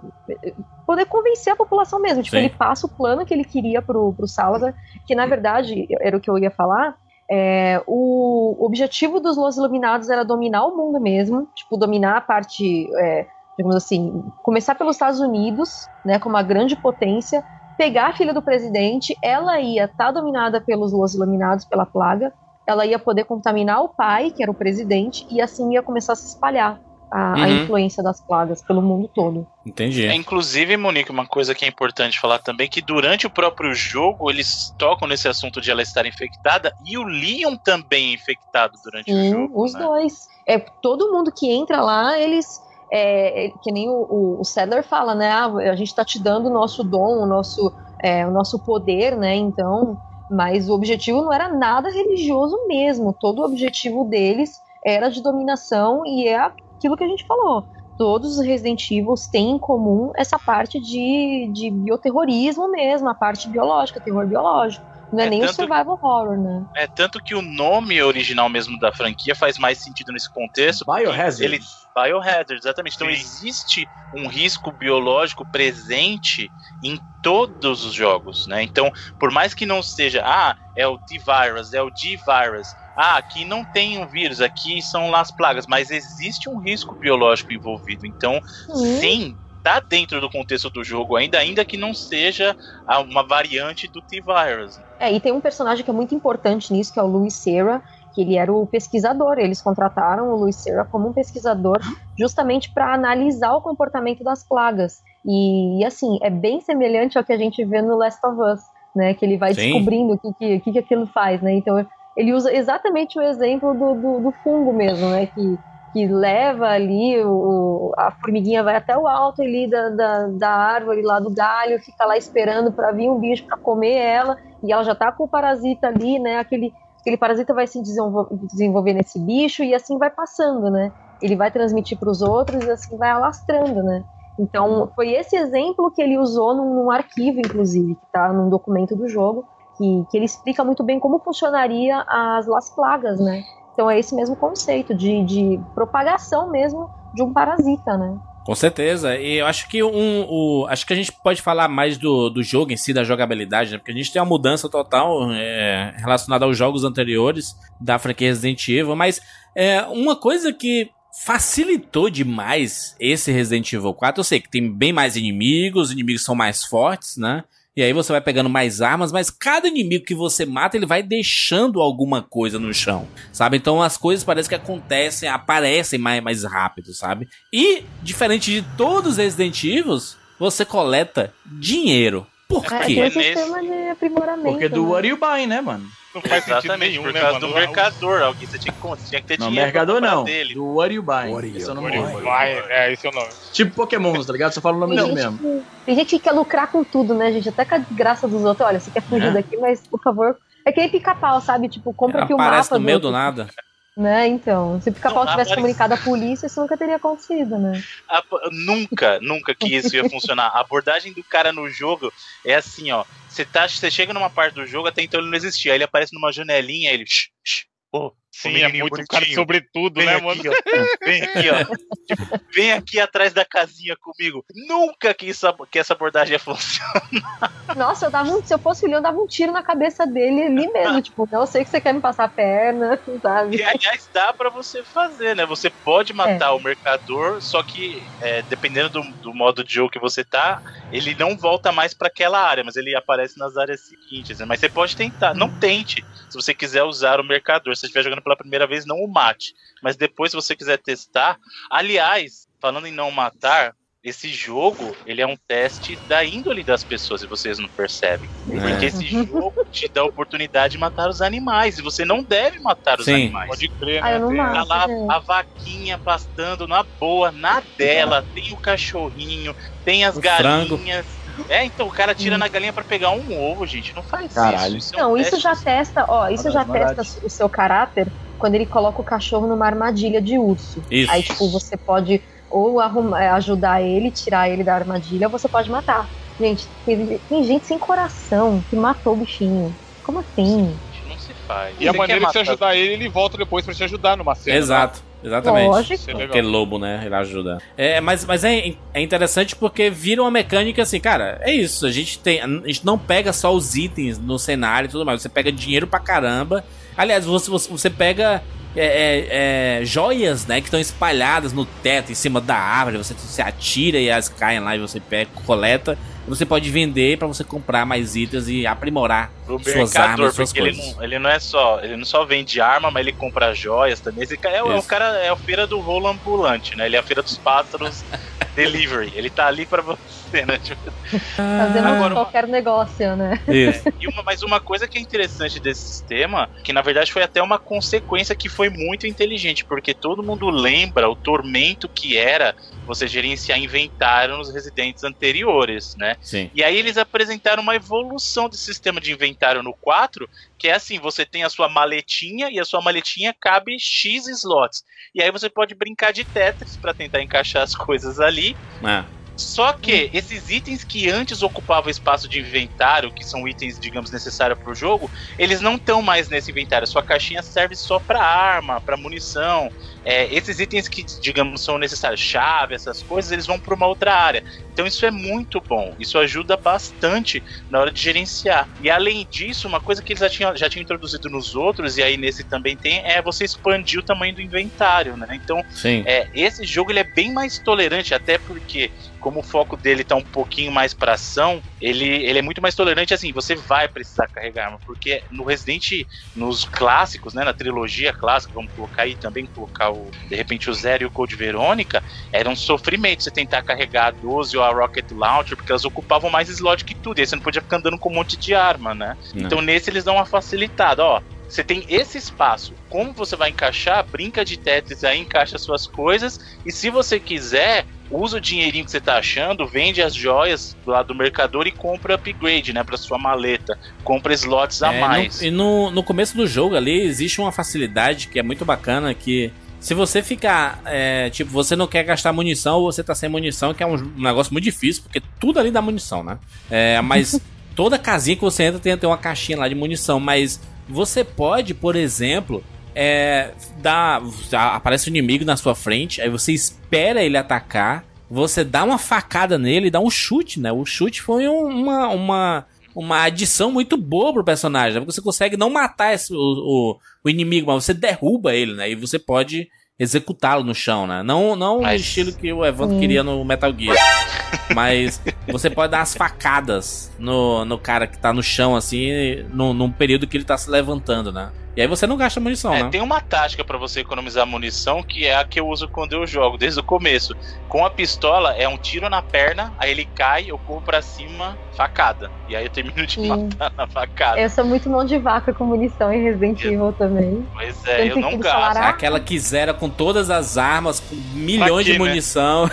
S3: poder convencer a população mesmo. Tipo,
S1: Sim.
S3: ele passa o plano que ele queria pro, pro Salazar, que na verdade era o que eu ia falar. é, o objetivo dos Los Iluminados era dominar o mundo mesmo, tipo, dominar a parte, é, digamos assim, começar pelos Estados Unidos, né, como uma grande potência, pegar a filha do presidente, ela ia estar dominada pelos Los Iluminados, pela plaga, ela ia poder contaminar o pai, que era o presidente, e assim ia começar a se espalhar a, a
S1: Uhum.
S3: influência das plagas pelo mundo todo.
S1: Entendi.
S2: É, inclusive, Monique, uma coisa que é importante falar também, que durante o próprio jogo eles tocam nesse assunto de ela estar infectada e o Leon também é infectado durante o
S3: Sim,
S2: jogo.
S3: os
S2: né?
S3: dois. É, todo mundo que entra lá, eles é, que nem o, o, o Sadler fala, né? Ah, a gente está te dando o nosso dom, o nosso, é, o nosso poder, né? Então, mas o objetivo não era nada religioso mesmo. Todo o objetivo deles era de dominação e é aquilo que a gente falou. Todos os Resident Evil têm em comum essa parte de, de bioterrorismo mesmo, a parte biológica, terror biológico. Não é,
S2: É
S3: nem o
S2: tanto-
S3: survival horror, né?
S2: É tanto que o nome original mesmo da franquia faz mais sentido nesse contexto.
S7: Biohazard.
S2: Ele, Biohazard, exatamente. Então existe um risco biológico presente em todos os jogos, né? Então, por mais que não seja, ah, é o T-Virus, é o G-Virus, ah, aqui não tem um vírus, aqui são as plagas, mas existe um risco biológico envolvido. Então,
S3: Sim.
S2: sim, tá dentro do contexto do jogo ainda, ainda que não seja a- uma variante do T-Virus.
S3: É, e tem um personagem que é muito importante nisso, que é o Louis Serra, que ele era o pesquisador. Eles contrataram o Louis Serra como um pesquisador justamente para analisar o comportamento das plagas. E, assim, é bem semelhante ao que a gente vê no Last of Us, né? Que ele vai
S1: Sim.
S3: descobrindo o que, que, que, que aquilo faz, né? Então ele usa exatamente o exemplo do, do, do fungo mesmo, né? Que, que leva ali, o, a formiguinha vai até o alto ali da, da, da árvore, lá do galho, fica lá esperando para vir um bicho para comer ela, e ela já tá com o parasita ali, né? Aquele, aquele parasita vai se desenvol- desenvolver nesse bicho e assim vai passando, né? Ele vai transmitir para os outros e assim vai alastrando, né? Então, foi esse exemplo que ele usou num, num arquivo, inclusive, que tá num documento do jogo, que, que ele explica muito bem como funcionaria as Las Plagas, né? Então, é esse mesmo conceito de, de propagação mesmo de um parasita, né?
S1: Com certeza. E eu acho que um, o, acho que a gente pode falar mais do, do jogo em si, da jogabilidade, né? Porque a gente tem uma mudança total é, relacionada aos jogos anteriores da franquia Resident Evil, mas é, uma coisa que facilitou demais esse Resident Evil 4, eu sei que tem bem mais inimigos, os inimigos são mais fortes, né? E aí você vai pegando mais armas, mas cada inimigo que você mata, ele vai deixando alguma coisa no chão, sabe? Então as coisas parecem que acontecem, aparecem mais, mais rápido, sabe? E, diferente de todos os Resident Evil, você coleta dinheiro. Por
S3: É,
S1: quê?
S3: tem um
S2: Nesse-
S3: sistema de aprimoramento.
S7: Porque do
S3: né?
S7: What You Buy, né, mano?
S4: Não faz sentido
S2: Exatamente,
S4: nenhum,
S2: por
S4: né,
S2: causa
S4: mano?
S2: do mercador. Alguém, você tinha que, você tinha que ter
S7: Não,
S2: dinheiro.
S7: mercador não.
S2: Dele.
S7: Do What You Buy.
S5: What
S7: Esse é o nome
S4: é, esse é o nome.
S7: Tipo Pokémon, tá ligado? Só fala o nome dele mesmo.
S3: que, tem gente que quer lucrar com tudo, né, gente? Até com a graça dos outros. Olha, você quer fugir
S7: É.
S3: daqui, mas por favor. É que nem pica-pau, sabe? Tipo, compra aqui o
S1: Aparece
S3: mapa.
S1: no meio do nada.
S3: Né, então. Se o pica-pau tivesse
S2: aparece-
S3: comunicado à polícia, isso nunca teria acontecido, né?
S2: A- nunca, nunca que isso ia funcionar. A abordagem do cara no jogo é assim, ó. Você tá, chega numa parte do jogo, até então ele não existia. Aí ele aparece numa janelinha, ele. Shh, shh, ô,
S4: Sim, é muito cara
S2: bonitinho,
S4: sobretudo,
S2: vem
S4: né,
S2: aqui,
S4: mano?
S2: ó, vem aqui, ó. Tipo, vem aqui atrás da casinha comigo. Nunca que, isso, que essa abordagem ia funcionar.
S3: Nossa, eu dava um, se eu fosse o Leon, eu dava um tiro na cabeça dele ali mesmo. tipo, não eu sei que você quer me passar a perna, sabe?
S2: E aliás, dá pra você fazer, né? Você pode matar o mercador, só que é, dependendo do, do modo de jogo que você tá, ele não volta mais pra aquela área, mas ele aparece nas áreas seguintes, né? Mas você pode tentar, não tente. Se você quiser usar o mercador, se você estiver jogando pela primeira vez, não o mate. Mas depois, se você quiser testar, aliás, falando em não matar, esse jogo, ele é um teste da índole das pessoas, e vocês não percebem. Porque esse jogo te dá a oportunidade de matar os animais, e você não deve matar os
S1: Sim.
S2: animais.
S4: Pode crer,
S3: Ah,
S4: né?
S2: Tá lá
S3: gente.
S2: a vaquinha pastando na boa, na dela, tem o cachorrinho, tem as
S1: O frango.
S2: É, então o cara tira na galinha pra pegar um ovo, gente. Não faz
S7: Caralho.
S2: isso. é um
S3: Não, isso
S2: teste
S3: já testa, ó, isso já
S7: verdade.
S3: testa o seu caráter quando ele coloca o cachorro numa armadilha de urso.
S1: Isso.
S3: Aí, tipo, você pode ou arrumar, é, ajudar ele, tirar ele da armadilha, ou você pode matar. Gente, tem, tem gente sem coração que matou o bichinho. Como assim?
S2: Não se faz.
S4: E a
S2: Você
S4: maneira
S2: quer
S4: de você ajudar ele, ele volta depois pra te ajudar numa cena.
S1: Exato. Exatamente.
S3: Lógico.
S4: Isso é.
S1: Aquele lobo, né? Ele ajuda. É, mas mas é, é interessante porque vira uma mecânica assim, cara. É isso. A gente tem. A gente não pega só os itens no cenário e tudo mais. Você pega dinheiro pra caramba. Aliás, você, você, pega. é, é, é, joias, né, que estão espalhadas no teto, em cima da árvore, você, você atira e elas caem lá e você pega, coleta, você pode vender pra você comprar mais itens e aprimorar
S2: Pro
S1: suas
S2: mercador,
S1: armas, suas
S2: porque ele
S1: coisas.
S2: não, ele não é só, ele não só vende arma, mas ele compra joias também. Esse cara é, o- é o cara é a feira do rolo ambulante, né? Ele é a feira dos pássaros delivery. Ele tá ali pra você, né? Tipo,
S3: Fazendo
S2: Agora, uma-
S3: qualquer negócio, né?
S1: Isso.
S2: E uma, mas uma coisa que é interessante desse sistema, que na verdade foi até uma consequência que foi muito inteligente, porque todo mundo lembra o tormento que era você gerenciar inventário nos residentes anteriores, né?
S1: Sim.
S2: E aí eles apresentaram uma evolução desse sistema de inventário no 4, que é assim, você tem a sua maletinha e a sua maletinha cabe X slots. E aí você pode brincar de Tetris para tentar encaixar as coisas ali.
S1: É.
S2: Só que esses itens que antes ocupavam espaço de inventário, que são itens, digamos, necessários para o jogo, eles não estão mais nesse inventário. Sua caixinha serve só para arma, para munição. É, esses itens que, digamos, são necessários, chave, essas coisas, eles vão para uma outra área. Então isso é muito bom. Isso ajuda bastante na hora de gerenciar. E além disso, uma coisa que eles já tinham, já tinham introduzido nos outros, e aí nesse também tem, é você expandir o tamanho do inventário, né? Então, é, esse jogo ele é bem mais tolerante, até porque, como o foco dele tá um pouquinho mais pra ação, ele, ele é muito mais tolerante, assim, você vai precisar carregar arma, porque no Resident, nos clássicos, né, na trilogia clássica, vamos colocar aí também, colocar o, de repente o Zero e o Code Verônica, era um sofrimento você tentar carregar a 12 ou a Rocket Launcher, porque elas ocupavam mais slot que tudo, e aí você não podia ficar andando com um monte de arma, né?
S1: Não.
S2: Então nesse eles dão uma facilitada, ó. Você tem esse espaço. Como você vai encaixar? Brinca de Tetris aí, encaixa suas coisas. E se você quiser, usa o dinheirinho que você tá achando, vende as joias do lado do mercador e compra upgrade, né, para sua maleta. Compra slots a
S1: É,
S2: mais.
S1: no- e no, no começo do jogo ali existe uma facilidade que é muito bacana que se você ficar, é, tipo, você não quer gastar munição ou você tá sem munição, que é um, um negócio muito difícil, porque tudo ali dá munição, né? É, mas toda casinha que você entra tem, tem uma caixinha lá de munição, mas você pode, por exemplo, é, dar, aparece um inimigo na sua frente, aí você espera ele atacar, você dá uma facada nele e dá um chute, né? O chute foi um- uma, uma, uma adição muito boa pro personagem, né? Porque você consegue não matar esse- o, o, o inimigo, mas você derruba ele, né? E você pode executá-lo no chão, né? Não, não
S2: Mas-
S1: no estilo que o Evandro
S3: Hum.
S1: queria no Metal Gear. Mas você pode dar as facadas no, no cara que tá no chão, assim, no, num período que ele tá se levantando, né? E aí você não gasta munição,
S2: É,
S1: né?
S2: tem uma tática pra você economizar munição que é a que eu uso quando eu jogo, desde o começo. Com a pistola é um tiro na perna, aí ele cai, eu corro pra cima, facada. E aí eu termino de
S3: Sim.
S2: matar na facada.
S3: Eu sou muito mão de vaca com munição em Resident Evil também.
S2: Pois é,
S3: Tanto
S2: eu não gasto.
S3: falaram, "Ah,
S1: Aquela que zera com todas as armas, com milhões
S4: quê,
S1: de
S4: né?
S1: munição.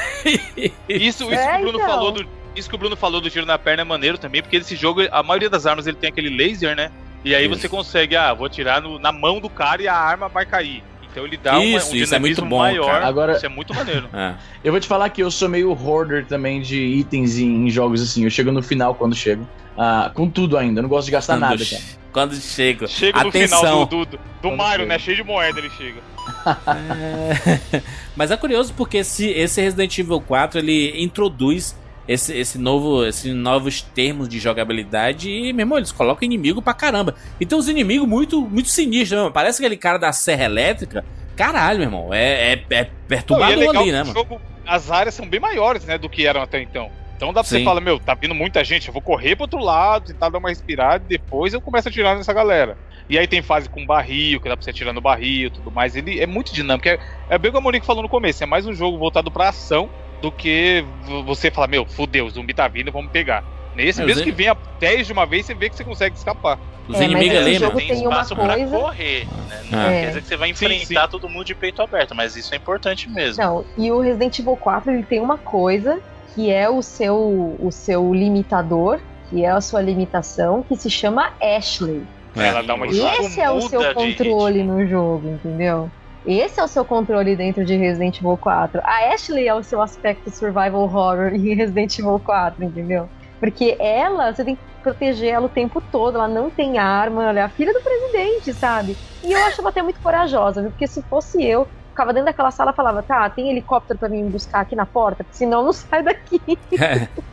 S4: Isso, isso
S3: É,
S4: que o Bruno
S3: então.
S4: falou do. Isso que o Bruno falou do tiro na perna é maneiro também, porque esse jogo, a maioria das armas ele tem aquele laser, né? E aí
S1: Isso.
S4: você consegue, ah, vou atirar no- na mão do cara e a arma vai cair. Então ele dá uma-
S1: Isso,
S4: um
S1: isso é muito bom,
S4: maior.
S1: cara.
S7: Agora-
S4: Isso é muito maneiro.
S1: É.
S7: Eu vou te falar que eu sou meio hoarder também de itens em, em jogos assim. Eu chego no final quando chego. Ah, com tudo ainda, eu não gosto de gastar
S1: Quando,
S7: nada, cara.
S1: quando chega.
S4: Chega no
S1: Atenção.
S4: final do, do, do Mario,
S7: chega.
S4: né? Cheio de moeda ele chega.
S1: É. Mas é curioso porque esse, esse Resident Evil 4 ele introduz esse, esse novo, esses novos termos de jogabilidade e, meu irmão, eles colocam inimigo pra caramba. E tem uns inimigos muito, muito sinistros, irmão. Parece aquele cara da serra elétrica. Caralho, meu irmão. É, é, é
S4: Não,
S1: perturbador
S4: é legal
S1: ali, né,
S4: o
S1: mano?
S4: jogo, as áreas são bem maiores, né, do que eram até então. Então dá pra
S1: Sim.
S4: você falar, meu, tá vindo muita gente, eu vou correr pro outro lado, tentar dar uma respirada e depois eu começo a atirar nessa galera. E aí tem fase com barril, que dá pra você atirar no barril e tudo mais. Ele é muito dinâmico. É, é bem o que a Monique falou no começo, é mais um jogo voltado pra ação do que você falar, meu, fudeu, o zumbi tá vindo, vamos pegar. Nesse,
S1: É,
S4: mesmo que venha 10 de uma vez, você vê que você consegue escapar.
S1: Os
S3: É,
S1: inimigos
S3: mas
S1: ali,
S3: jogo
S2: Tem
S3: tem uma
S2: espaço pra
S3: coisa-
S2: correr, né? Não
S1: É.
S2: quer dizer que você vai
S4: Sim,
S2: enfrentar todo mundo de peito aberto, mas isso é importante mesmo.
S3: Não, e o Resident Evil 4 ele tem uma coisa que é o seu, o seu limitador, que é a sua limitação, que se chama Ashley.
S1: É.
S4: Ela dá uma
S3: Esse é o seu controle no jogo, entendeu? Esse é o seu controle dentro de Resident Evil 4. A Ashley é o seu aspecto survival horror em Resident Evil 4, entendeu? Porque ela, você tem que proteger ela o tempo todo, ela não tem arma, ela é a filha do presidente, sabe? E eu acho ela até muito corajosa, viu? Porque se fosse eu, ficava dentro daquela sala e falava, tá, tem helicóptero pra mim me buscar aqui na porta, porque senão eu não saio daqui.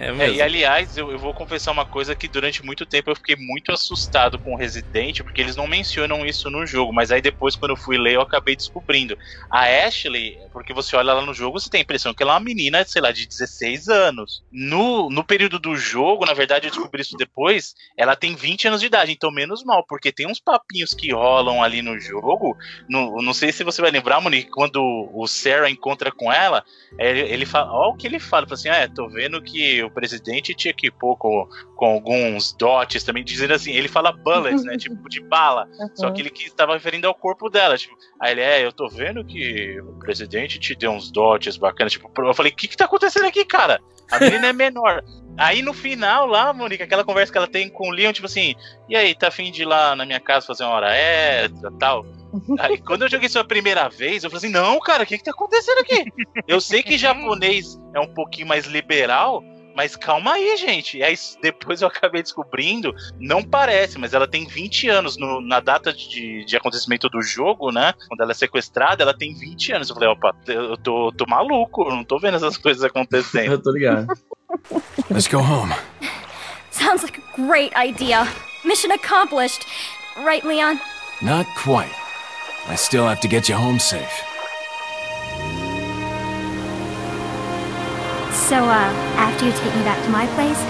S1: É
S2: É,
S1: mesmo.
S2: e aliás, eu, eu vou confessar uma coisa que durante muito tempo eu fiquei muito assustado com o Resident, porque eles não mencionam isso no jogo, mas aí depois, quando eu fui ler, eu acabei descobrindo. A Ashley, porque você olha ela no jogo, você tem a impressão que ela é uma menina, sei lá, de 16 anos. No, no período do jogo, na verdade, eu descobri isso depois, ela tem 20 anos de idade, então menos mal, porque tem uns papinhos que rolam ali no jogo. No, não sei se você vai lembrar Monique, quando o Sarah encontra com ela, ele, ele fala, olha o que ele fala, fala assim, ah, tô vendo que o presidente te equipou com, com alguns dotes também, dizendo assim, ele fala bullets, né, tipo de bala,
S3: Uhum.
S2: só que ele que estava referindo ao corpo dela, tipo, aí ele, é, eu tô vendo que o presidente te deu uns dotes bacanas, tipo, eu falei, o que que tá acontecendo aqui, cara? A menina é menor. Aí no final lá, Monique, aquela conversa que ela tem com o Leon, tipo assim, e aí, tá afim de ir lá na minha casa fazer uma hora extra tal? Aí quando eu joguei isso a primeira vez, eu falei assim, não, cara, o que que tá acontecendo aqui? Eu sei que japonês é um pouquinho mais liberal, mas calma aí, gente. E aí depois eu acabei descobrindo, não parece, mas ela tem 20 anos no- na data de, de acontecimento do jogo, né? Quando ela é sequestrada, ela tem 20 anos. Eu falei, opa, eu tô, tô maluco, eu não tô vendo essas coisas acontecendo.
S7: Eu tô ligado.
S5: Let's go home.
S10: Sounds like a great idea. Mission accomplished. Right, Leon?
S5: Not quite. I still have to get you home safe.
S10: So, uh, after you take me back to my place,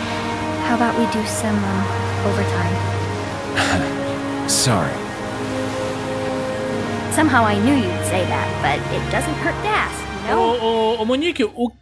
S10: how about we do some, um, overtime?
S5: Sorry.
S10: Somehow I knew you'd say that, but it doesn't hurt to ask, you know?
S1: Ô, ô, ô, Monique, o, o-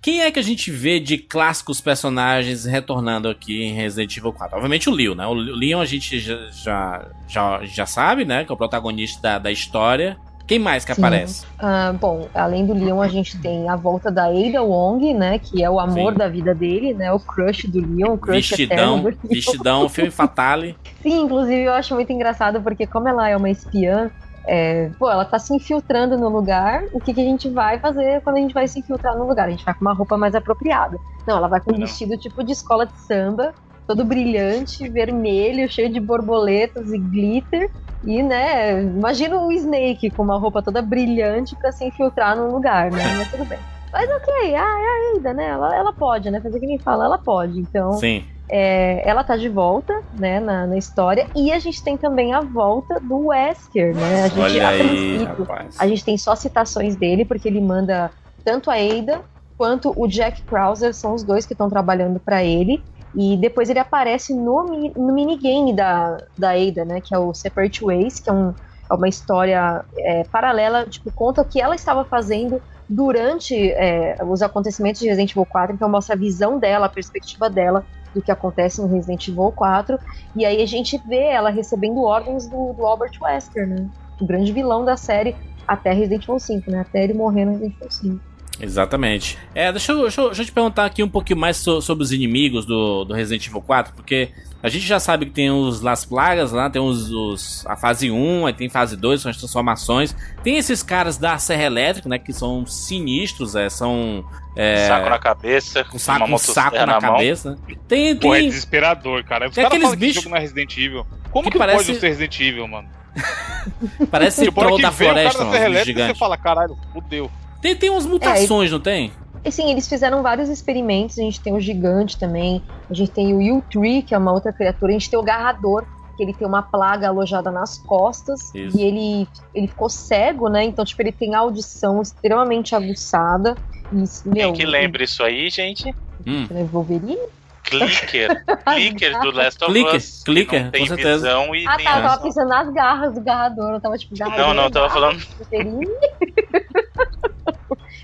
S1: quem é que a gente vê de clássicos personagens retornando aqui em Resident Evil 4? Obviamente o Leon, né? O Leon a gente já, já, já, sabe, né? Que é o protagonista da, da história. Quem mais que
S3: Sim.
S1: aparece?
S3: Ah, bom, além do Leon, a gente tem a volta da Ada Wong, né? Que é o amor
S1: Sim.
S3: da vida dele, né? O crush do Leon, o crush
S1: Vestidão,
S3: do Leon.
S1: vestidão, filme Fatale.
S3: Sim, inclusive eu acho muito engraçado porque como ela é uma espiã, é, pô, ela tá se infiltrando no lugar. O que, que a gente vai fazer quando a gente vai se infiltrar no lugar? A gente vai com uma roupa mais apropriada. Não, ela vai com um vestido tipo de escola de samba, todo brilhante, vermelho, cheio de borboletas e glitter. E, né, imagina o Snake com uma roupa toda brilhante pra se infiltrar num lugar, né? Mas tudo bem. Mas ok, ah, é a né? Ela, ela pode, né? Fazer que nem fala, ela pode. Então,
S1: Sim.
S3: É, ela tá de volta, né, na, na história. E a gente tem também a volta do Wesker, né? A gente,
S1: Olha
S3: a
S1: aí, rapaz.
S3: a gente tem só citações dele, porque ele manda tanto a Ada quanto o Jack Krauser, são os dois que estão trabalhando pra ele. E depois ele aparece no, no minigame da, da Ada, né? Que é o Separate Ways, que é, um, é uma história é, paralela, tipo, conta o que ela estava fazendo durante é, os acontecimentos de Resident Evil 4, então mostra a visão dela, a perspectiva dela do que acontece no Resident Evil 4. E aí a gente vê ela recebendo ordens do, do Albert Wesker, né? O grande vilão da série até Resident Evil 5, né? Até ele morrer no Resident Evil 5.
S1: Exatamente. É, deixa eu, deixa, eu, deixa eu te perguntar aqui um pouquinho mais so- sobre os inimigos do, do Resident Evil 4, porque a gente já sabe que tem os Las Plagas lá, tem os, os- a fase 1, aí tem fase 2, são as transformações. Tem esses caras da Serra Elétrica, né, que são sinistros, é, são... É,
S2: Saco na cabeça,
S1: com saco,
S2: uma
S1: um saco na,
S2: na
S1: cabeça. né? Tem,
S4: Pô, é
S1: tem,
S4: desesperador, cara. Os
S1: Tem aqueles bichos-
S4: jogo não é Resident Evil. Como
S1: que
S4: que,
S1: parece-
S4: pode ser Resident Evil, mano?
S1: parece
S4: Tipo,
S1: troll da floresta, mano,
S4: você fala, caralho, fudeu.
S1: Tem, tem umas mutações, não tem?
S3: E sim, eles fizeram vários experimentos. A gente tem o gigante também. A gente tem o U-Tree, que é uma outra criatura. A gente tem o garrador, que ele tem uma plaga alojada nas costas.
S1: Isso.
S3: E ele, ele ficou cego, né? Então, tipo, ele tem audição extremamente aguçada. E, meu,
S2: Quem que lembra isso aí, gente?
S1: Hum.
S3: ele é Wolverine?
S2: Clicker. Clicker do Last of
S1: Clicker,
S2: Us.
S1: clicker,
S2: não tem
S1: com certeza.
S2: visão e
S3: Ah, tá. Eu tava pensando nas garras do garrador. Eu tava tipo, garrador.
S2: Não, não, eu tava falando.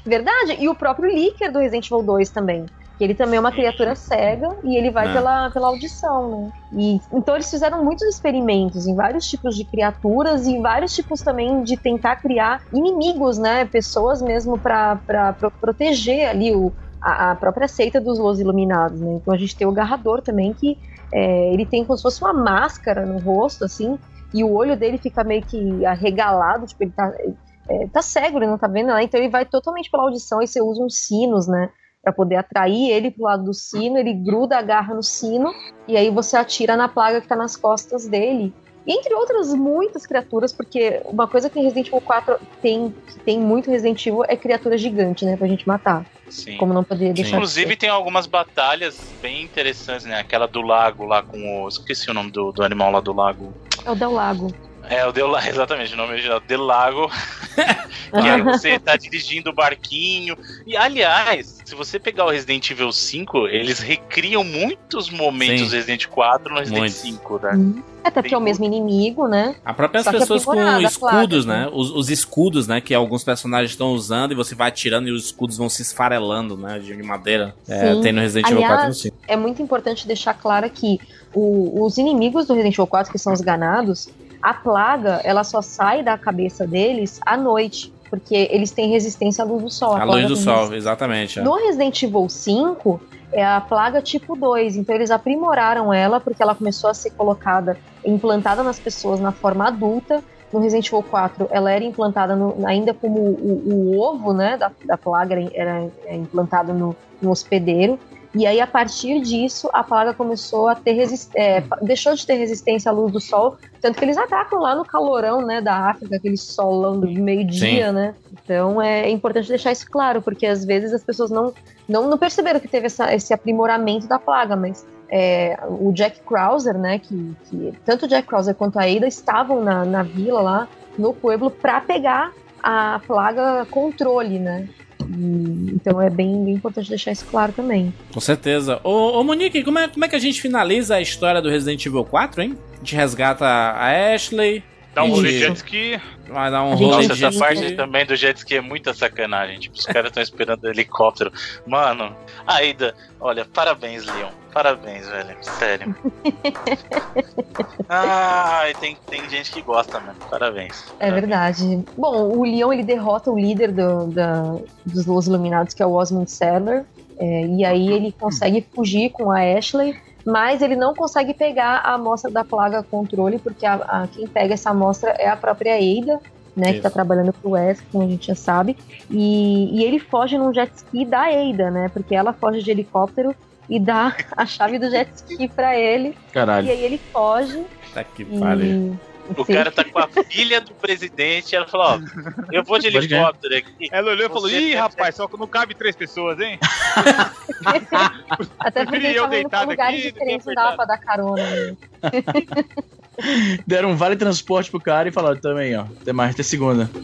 S3: Verdade. E o próprio Licker do Resident Evil 2 também. Que ele também é uma criatura cega e ele vai
S1: É.
S3: pela, pela audição, né? E, então eles fizeram muitos experimentos em vários tipos de criaturas e vários tipos também de tentar criar inimigos, né? Pessoas mesmo pro- proteger ali o, a, a própria seita dos Los Iluminados, né? Então a gente tem o Garrador também, que é, ele tem como se fosse uma máscara no rosto, assim, e o olho dele fica meio que arregalado, tipo, ele tá, é, tá cego, ele não tá vendo, né? Então ele vai totalmente pela audição e você usa uns sinos, né? Pra poder atrair ele pro lado do sino, ele gruda a garra no sino, e aí você atira na plaga que tá nas costas dele. Entre outras muitas criaturas, porque uma coisa que Resident Evil 4 tem, que tem muito Resident Evil é criatura gigante, né? Pra gente matar.
S2: Sim.
S3: Como não poderia deixar de
S2: Inclusive tem algumas batalhas bem interessantes, né? Aquela do lago lá com o. Esqueci o nome do, do animal lá do lago.
S3: É o Del Lago.
S2: É, o Del exatamente, o nome original, Del Lago. que aí você tá dirigindo o barquinho. E, aliás, se você pegar o Resident Evil 5, eles recriam muitos momentos
S1: Sim.
S2: do Resident 4 no Resident
S1: Muitos.
S2: 5, né?
S3: Até porque é o mesmo inimigo, né?
S1: A próprias
S3: Só que
S1: pessoas com escudos,
S3: claro,
S1: né? Os, os escudos, né? Que alguns personagens estão usando e você vai atirando e os escudos vão se esfarelando, né? De de madeira. É, tem no Resident Evil 4 e no
S3: Aliás,
S1: 5.
S3: é muito importante deixar claro que o- os inimigos do Resident Evil 4, que são os ganados, a plaga, ela só sai da cabeça deles à noite, porque eles têm resistência à luz do sol. Plaga
S1: luz do sol, exatamente. é.
S3: No Resident Evil 5, é a plaga tipo 2, então eles aprimoraram ela porque ela começou a ser colocada, implantada nas pessoas na forma adulta. No Resident Evil 4, ela era implantada no- ainda como o, o ovo né, da, da plaga, era, implantado no, no hospedeiro. E aí, a partir disso, a plaga começou a ter resistência. deixou de ter resistência à luz do sol. Tanto que eles atacam lá no calorão né, da África, aquele solão do meio-dia, né? Então é importante deixar isso claro, porque às vezes as pessoas não, não, não perceberam que teve essa- esse aprimoramento da plaga, mas é, o Jack Krauser, né? Que, que tanto o Jack Krauser quanto a Ada estavam na, na vila lá, no pueblo, para pegar a plaga controle, né? Então é bem, bem importante deixar isso claro também.
S1: Com certeza. Ô, ô Monique, como é, como é que a gente finaliza a história do Resident Evil 4, hein? A gente resgata a Ashley.
S4: Dá um rolê de jet ski.
S1: Vai dar um rolê
S2: Nossa, essa parte
S1: ski.
S2: também do jet ski é muita sacanagem. Tipo, os caras estão esperando o helicóptero. Mano, Aida, olha, parabéns, Leon. Parabéns, velho. Sério. Ai, tem, tem gente que gosta, mano. Parabéns.
S3: É verdade. Bom, o Leon ele derrota o líder do- da- dos Los Iluminados, que é o Osmond Saddler. é, e aí ele consegue fugir com a Ashley, mas ele não consegue pegar a amostra da plaga controle, porque a, a- quem pega essa amostra é a própria Ada, né, que tá
S1: Isso.
S3: trabalhando pro Wes, como a gente já sabe. E, e ele foge num jet ski da Ada, né? Porque ela foge de helicóptero e dá a chave do jet ski pra ele.
S7: Caralho.
S3: E aí ele foge
S1: Tá que
S3: e.
S1: pariu.
S2: O
S3: Sim.
S2: cara tá com a filha do presidente e ela falou: Ó, eu vou de helicóptero aqui.
S4: Ela olhou e falou: Ih,
S2: deve-
S4: rapaz, só que não cabe três pessoas, hein?
S3: Até porque
S4: eu deitado
S3: lugares
S4: aqui,
S3: diferentes, não dava pra dar carona. Né?
S7: Deram um vale transporte pro cara e falaram também, ó. Até mais, até segunda.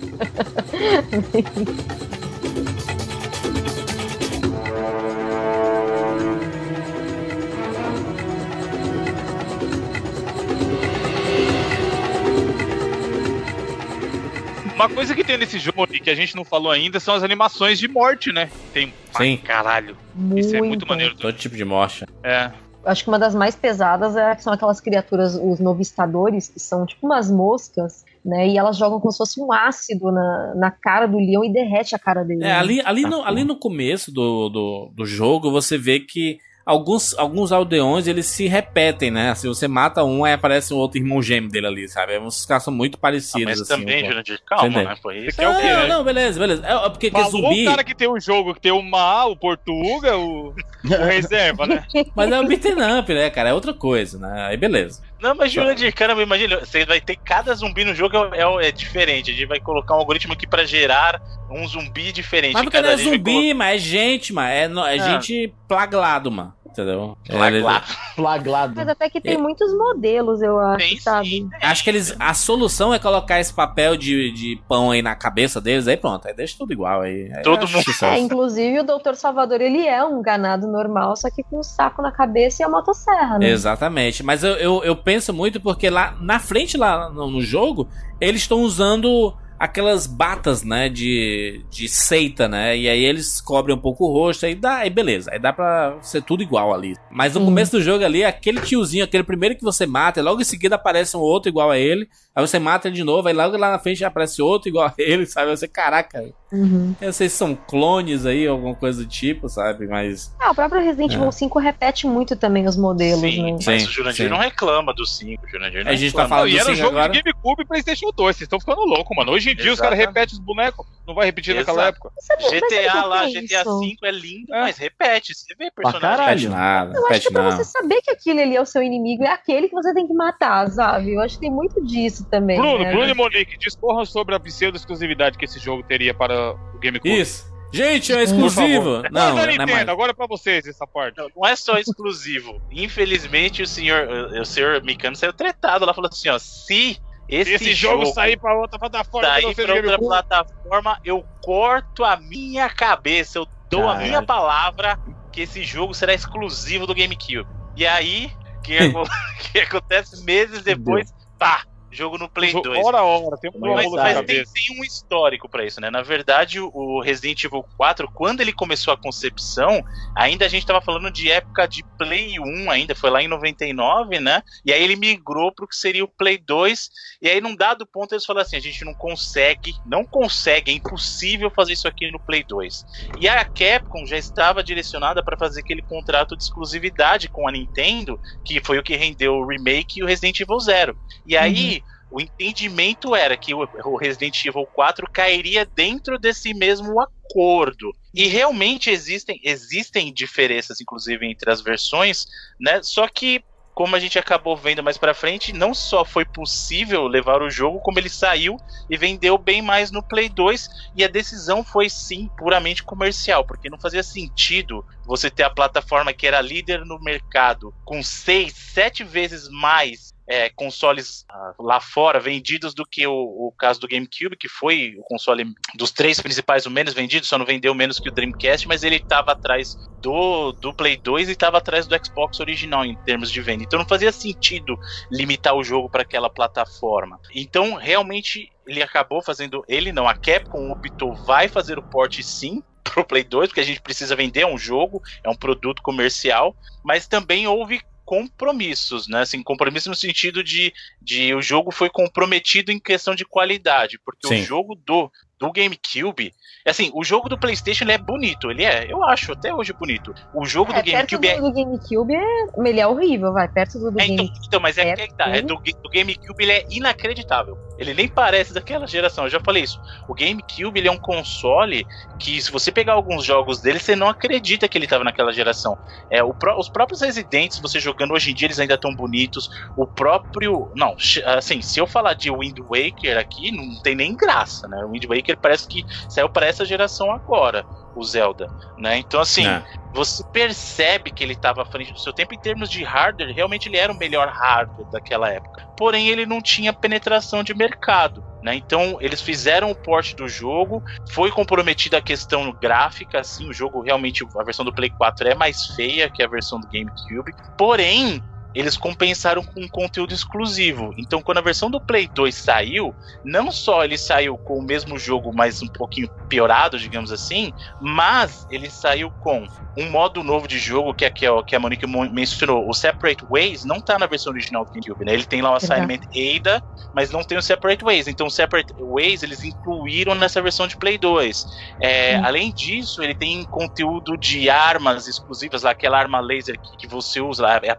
S4: Uma coisa que tem nesse jogo e que a gente não falou ainda são as animações de morte, né? Tem pra
S1: Sim.
S4: caralho.
S3: Muito.
S4: Isso é muito maneiro.
S1: Todo tipo de morte.
S4: É.
S3: Acho que uma das mais pesadas é, são aquelas criaturas, os novistadores, que são tipo umas moscas, né? E elas jogam como se fosse um ácido na, na cara do leão e derrete a cara dele.
S1: É,
S3: né?
S1: ali, ali, no, ali no começo do, do, do jogo, você vê que alguns, alguns aldeões eles se repetem, né? Se você mata um, aí aparece um outro irmão gêmeo dele ali, sabe? Os caras são muito
S2: Ah,
S1: parecidos.
S2: mas
S1: assim,
S2: também,
S1: um
S2: Jurandir, calma,
S1: Entendeu?
S2: né? Foi isso.
S4: Você quer o quê,
S1: não,
S4: né?
S1: não, beleza, beleza. É, é porque que
S4: Falou
S1: zumbi.
S4: o cara que tem o jogo, que tem o Ma, o Portuga, o, o reserva, né?
S1: Mas é o beaten up, né, cara? É outra coisa, né? Aí beleza.
S2: Não, mas Jurandir, caramba, imagina, você vai ter cada zumbi no jogo é, é- é diferente. A gente vai colocar um algoritmo aqui pra gerar um zumbi diferente.
S1: Mas porque não é zumbi, mas é gente, mano. É, é
S2: Ah.
S1: gente plaglado, mano. Entendeu? É,
S2: lá.
S7: Plaglado.
S3: Mas até que tem
S1: É.
S3: muitos modelos, eu acho,
S2: Tem
S3: sabe?
S2: sim.
S1: Acho que eles. A solução é colocar esse papel de, de pão aí na cabeça deles, aí pronto. Aí deixa tudo igual aí. Aí
S2: Todo mundo-
S1: sucesso.
S3: É, inclusive o Doutor Salvador, ele é um ganado normal, só que com um saco na cabeça e a motosserra, né?
S1: Exatamente. Mas eu, eu, eu penso muito porque lá na frente, lá no, no jogo, eles estão usando aquelas batas, né, de, de seita, né? E aí eles cobrem um pouco o rosto, aí dá, aí beleza. Aí dá pra ser tudo igual ali. Mas no começo do jogo ali, aquele tiozinho, aquele primeiro que você mata, e logo em seguida aparece um outro igual a ele. Aí você mata ele de novo, aí logo lá na frente aparece outro igual a ele, sabe? Você, caraca,
S3: Uhum.
S1: eu sei se são clones aí, alguma coisa do tipo, sabe? Mas.
S3: Ah, o próprio Resident
S1: É.
S3: Evil 5 repete muito também os modelos,
S2: Sim,
S3: né?
S2: mas
S1: Sim,
S2: o Jurandir
S1: sim.
S2: não reclama do 5, o Jurandir não
S1: A gente tá
S2: reclama.
S1: falando
S4: e
S1: do
S4: era um
S1: 5
S4: jogo
S1: agora.
S4: de GameCube e PlayStation 2. Vocês estão ficando loucos, mano. Hoje em dia os caras repetem os bonecos. Não vai repetir naquela
S2: Exato.
S4: época.
S3: Mas sabe o que
S2: GTA lá,
S3: penso?
S2: GTA V é lindo,
S4: É.
S2: mas repete. Você vê personagem.
S7: caralho.
S1: Pet nada,
S3: Eu acho que pra
S1: não.
S3: você saber que aquele ali é o seu inimigo, é aquele que você tem que matar, sabe? Eu acho que tem muito disso também.
S4: Bruno,
S3: né?
S4: Bruno e Monique, discorram sobre a pseudo-exclusividade que esse jogo teria para o GameCube.
S1: Isso. Gente, é exclusivo. Não, não é
S4: Nintendo,
S1: mais.
S4: agora é pra vocês essa parte.
S2: Não, não é só exclusivo. Infelizmente, o senhor, o senhor Mikano saiu tretado lá, falou assim, ó, se esse,
S4: Esse jogo, sair pra outra plataforma,
S2: sair pra outra
S4: GameCube.
S2: plataforma, eu corto a minha cabeça, eu dou a
S7: Caralho.
S2: minha palavra que esse jogo será exclusivo do GameCube. E aí, o que, que acontece meses depois, pá, jogo no Play 2.
S4: Hora a hora, tem um
S2: Mas, mas tem, tem um histórico pra isso, né? Na verdade, o Resident Evil 4, quando ele começou a concepção, ainda a gente tava falando de época de Play 1 ainda, foi lá em 99, né? E aí ele migrou pro que seria o Play 2, e aí num dado ponto eles falaram assim, a gente não consegue, não consegue, é impossível fazer isso aqui no Play 2. E a Capcom já estava direcionada para fazer aquele contrato de exclusividade com a Nintendo, que foi o que rendeu o remake e o Resident Evil 0. E aí, o entendimento era que o, Resident Evil 4 cairia dentro desse mesmo acordo. E realmente existem, existem diferenças, inclusive, entre as versões, né? Só que, como a gente acabou vendo mais pra frente, não só foi possível levar o jogo, como ele saiu e vendeu bem mais no Play 2. E a decisão foi sim puramente comercial, porque não fazia sentido você ter a plataforma que era líder no mercado com seis, sete vezes mais é, consoles ah, lá fora vendidos do que o, o caso do GameCube, que foi o console dos três principais o menos vendido, só não vendeu menos que o Dreamcast, mas ele estava atrás do, do Play 2 e estava atrás do Xbox original em termos de venda. Então não fazia sentido limitar o jogo para aquela plataforma. Então realmente ele acabou fazendo, ele não, a Capcom optou, vai fazer o port sim pro Play 2, porque a gente precisa vender um jogo, é um produto comercial, mas também houve compromissos, né? Assim, compromisso no sentido de, de o jogo foi comprometido em questão de qualidade, porque
S1: Sim.
S2: o jogo do, do GameCube, assim, o jogo do PlayStation ele é bonito, ele é, eu acho até hoje bonito. O jogo
S3: É,
S2: do
S3: perto
S2: GameCube é
S3: do, do GameCube, é, ele é horrível, vai. Perto do, do
S2: é, então,
S3: GameCube.
S2: então, mas é,
S3: É,
S2: que é tá. É do, do GameCube ele é inacreditável. Ele nem parece daquela geração. Eu já falei isso. O GameCube ele é um console que, se você pegar alguns jogos dele, você não acredita que ele estava naquela geração. É, o pró- os próprios Residentes, você jogando hoje em dia, eles ainda estão bonitos. O próprio. Não, assim, se eu falar de Wind Waker aqui, não tem nem graça, né? O Wind Waker parece que saiu para essa geração agora, o Zelda, né? Então, assim
S1: É.
S2: você percebe que ele estava à frente do seu tempo em termos de hardware, realmente ele era o melhor hardware daquela época. Porém, ele não tinha penetração de mercado. Né? Então, eles fizeram o port do jogo, foi comprometida a questão gráfica, assim, o jogo realmente, a versão do Play 4 é mais feia que a versão do GameCube. Porém, eles compensaram com um conteúdo exclusivo. Então, quando a versão do Play 2 saiu, não só ele saiu com o mesmo jogo, mas um pouquinho piorado, digamos assim, mas ele saiu com um modo novo de jogo que, é, que, que a Monique mon- mencionou. O Separate Ways não tá na versão original do GameCube, né? Ele tem lá o. Assignment Ada, mas não tem o Separate Ways. Então, o Separate Ways eles incluíram nessa versão de Play 2. É, além disso, ele tem conteúdo de armas exclusivas, lá, aquela arma laser que, que você usa lá, é a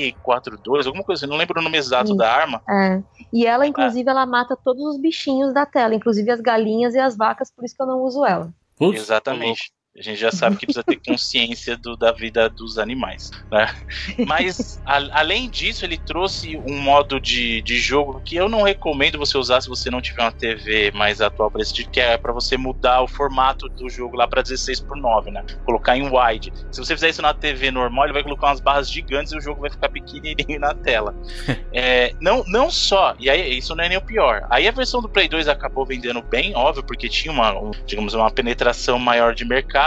S2: PLR-42, alguma coisa, assim, não lembro o nome exato
S3: Sim.
S2: da arma.
S3: É. E ela, inclusive, ela mata todos os bichinhos da tela, inclusive as galinhas e as vacas, por isso que eu não uso ela.
S1: Putz,
S2: Exatamente. A gente já sabe que precisa ter consciência do- da vida dos animais. Né? Mas, a- além disso, ele trouxe um modo de, de jogo que eu não recomendo você usar se você não tiver uma TV mais atual para esse tipo, que é para você mudar o formato do jogo lá para 16 por 9, né? Colocar em wide. Se você fizer isso na TV normal, ele vai colocar umas barras gigantes e o jogo vai ficar pequenininho na tela. É, não, não só, e aí isso não é nem o pior. Aí a versão do Play 2 acabou vendendo bem, óbvio, porque tinha uma, um, digamos, uma penetração maior de mercado.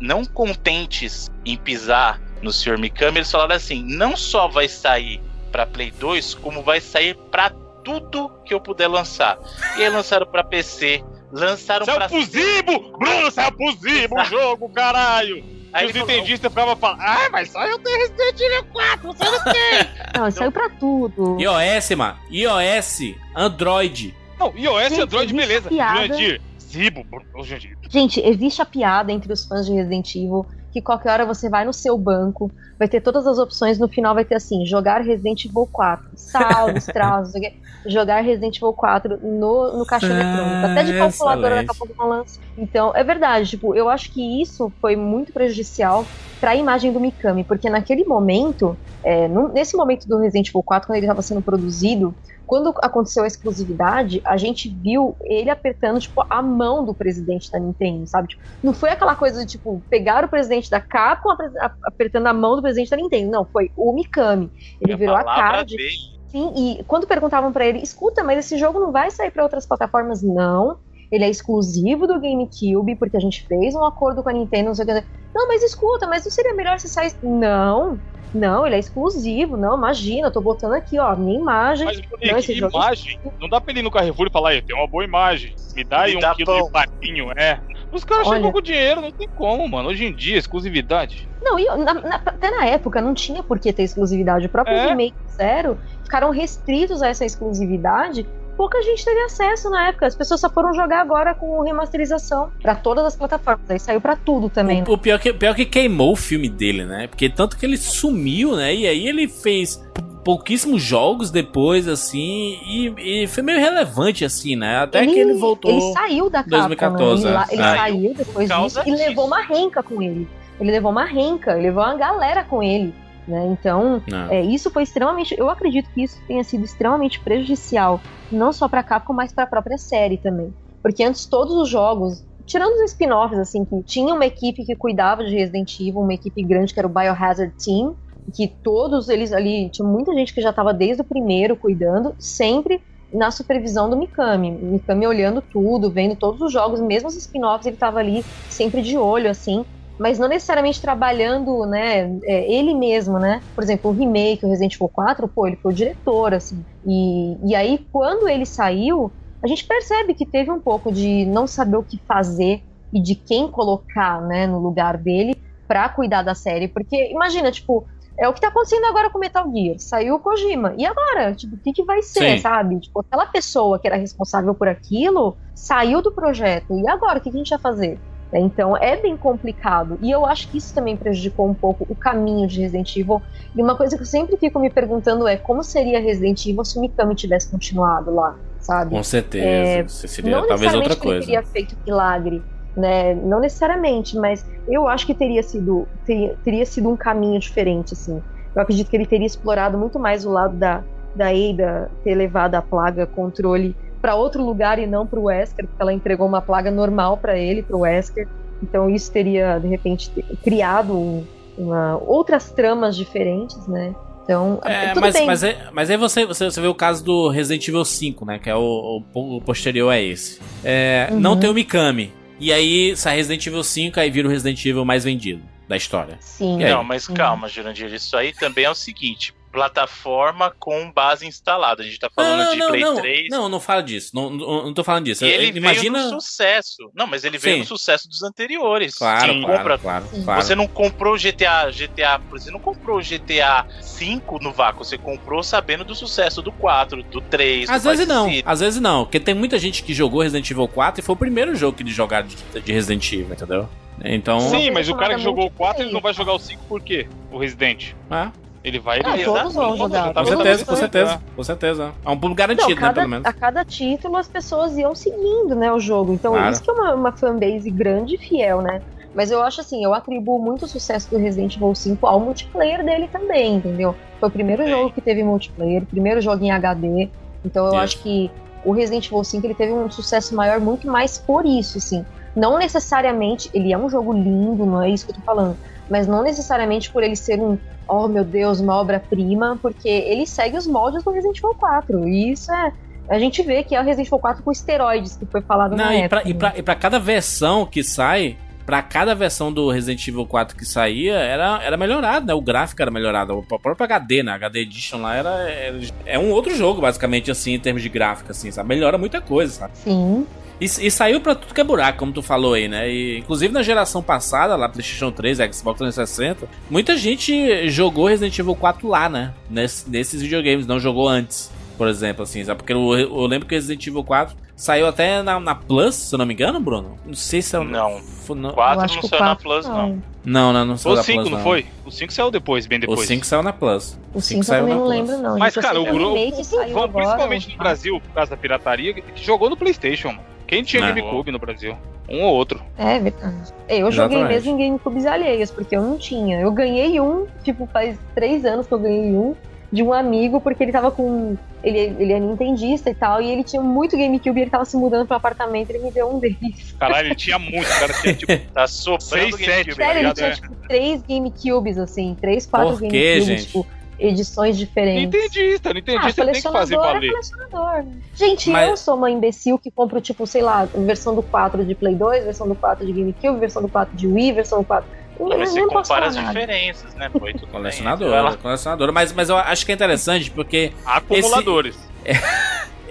S2: Não contentes em pisar no Sr. Mikami, eles falaram assim: não só vai sair para Play 2, como vai sair para tudo que eu puder lançar. E aí lançaram para PC, lançaram
S4: Saiu
S2: para
S4: pro Zibo! Bruno, saiu pro Zibo o jogo, caralho!
S2: Aí
S4: e os entendistas ficavam falando, ah, mas só eu tenho Resident Evil 4, você não tem!
S3: Não, saiu pra tudo.
S1: iOS, mano. iOS, Android.
S4: Não, iOS
S3: Gente,
S4: Android, beleza.
S3: piada. Gente, existe a piada entre os fãs de Resident Evil que qualquer hora você vai no seu banco, vai ter todas as opções, no final vai ter assim, jogar Resident Evil 4, saldos, traços, jogar Resident Evil 4 no, no caixa
S1: Ah,
S3: eletrônico, até de calculadora daqui a pouco não lança. Então, é verdade, tipo, eu acho que isso foi muito prejudicial pra imagem do Mikami, porque naquele momento, é, nesse momento do Resident Evil 4, quando ele estava sendo produzido, quando aconteceu a exclusividade, a gente viu ele apertando, tipo, a mão do presidente da Nintendo, sabe? Tipo, não foi aquela coisa de, tipo, pegar o presidente da Capcom apertando a mão do presidente da Nintendo. Não, foi o Mikami. Ele virou a cara de.
S2: dele.
S3: Sim, e quando perguntavam pra ele, escuta, mas esse jogo não vai sair pra outras plataformas? Não. Ele é exclusivo do GameCube, porque a gente fez um acordo com a Nintendo. Não, sei o que. não mas escuta, mas não seria melhor se saísse. Não, não, ele é exclusivo. Não, imagina, eu tô botando aqui, ó, minha imagem.
S4: Mas,
S3: não,
S4: Monique,
S3: esse jogo
S4: imagem, não dá pra ele ir no Carrefour e falar, aí, tem uma boa imagem, me dá aí um
S2: dá
S4: quilo
S2: pão."
S4: de patinho, é. Os caras
S3: Olha.
S4: chegam com dinheiro, não tem como, mano. Hoje em dia, exclusividade.
S3: Não, e na- na- até na época não tinha por que ter exclusividade. O próprio
S4: É.
S3: remake zero ficaram restritos a essa exclusividade. Pouca gente teve acesso na época. As pessoas só foram jogar agora com remasterização pra todas as plataformas. Aí saiu pra tudo também. né?
S1: O, o pior, que, pior que queimou o filme dele, né? Porque tanto que ele sumiu, né? E aí ele fez pou- pouquíssimos jogos depois, assim, e, e foi meio relevante, assim, né? Até que ele voltou.
S3: Ele saiu da Capcom,
S1: 2014,
S3: né? Ele,
S1: é.
S3: ele
S1: Saiu
S3: saiu depois
S2: causa
S3: disso e
S2: disso.
S3: levou uma renca com ele. Ele levou uma renca, ele levou uma galera com ele. Né? Então, é, isso foi extremamente. Eu acredito que isso tenha sido extremamente prejudicial, não só pra Capcom, mas pra própria série também. Porque antes todos os jogos, tirando os spin-offs, assim, que tinha uma equipe que cuidava de Resident Evil, uma equipe grande que era o Biohazard Team, que todos eles ali, tinha muita gente que já estava desde o primeiro cuidando, sempre na supervisão do Mikami. Mikami olhando tudo, vendo todos os jogos, mesmo os spin-offs, ele estava ali sempre de olho, assim, mas não necessariamente trabalhando, né, é, ele mesmo, né? Por exemplo, o remake, o Resident Evil 4, pô, ele foi o diretor, assim. E, e aí, quando ele saiu, a gente percebe que teve um pouco de não saber o que fazer e de quem colocar, né, no lugar dele pra cuidar da série. Porque, imagina, tipo, é o que tá acontecendo agora com Metal Gear. Saiu o Kojima. E agora? Tipo, o que, que vai ser,
S1: Sim.
S3: sabe? Tipo, aquela pessoa que era responsável por aquilo saiu do projeto. E agora? O que, que a gente vai fazer? Então é bem complicado. E eu acho que isso também prejudicou um pouco o caminho de Resident Evil. E uma coisa que eu sempre fico me perguntando é como seria Resident Evil se o Mikami tivesse continuado lá, sabe?
S1: Com certeza.
S3: É,
S1: seria
S3: não
S1: talvez outra
S3: que ele
S1: coisa.
S3: teria feito milagre, né? Não necessariamente, mas eu acho que teria sido teria, teria sido um caminho diferente, assim. Eu acredito que ele teria explorado muito mais o lado da da Ada ter levado a plaga controle para outro lugar e não para o Wesker, porque ela entregou uma plaga normal para ele, para o Wesker. Então isso teria de repente te- criado um- uma, outras tramas diferentes, né? Então,
S1: É,
S3: tudo
S1: mas,
S3: bem.
S1: mas, é- mas aí você, você, você vê o caso do Resident Evil 5, né? Que é o, o- o posterior a esse. É,
S3: Uhum.
S1: Não tem o Mikami. E aí sai Resident Evil 5, aí vira o Resident Evil mais vendido da história.
S3: Sim.
S2: Não, mas calma, Jurandir. Isso aí também é o seguinte: plataforma com base instalada. A gente tá falando
S1: não,
S2: de
S1: não,
S2: Play
S1: não,
S2: 3.
S1: não, não fala disso. Não, não, não tô falando disso.
S2: E ele
S1: Imagina.
S2: veio no sucesso. Não, mas ele veio
S1: Sim.
S2: no sucesso dos anteriores.
S1: Claro,
S2: Você
S1: claro,
S2: compra-
S1: claro,
S3: Sim.
S1: claro.
S2: Você não comprou o GTA, GTA, você não comprou o GTA 5 no vácuo, você comprou sabendo do sucesso do 4, do 3,
S1: Às
S2: do
S1: vezes
S2: Vice
S1: não,
S2: City.
S1: às vezes não. Porque tem muita gente que jogou Resident Evil 4 e foi o primeiro jogo que eles jogaram de, de Resident Evil, entendeu? Então.
S4: Sim, mas o cara que jogou o 4, ele não vai jogar o 5 por quê? O Resident.
S1: Ah,
S4: Ele vai...
S3: Ah,
S4: ele
S3: todos vão jogar.
S1: com certeza, com certeza, com certeza. É um pulo garantido,
S3: Não,
S1: né,
S3: cada,
S1: pelo menos.
S3: a cada título as pessoas iam seguindo, né, o jogo. Então,
S1: Claro.
S3: isso que é uma, uma fanbase grande e fiel, né? Mas eu acho assim, eu atribuo muito o sucesso do Resident Evil 5 ao multiplayer dele também, entendeu? Foi o primeiro jogo que teve multiplayer, o primeiro jogo em HD. Então eu
S1: Isso.
S3: acho que o Resident Evil 5 ele teve um sucesso maior muito mais por isso, assim. Não necessariamente, ele é um jogo lindo, não é isso que eu tô falando. Mas não necessariamente por ele ser um, oh meu Deus, uma obra-prima, porque ele segue os moldes do Resident Evil 4. E isso é. A gente vê que é o Resident Evil 4 com esteroides, que foi falado
S1: Não,
S3: na
S1: e pra,
S3: época.
S1: e, pra, e pra cada versão que sai, pra cada versão do Resident Evil 4 que saía, era, era melhorado, né? O gráfico era melhorado. O próprio HD, né? HD Edition lá era, era- É um outro jogo, basicamente, assim, em termos de gráfico, assim, sabe? Melhora muita coisa, sabe?
S3: Sim.
S1: E, e saiu pra tudo que é buraco, como tu falou aí, né? E, inclusive na geração passada, lá PlayStation 3, Xbox 360, muita gente jogou Resident Evil 4 lá, né? Ness- nesses videogames, não jogou antes, por exemplo, assim, sabe? Porque eu, eu lembro que Resident Evil 4 saiu até na, na Plus, se eu não me engano, Bruno. Não sei se é
S2: Não.
S1: Foi, não.
S3: Eu
S2: 4
S3: acho
S2: não
S3: o
S2: saiu na
S3: 4
S2: Plus, não.
S1: Não, não, não saiu
S4: O
S1: na
S4: 5
S1: Plus,
S4: não foi? O 5 saiu depois, bem
S1: O
S4: depois.
S1: 5 saiu na Plus.
S3: O 5 eu também não lembro, não.
S4: Mas.
S3: Eu
S4: cara,
S3: sei
S4: o Bruno,
S3: saiu
S4: principalmente
S3: o-
S4: no Brasil, por causa da pirataria, que jogou no Playstation, mano. Quem tinha
S1: Não.
S4: GameCube no Brasil? Um ou outro.
S3: É verdade. Eu joguei
S1: Exatamente.
S3: mesmo em GameCubes alheios, porque eu não tinha. Eu ganhei um, tipo, faz três anos que eu ganhei um, de um amigo, porque ele tava com. Ele, ele é nintendista e tal, e ele tinha muito GameCube e ele tava se mudando pro apartamento e ele me deu um deles.
S4: Caralho, ele tinha muito, o cara tinha tipo.
S2: Tá soprando
S4: Seis,
S2: GameCube.
S3: Sério, ele tinha,
S4: É.
S3: tipo, três GameCubes, assim, três, quatro
S1: Por
S3: GameCubes,
S1: gente?
S3: tipo. Edições diferentes.
S4: Nintendista, Nintendista ah, tem que fazer valer. É colecionador.
S3: Gente, Mas... eu sou uma imbecil que compro, tipo, sei lá, versão do 4 de Play 2, versão do 4 de GameCube, versão do 4 de Wii, versão do 4.
S2: Não, mas você compara as diferenças, né? Foi tudo
S1: colecionador, colecionador. Mas, mas eu acho que é interessante porque.
S4: Acumuladores.
S1: Esse,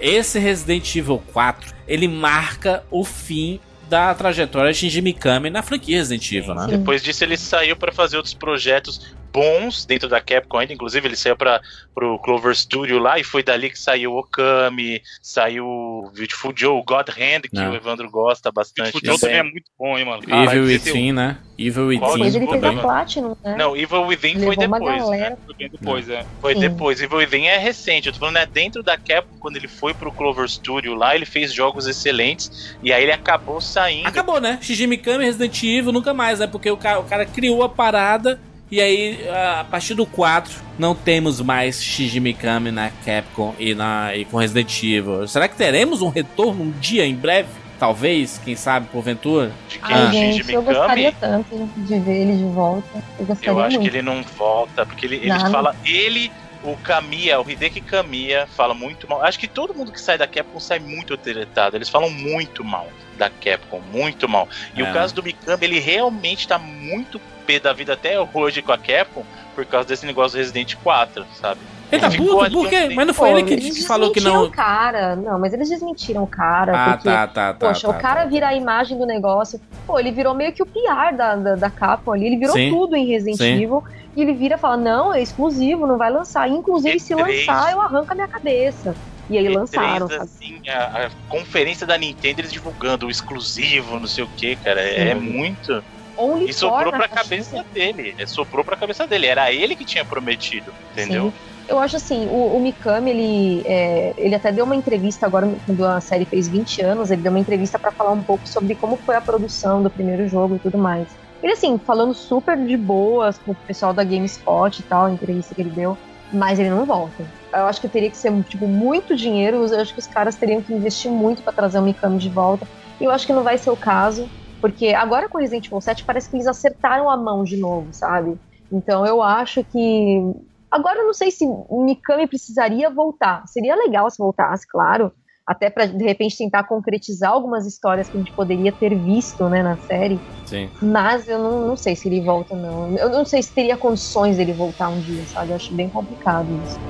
S1: esse Resident Evil 4 ele marca o fim da trajetória de Shinji Mikami na franquia Resident Evil, né?
S2: Depois disso ele saiu para fazer outros projetos bons dentro da Capcom ainda, inclusive ele saiu para pro Clover Studio lá e foi dali que saiu Okami, saiu Beautiful Joe, God Hand, que Não. o Evandro gosta bastante.
S4: Beautiful Joe também é muito bom, hein, mano.
S1: Evil Within, né? Evil Within.
S3: Depois ele fez a Platinum, né?
S2: Não, Evil Within foi depois, né? Foi
S4: depois, é.
S2: Foi Sim. depois. Evil Within é recente. Eu tô falando, né, dentro da Capcom, quando ele foi pro Clover Studio lá, ele fez jogos excelentes e aí ele acabou saindo.
S1: Acabou, né? Shinji Mikami, Resident Evil, nunca mais, né? Porque o cara, o cara criou a parada e aí, a partir do 4, não temos mais Shinji Mikami na Capcom e, na, e com Resident Evil. Será que teremos um retorno um dia em breve? Talvez, quem sabe, porventura?
S3: De quem? Ai, gente, eu gostaria tanto de ver ele de volta. Eu, gostaria
S2: eu acho
S3: muito.
S2: que ele não volta, porque ele, ele fala. Ele o Kamiya, o Hideki Kamiya, fala muito mal. Acho que todo mundo que sai da Capcom sai muito deletado. Eles falam muito mal da Capcom, muito mal. E é. o caso do Mikami, ele realmente tá muito pé da vida até hoje com a Capcom por causa desse negócio do Resident 4, sabe?
S1: Ele tá puto? Por quê? Mas não foi Pô, ele que, que falou que não.
S3: o cara. Não, mas eles desmentiram o cara. Ah, porque, tá, tá, tá. Poxa, tá, o cara tá. vira a imagem do negócio. Pô, ele virou meio que o PR da, da, da Capcom ali. Ele virou Sim. tudo em Resident Sim. Evil. E ele vira e fala: Não, é exclusivo, não vai lançar. Inclusive, E3. se lançar, eu arranco a minha cabeça. E aí E3, lançaram.
S2: Assim, a, a, conferência da Nintendo, eles divulgando o exclusivo, não sei o que, cara. É, é muito.
S3: Only
S2: e soprou pra cabeça dele. É, soprou pra cabeça dele. Era ele que tinha prometido, entendeu? Sim.
S3: Eu acho assim, o, o Mikami, ele, é, ele até deu uma entrevista agora, quando a série fez 20 anos, ele deu uma entrevista para falar um pouco sobre como foi a produção do primeiro jogo e tudo mais. Ele, assim, falando super de boas com o pessoal da GameSpot e tal, a entrevista que ele deu, mas ele não volta. Eu acho que teria que ser, tipo, muito dinheiro, eu acho que os caras teriam que investir muito para trazer o Mikami de volta, e eu acho que não vai ser o caso. Porque agora com Resident Evil 7 parece que eles acertaram a mão de novo, sabe? Então eu acho que. Agora eu não sei se Mikami precisaria voltar. Seria legal se voltasse, claro. Até para de repente tentar concretizar algumas histórias que a gente poderia ter visto né, na série.
S1: Sim.
S3: Mas eu não, não sei se ele volta, não. Eu não sei se teria condições dele voltar um dia, sabe? Eu acho bem complicado isso.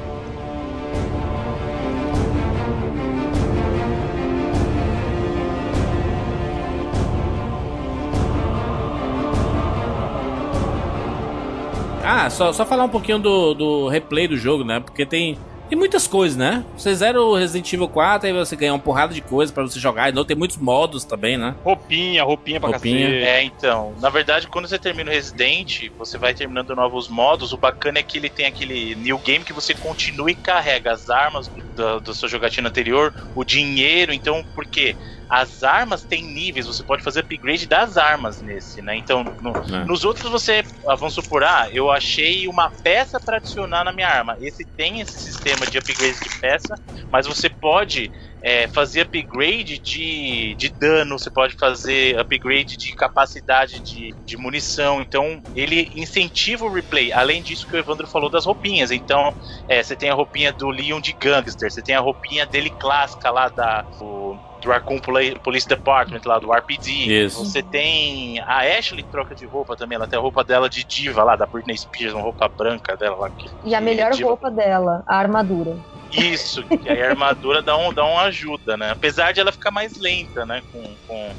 S1: Ah, só, só falar um pouquinho do, do replay do jogo, né? Porque tem, tem muitas coisas, né? Você zera o Resident Evil 4, aí você ganha uma porrada de coisa para você jogar. Não tem muitos modos também, né?
S4: Roupinha, roupinha pra roupinha. Cacete.
S2: É, então. Na verdade, quando você termina o Resident, você vai terminando novos modos. O bacana é que ele tem aquele new game que você continua e carrega as armas do, do seu jogatina anterior, o dinheiro. Então, por quê? As armas têm níveis, você pode fazer upgrade das armas nesse, né? Então, no, é. nos outros você, ah, vamos supor, ah, eu achei uma peça para adicionar na minha arma. Esse tem esse sistema de upgrade de peça, mas você pode é, fazer upgrade de, de dano, você pode fazer upgrade de capacidade de, de munição. Então, ele incentiva o replay. Além disso que o Evandro falou das roupinhas. Então, é, você tem a roupinha do Leon de Gangster, você tem a roupinha dele clássica lá da. Do, do Raccoon Police Department lá, do RPD.
S1: Isso.
S2: Você tem a Ashley troca de roupa também, ela tem a roupa dela de diva lá, da Britney Spears, uma roupa branca dela lá. Que,
S3: e a melhor diva. roupa dela, a armadura.
S2: Isso, e aí a armadura dá, um, dá uma ajuda, né? Apesar de ela ficar mais lenta, né, com, com,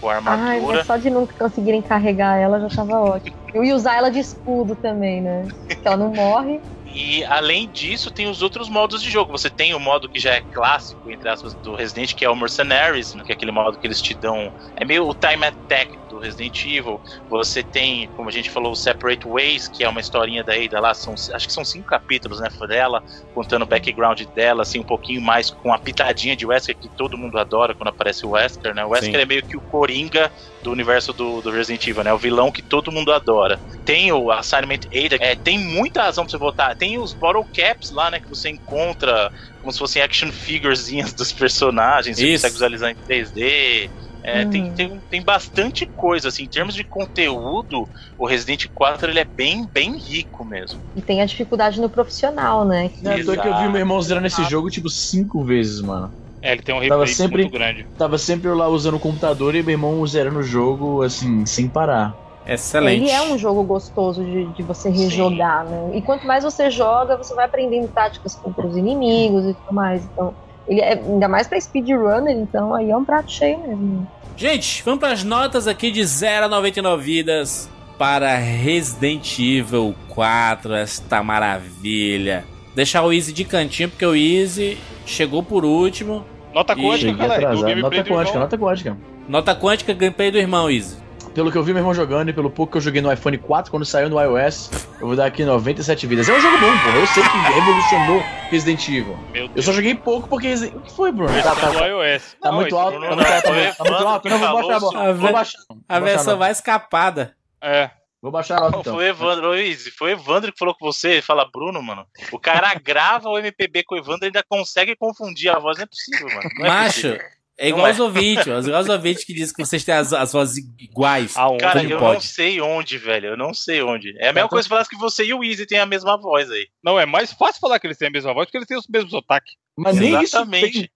S2: com a armadura. Ai,
S3: só de nunca conseguirem carregar ela já tava ótimo. Eu ia usar ela de escudo também, né? Que ela não morre.
S2: E além disso, tem os outros modos de jogo. Você tem o modo que já é clássico, entre aspas, do Resident, que é o Mercenaries, né, que é aquele modo que eles te dão. É meio o Time Attack do Resident Evil. Você tem, como a gente falou, o Separate Ways, que é uma historinha da Ada lá, são, acho que são cinco capítulos, né, dela, contando o background dela, assim, um pouquinho mais com a pitadinha de Wesker, que todo mundo adora quando aparece o Wesker, né? O Wesker Sim. é meio que o Coringa do universo do, do, Resident Evil, né? O vilão que todo mundo adora. Tem o Assignment Ada, é, tem muita razão pra você votar. Tem os bottle caps lá, né? Que você encontra como se fossem action figurezinhas dos personagens. Você consegue visualizar em 3D. É, tem,
S3: Uhum.
S2: tem, tem bastante coisa, assim, em termos de conteúdo, o Resident 4 ele é bem, bem rico mesmo.
S3: E tem a dificuldade no profissional, né? Que-
S7: Não é toa que eu vi
S2: Exato.
S7: meu irmão zerando esse jogo, tipo, cinco vezes, mano.
S4: É, ele tem um
S7: Tava
S4: replay
S7: sempre-
S4: muito grande.
S7: Tava sempre eu lá usando o computador e meu irmão zerando o jogo, assim, sem parar.
S1: Excelente.
S3: Ele é um jogo gostoso de, de você rejogar, né? E quanto mais você joga, você vai aprendendo táticas contra os inimigos e tudo mais. Então, ele é ainda mais pra speedrunner, então aí é um prato cheio mesmo.
S1: Gente, vamos para as notas aqui de 0 a 99 vidas para Resident Evil 4, esta maravilha. Deixar o Easy de cantinho, porque o Easy chegou por último.
S4: Nota quântica, galera.
S7: Nota quântica, nota quântica.
S1: Nota quântica, gameplay do irmão, Easy.
S7: Pelo que eu vi meu irmão jogando e pelo pouco que eu joguei no iPhone 4 quando saiu no iOS, eu vou dar aqui 97 vidas. É um jogo bom, pô. Eu sei que revolucionou Resident Evil.
S4: Meu
S7: Eu só joguei pouco porque. O que foi, Bruno? Tá,
S4: é
S7: tá,
S4: do
S7: tá,
S4: iOS.
S7: tá
S4: Não,
S7: muito alto,
S4: não-
S7: tá muito alto, tá muito- tá muito alto. Não, vou baixar a bola. Vou baixar.
S1: A versão mais escapada.
S4: É.
S7: Vou baixar a nota então.
S2: Foi o Evandro, ô, Izzy, foi o Evandro que falou com você, fala Bruno, mano. O cara grava o MPB com o Evandro e ainda consegue confundir a voz, não é possível, mano. Não é
S1: Macho,
S2: possível.
S1: É igual
S2: Não é.
S1: os ouvintes, ó, igual os ouvintes que dizem que vocês têm as, as vozes iguais.
S4: Aonde?
S2: Cara,
S1: Como
S2: eu
S1: pode?
S2: não sei onde, velho. Eu não sei onde. É a mesma
S7: Então-
S2: coisa que falasse que você e o Izzy têm a mesma voz aí.
S4: Não, é mais fácil falar que eles têm a mesma voz porque eles têm os mesmos sotaques.
S7: Mas nem isso
S2: Exatamente.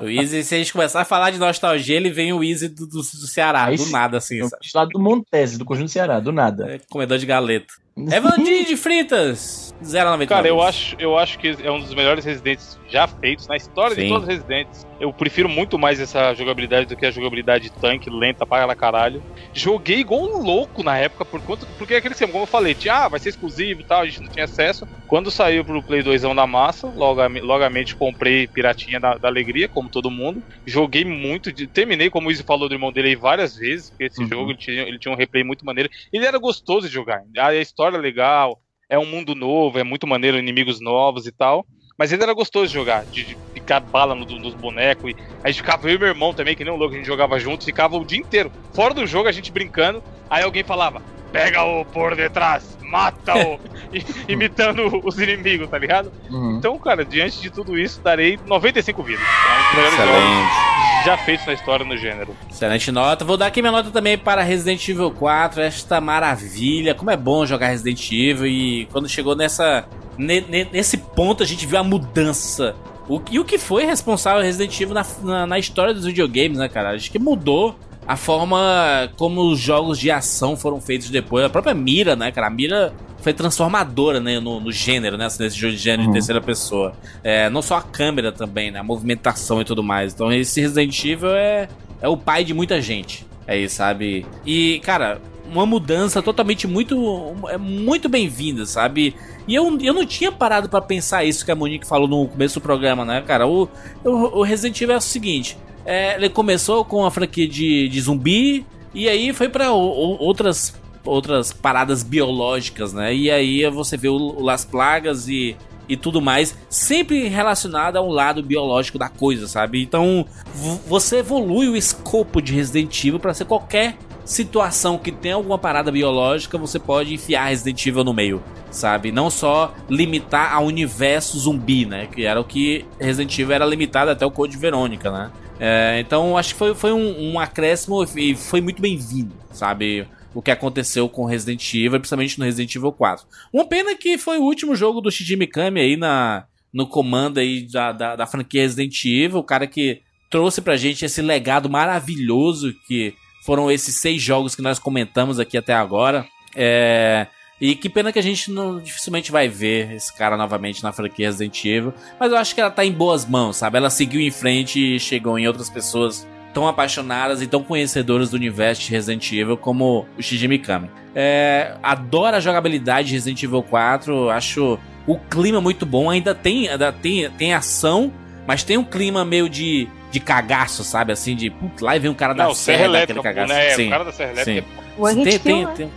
S1: O Easy, se a gente começar a falar de nostalgia, ele vem o Easy do, do, do Ceará,
S7: Aí
S1: do nada, assim,
S7: fiz lá do Montese, do Conjunto Ceará, do nada.
S1: É, comedor de galeto. Evandrinho de Fritas, 0,99.
S4: Cara, eu acho, eu acho que é um dos melhores Residentes já feitos na história
S1: Sim.
S4: de todos os Residentes. Eu prefiro muito mais essa jogabilidade do que a jogabilidade tanque, lenta para caralho. Joguei igual um louco na época, por conta, porque aquele esquema, como eu falei, tinha, ah, vai ser exclusivo e tal, a gente não tinha acesso. Quando saiu pro Play 2 da massa, logo, logamente comprei Piratinha da, da Alegria, como todo mundo. Joguei muito, terminei, como o Izzy falou do irmão dele aí várias vezes, porque esse
S7: Uhum.
S4: jogo ele tinha, ele tinha um replay muito maneiro. Ele era gostoso de jogar, a história é legal, é um mundo novo, é muito maneiro, inimigos novos e tal. Mas ele era gostoso jogar, de, de picar bala no- nos bonecos. E a gente ficava, eu e meu irmão também, que nem um louco, a gente jogava junto, ficava o dia inteiro. Fora do jogo, a gente brincando, aí alguém falava, pega-o por detrás, mata-o, imitando os inimigos, tá ligado?
S7: Uhum.
S4: Então, cara, diante de tudo isso, darei 95 vidas. É um dos
S1: Excelente.
S4: já feitos na história no gênero.
S1: Excelente nota. Vou dar aqui minha nota também para Resident Evil 4, esta maravilha. Como é bom jogar Resident Evil e quando chegou nessa ne- ne- nesse ponto a gente viu a mudança. O, e o que foi responsável Resident Evil na, na, na história dos videogames, né, cara? Acho que mudou a forma como os jogos de ação foram feitos depois. A própria mira, né, cara? A mira foi transformadora, né, no, no gênero, né? Nesse jogo de gênero
S7: Uhum.
S1: de terceira pessoa. É, não só a câmera também, né? A movimentação e tudo mais. Então esse Resident Evil é, é o pai de muita gente. Aí, sabe? E, cara, uma mudança totalmente muito é muito bem-vinda, sabe? E eu, eu não tinha parado pra pensar isso que a Monique falou no começo do programa, né, cara? O, o, o Resident Evil é o seguinte: é, ele começou com a franquia de, de zumbi, e aí foi o- outras, outras paradas biológicas, né? E aí você vê o, o Las Plagas e, e tudo mais, sempre relacionado ao lado biológico da coisa, sabe? Então você evolui o escopo de Resident Evil pra ser qualquer situação que tem alguma parada biológica, você pode enfiar Resident Evil no meio, sabe? Não só limitar ao universo zumbi, né? Que era o que Resident Evil era limitado até o Code Verônica, né? É, então acho que foi, foi um, um acréscimo e foi muito bem-vindo, sabe? O que aconteceu com Resident Evil, principalmente no Resident Evil 4. Uma pena que foi o último jogo do Shinji Mikami aí na, no comando aí da, da, da franquia Resident Evil, o cara que trouxe pra gente esse legado maravilhoso que foram esses seis jogos que nós comentamos aqui até agora. É, e que pena que a gente não, dificilmente vai ver esse cara novamente na franquia Resident Evil. Mas eu acho que ela tá em boas mãos, sabe? Ela seguiu em frente e chegou em outras pessoas tão apaixonadas e tão conhecedoras do universo de Resident Evil como o Shinji Mikami. É, adoro a jogabilidade de Resident Evil 4, acho o clima muito bom. Ainda tem, ainda tem, tem ação, mas tem um clima meio de, de cagaço, sabe? Assim, de putz, lá vem um cara da
S4: Não,
S1: serra
S4: Serra
S1: daquele cagaço.
S4: né?
S1: Sim,
S4: O cara da Serra
S1: sim.
S4: Elétrica.
S3: One
S1: tem, tem, tem,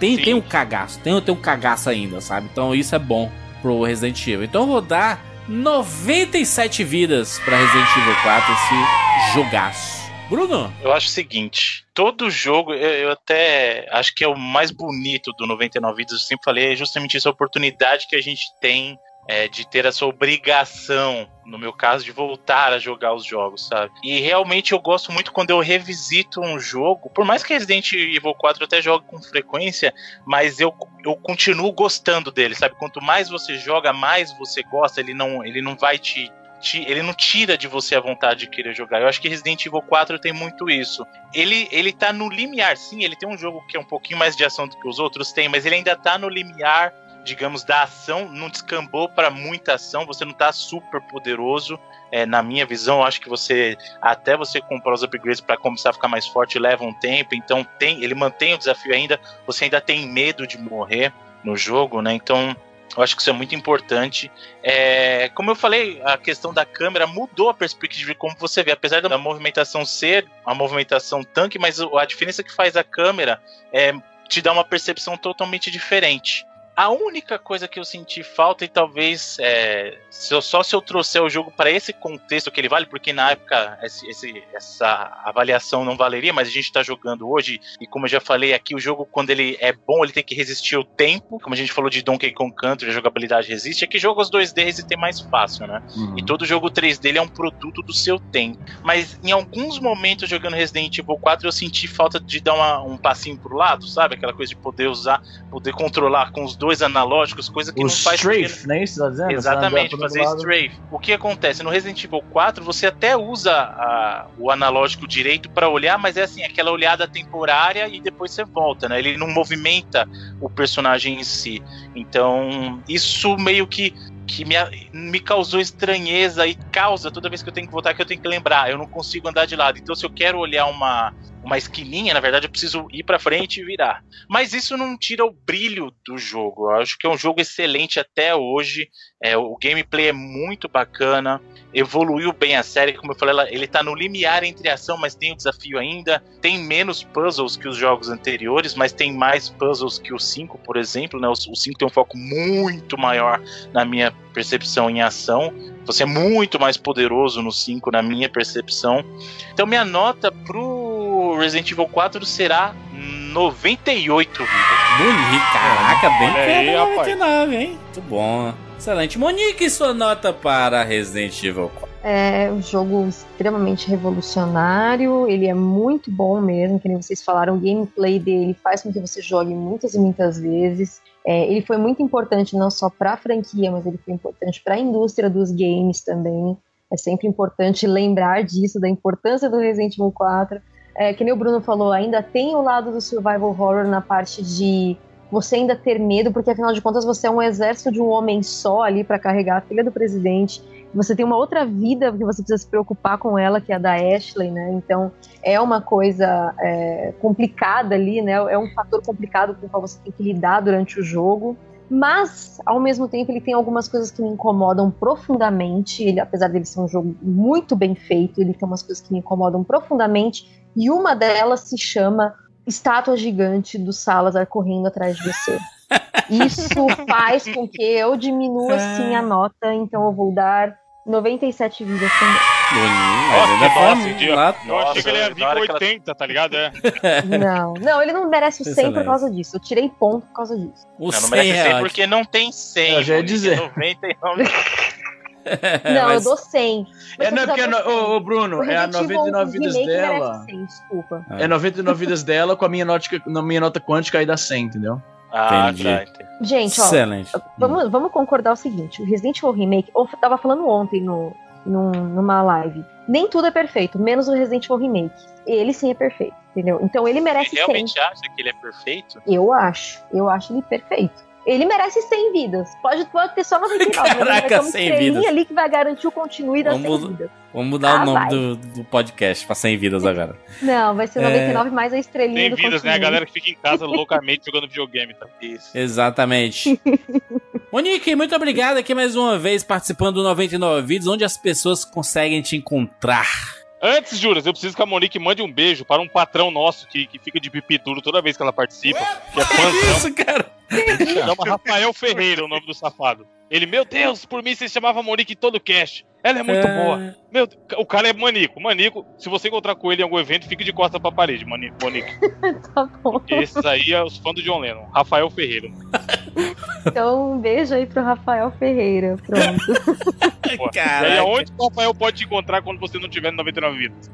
S1: tem,
S4: Sim.
S1: tem um cagaço, tem, tem um cagaço ainda, sabe? Então isso é bom pro Resident Evil. Então eu vou dar 97 vidas pra Resident Evil 4, esse jogaço. Bruno?
S2: Eu acho o seguinte, todo jogo, eu, eu até acho que é o mais bonito do 99 Vidas, eu sempre falei, é justamente essa oportunidade que a gente tem é, de ter essa obrigação no meu caso, de voltar a jogar os jogos, sabe? E realmente eu gosto muito quando eu revisito um jogo, por mais que Resident Evil 4 eu até jogue com frequência, mas eu, eu continuo gostando dele, sabe? Quanto mais você joga, mais você gosta, ele não, ele não vai te ele não tira de você a vontade de querer jogar. Eu acho que Resident Evil 4 tem muito isso. Ele, ele tá no limiar, sim, ele tem um jogo que é um pouquinho mais de ação do que os outros têm, mas ele ainda tá no limiar, digamos, da ação, não descambou para muita ação, você não tá super poderoso. É, na minha visão, acho que você, até você comprar os upgrades para começar a ficar mais forte, leva um tempo, então tem, ele mantém o desafio ainda, você ainda tem medo de morrer no jogo, né? Então, eu acho que isso é muito importante. É, como eu falei, a questão da câmera mudou a perspectiva de como você vê. Apesar da movimentação ser uma movimentação tanque, mas a diferença que faz a câmera é te dá uma percepção totalmente diferente. A única coisa que eu senti falta, e talvez é, se eu, só se eu trouxer o jogo para esse contexto que ele vale, porque na época esse, esse, essa avaliação não valeria, mas a gente está jogando hoje, e como eu já falei aqui, o jogo, quando ele é bom, ele tem que resistir ao tempo. Como a gente falou de Donkey Kong Country, a jogabilidade resiste. Aqui jogos 2D resistem mais fácil, né? Uhum. E todo jogo 3D ele é um produto do seu tempo. Mas em alguns momentos jogando Resident Evil 4, eu senti falta de dar uma, um passinho pro lado, sabe? Aquela coisa de poder usar, poder controlar com os dois analógicos, coisa que
S7: o
S2: não faz.
S7: Strafe, porque... né? Isso tá dizendo?
S2: Exatamente, fazer strafe. O que acontece? No Resident Evil 4, você até usa a, o analógico direito para olhar, mas é assim, aquela olhada temporária e depois você volta, né? Ele não movimenta o personagem em si. Então, isso meio que que me, me causou estranheza e causa toda vez que eu tenho que voltar que eu tenho que lembrar, eu não consigo andar de lado. Então se eu quero olhar uma uma esquininha, na verdade eu preciso ir para frente e virar. Mas isso não tira o brilho do jogo. Eu acho que é um jogo excelente até hoje. É, o gameplay é muito bacana, evoluiu bem a série, como eu falei, ele tá no limiar entre ação, mas tem o desafio ainda. Tem menos puzzles que os jogos anteriores, mas tem mais puzzles que o 5, por exemplo. Né? O 5 tem um foco muito maior na minha percepção em ação. Você é muito mais poderoso no 5, na minha percepção. Então, minha nota pro Resident Evil 4 será 98 vidas.
S1: Bonito, caraca, bem perto 99, hein? Muito bom. Excelente. Monique, sua nota para Resident Evil 4?
S3: É um jogo extremamente revolucionário, ele é muito bom mesmo, que nem vocês falaram, o gameplay dele faz com que você jogue muitas e muitas vezes. É, ele foi muito importante não só para a franquia, mas ele foi importante para a indústria dos games também. É sempre importante lembrar disso, da importância do Resident Evil 4. É, que nem o Bruno falou, ainda tem o lado do survival horror na parte de você ainda ter medo, porque afinal de contas você é um exército de um homem só ali para carregar a filha do presidente você tem uma outra vida que você precisa se preocupar com ela, que é a da Ashley, né? Então é uma coisa é, complicada ali, né? É um fator complicado com o qual você tem que lidar durante o jogo. Mas, ao mesmo tempo, ele tem algumas coisas que me incomodam profundamente. Ele, apesar dele ser um jogo muito bem feito, ele tem umas coisas que me incomodam profundamente. E uma delas se chama estátua gigante do Salazar correndo atrás de você. Isso faz com que eu diminua sim a nota, então eu vou dar 97 vidas também.
S4: Boninho, Nossa, eu achei que ele ia vir com 80, tá ligado? É.
S3: Não, não, ele não merece o 100 Excelente. por causa disso. Eu tirei ponto por causa disso.
S2: O não, não merece 100 é porque não tem 100.
S7: Eu já ia dizer.
S2: 99.
S3: Não, Mas... eu dou 100.
S7: É, não, porque, no, ô, ô, Bruno, é a 99 vidas dela.
S3: 100, desculpa.
S7: É 99 vidas dela com a minha nota, na minha nota quântica aí dá 100, entendeu?
S2: Ah, entendi. Tá, entendi.
S3: Gente, ó, Excelente. Vamos, vamos concordar o seguinte: o Resident Evil Remake, eu tava falando ontem no, no, numa live, nem tudo é perfeito, menos o Resident Evil Remake. Ele sim é perfeito, entendeu? Então ele merece Você
S2: realmente
S3: 100.
S2: acha que ele é perfeito?
S3: Eu acho. Eu acho ele perfeito. Ele merece 100 vidas. Pode, pode ter só 99.
S1: Caraca, mas 100 vidas.
S3: ali que vai garantir o continue das vamos, 100 vidas.
S1: Vamos mudar ah, o nome do, do, podcast pra 100 vidas agora.
S3: Não, vai ser 99 é... mais a estrelinha 100 do vidas, continue.
S4: né? A galera que fica em casa loucamente jogando videogame. Tá?
S2: Isso.
S1: Exatamente. Monique, muito obrigado aqui mais uma vez participando do 99 Vídeos, onde as pessoas conseguem te encontrar.
S4: Antes, Juras, eu preciso que a Monique mande um beijo para um patrão nosso que, que fica de pipi duro toda vez que ela participa. Que é fãzão.
S1: isso, cara?
S4: Chama Rafael Ferreira, o nome do safado. Ele, meu Deus, por mim você chamava Monique em todo cast. Ela é muito é... boa. Meu, o cara é manico. Manico, se você encontrar com ele em algum evento, fique de costas pra parede, Monique.
S3: tá bom.
S4: Esses aí é os fãs do John Lennon. Rafael Ferreira.
S3: Então, um beijo aí pro Rafael Ferreira. Pronto.
S1: Caraca.
S4: E aí, aonde o Rafael pode te encontrar quando você não tiver no 99 vidas?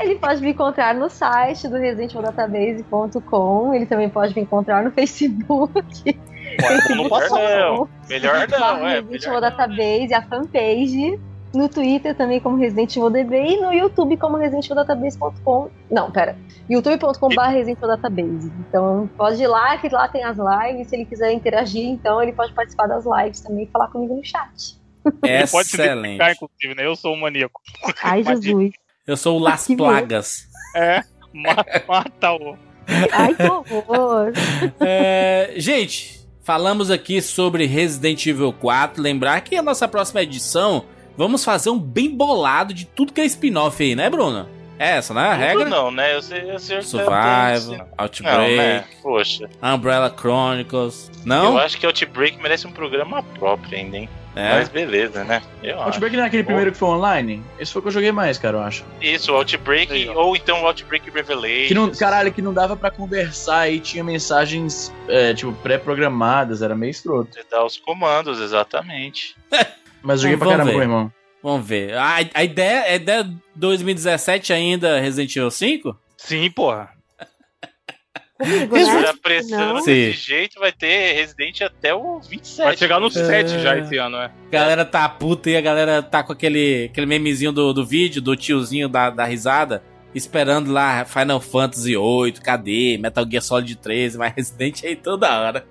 S3: Ele pode me encontrar no site do residentevildatabase.com. Ele também pode me encontrar no Facebook.
S2: Melhor não. Melhor não, é.
S3: Resident Evil Database, a fanpage. No Twitter também como Resident Evil DB e no YouTube como residentevildatabase.com. Não, pera. youtube.com.br Resident Evil Database. Então pode ir lá, que lá tem as lives. Se ele quiser interagir, então ele pode participar das lives também e falar comigo no chat.
S4: Ele pode se
S1: Excelente.
S4: identificar, inclusive, né? Eu sou um maníaco.
S3: Ai, Jesus.
S1: Eu sou o Las
S3: Que.
S1: Plagas.
S4: É, ma- mata o.
S3: Ai, que horror.
S1: É, gente, falamos aqui sobre Resident Evil 4. Lembrar que a nossa próxima edição vamos fazer um bem bolado de tudo que é spin-off aí, né, Bruno? É essa, né? A regra?
S2: não, né? Eu sei, eu sei
S1: Survival,
S2: Não,
S1: Outbreak,
S2: né? Poxa.
S1: Umbrella Chronicles. Não?
S2: Eu acho que Outbreak merece um programa próprio ainda, hein?
S1: É.
S2: Mas beleza, né? Eu acho.
S7: Outbreak não é aquele primeiro que foi online? Esse foi o que eu joguei mais, cara, eu acho.
S2: Isso, Outbreak, ou então Outbreak Revelation.
S7: Que não, caralho, que não dava pra conversar e tinha mensagens, é, tipo, pré-programadas, era meio escroto.
S2: Você dá os comandos, exatamente.
S7: Mas joguei pra
S1: Vamos
S7: caramba
S1: ver.
S7: irmão.
S1: Vamos ver. A, a ideia é de 2017 ainda Resident Evil 5?
S4: Sim, porra.
S3: Comigo, né?
S2: a pressão desse jeito, vai ter Resident até o 27.
S4: Vai chegar no
S1: É.
S4: 7 já esse ano, é.
S1: A galera tá puta e a galera tá com aquele, aquele memezinho do, do vídeo, do tiozinho da, da risada, esperando lá Final Fantasy VIII, cadê? Metal Gear Solid 13, mas Resident aí toda hora.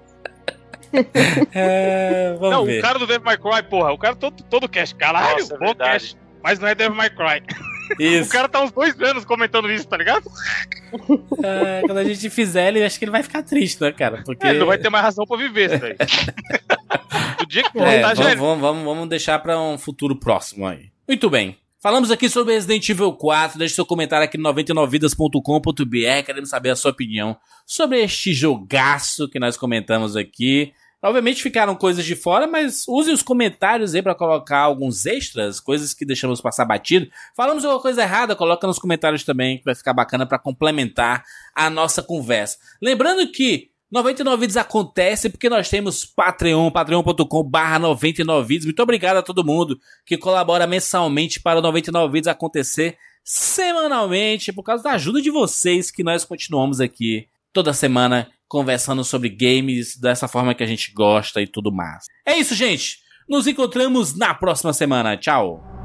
S1: é, vamos
S4: Não,
S1: ver.
S4: o cara do Devil May Cry, porra, o cara todo, todo cast. Caralho,
S2: Nossa, é
S4: bom
S2: verdade.
S4: cast. Mas não é Devil May Cry.
S1: Isso.
S4: O cara tá uns dois anos comentando isso, tá ligado?
S1: É, quando a gente fizer, ele acho que ele vai ficar triste, né, cara? Porque.
S4: É, ele não vai ter mais razão pra viver, isso daí. o dia que
S1: É,
S4: voltar,
S1: vamos, vamos, vamos, vamos deixar pra um futuro próximo aí. Muito bem. Falamos aqui sobre Resident Evil 4. Deixe seu comentário aqui no 99vidas.com.br. Queremos saber a sua opinião sobre este jogaço que nós comentamos aqui. Obviamente ficaram coisas de fora, mas use os comentários aí pra colocar alguns extras, coisas que deixamos passar batido. Falamos alguma coisa errada, coloca nos comentários também, que vai ficar bacana pra complementar a nossa conversa. Lembrando que 99 vídeos acontece porque nós temos Patreon, patreon.com barra 99 vídeos. Muito obrigado a todo mundo que colabora mensalmente para o 99 vídeos acontecer semanalmente, por causa da ajuda de vocês que nós continuamos aqui toda semana conversando sobre games dessa forma que a gente gosta e tudo mais. É isso, gente. Nos encontramos na próxima semana. Tchau.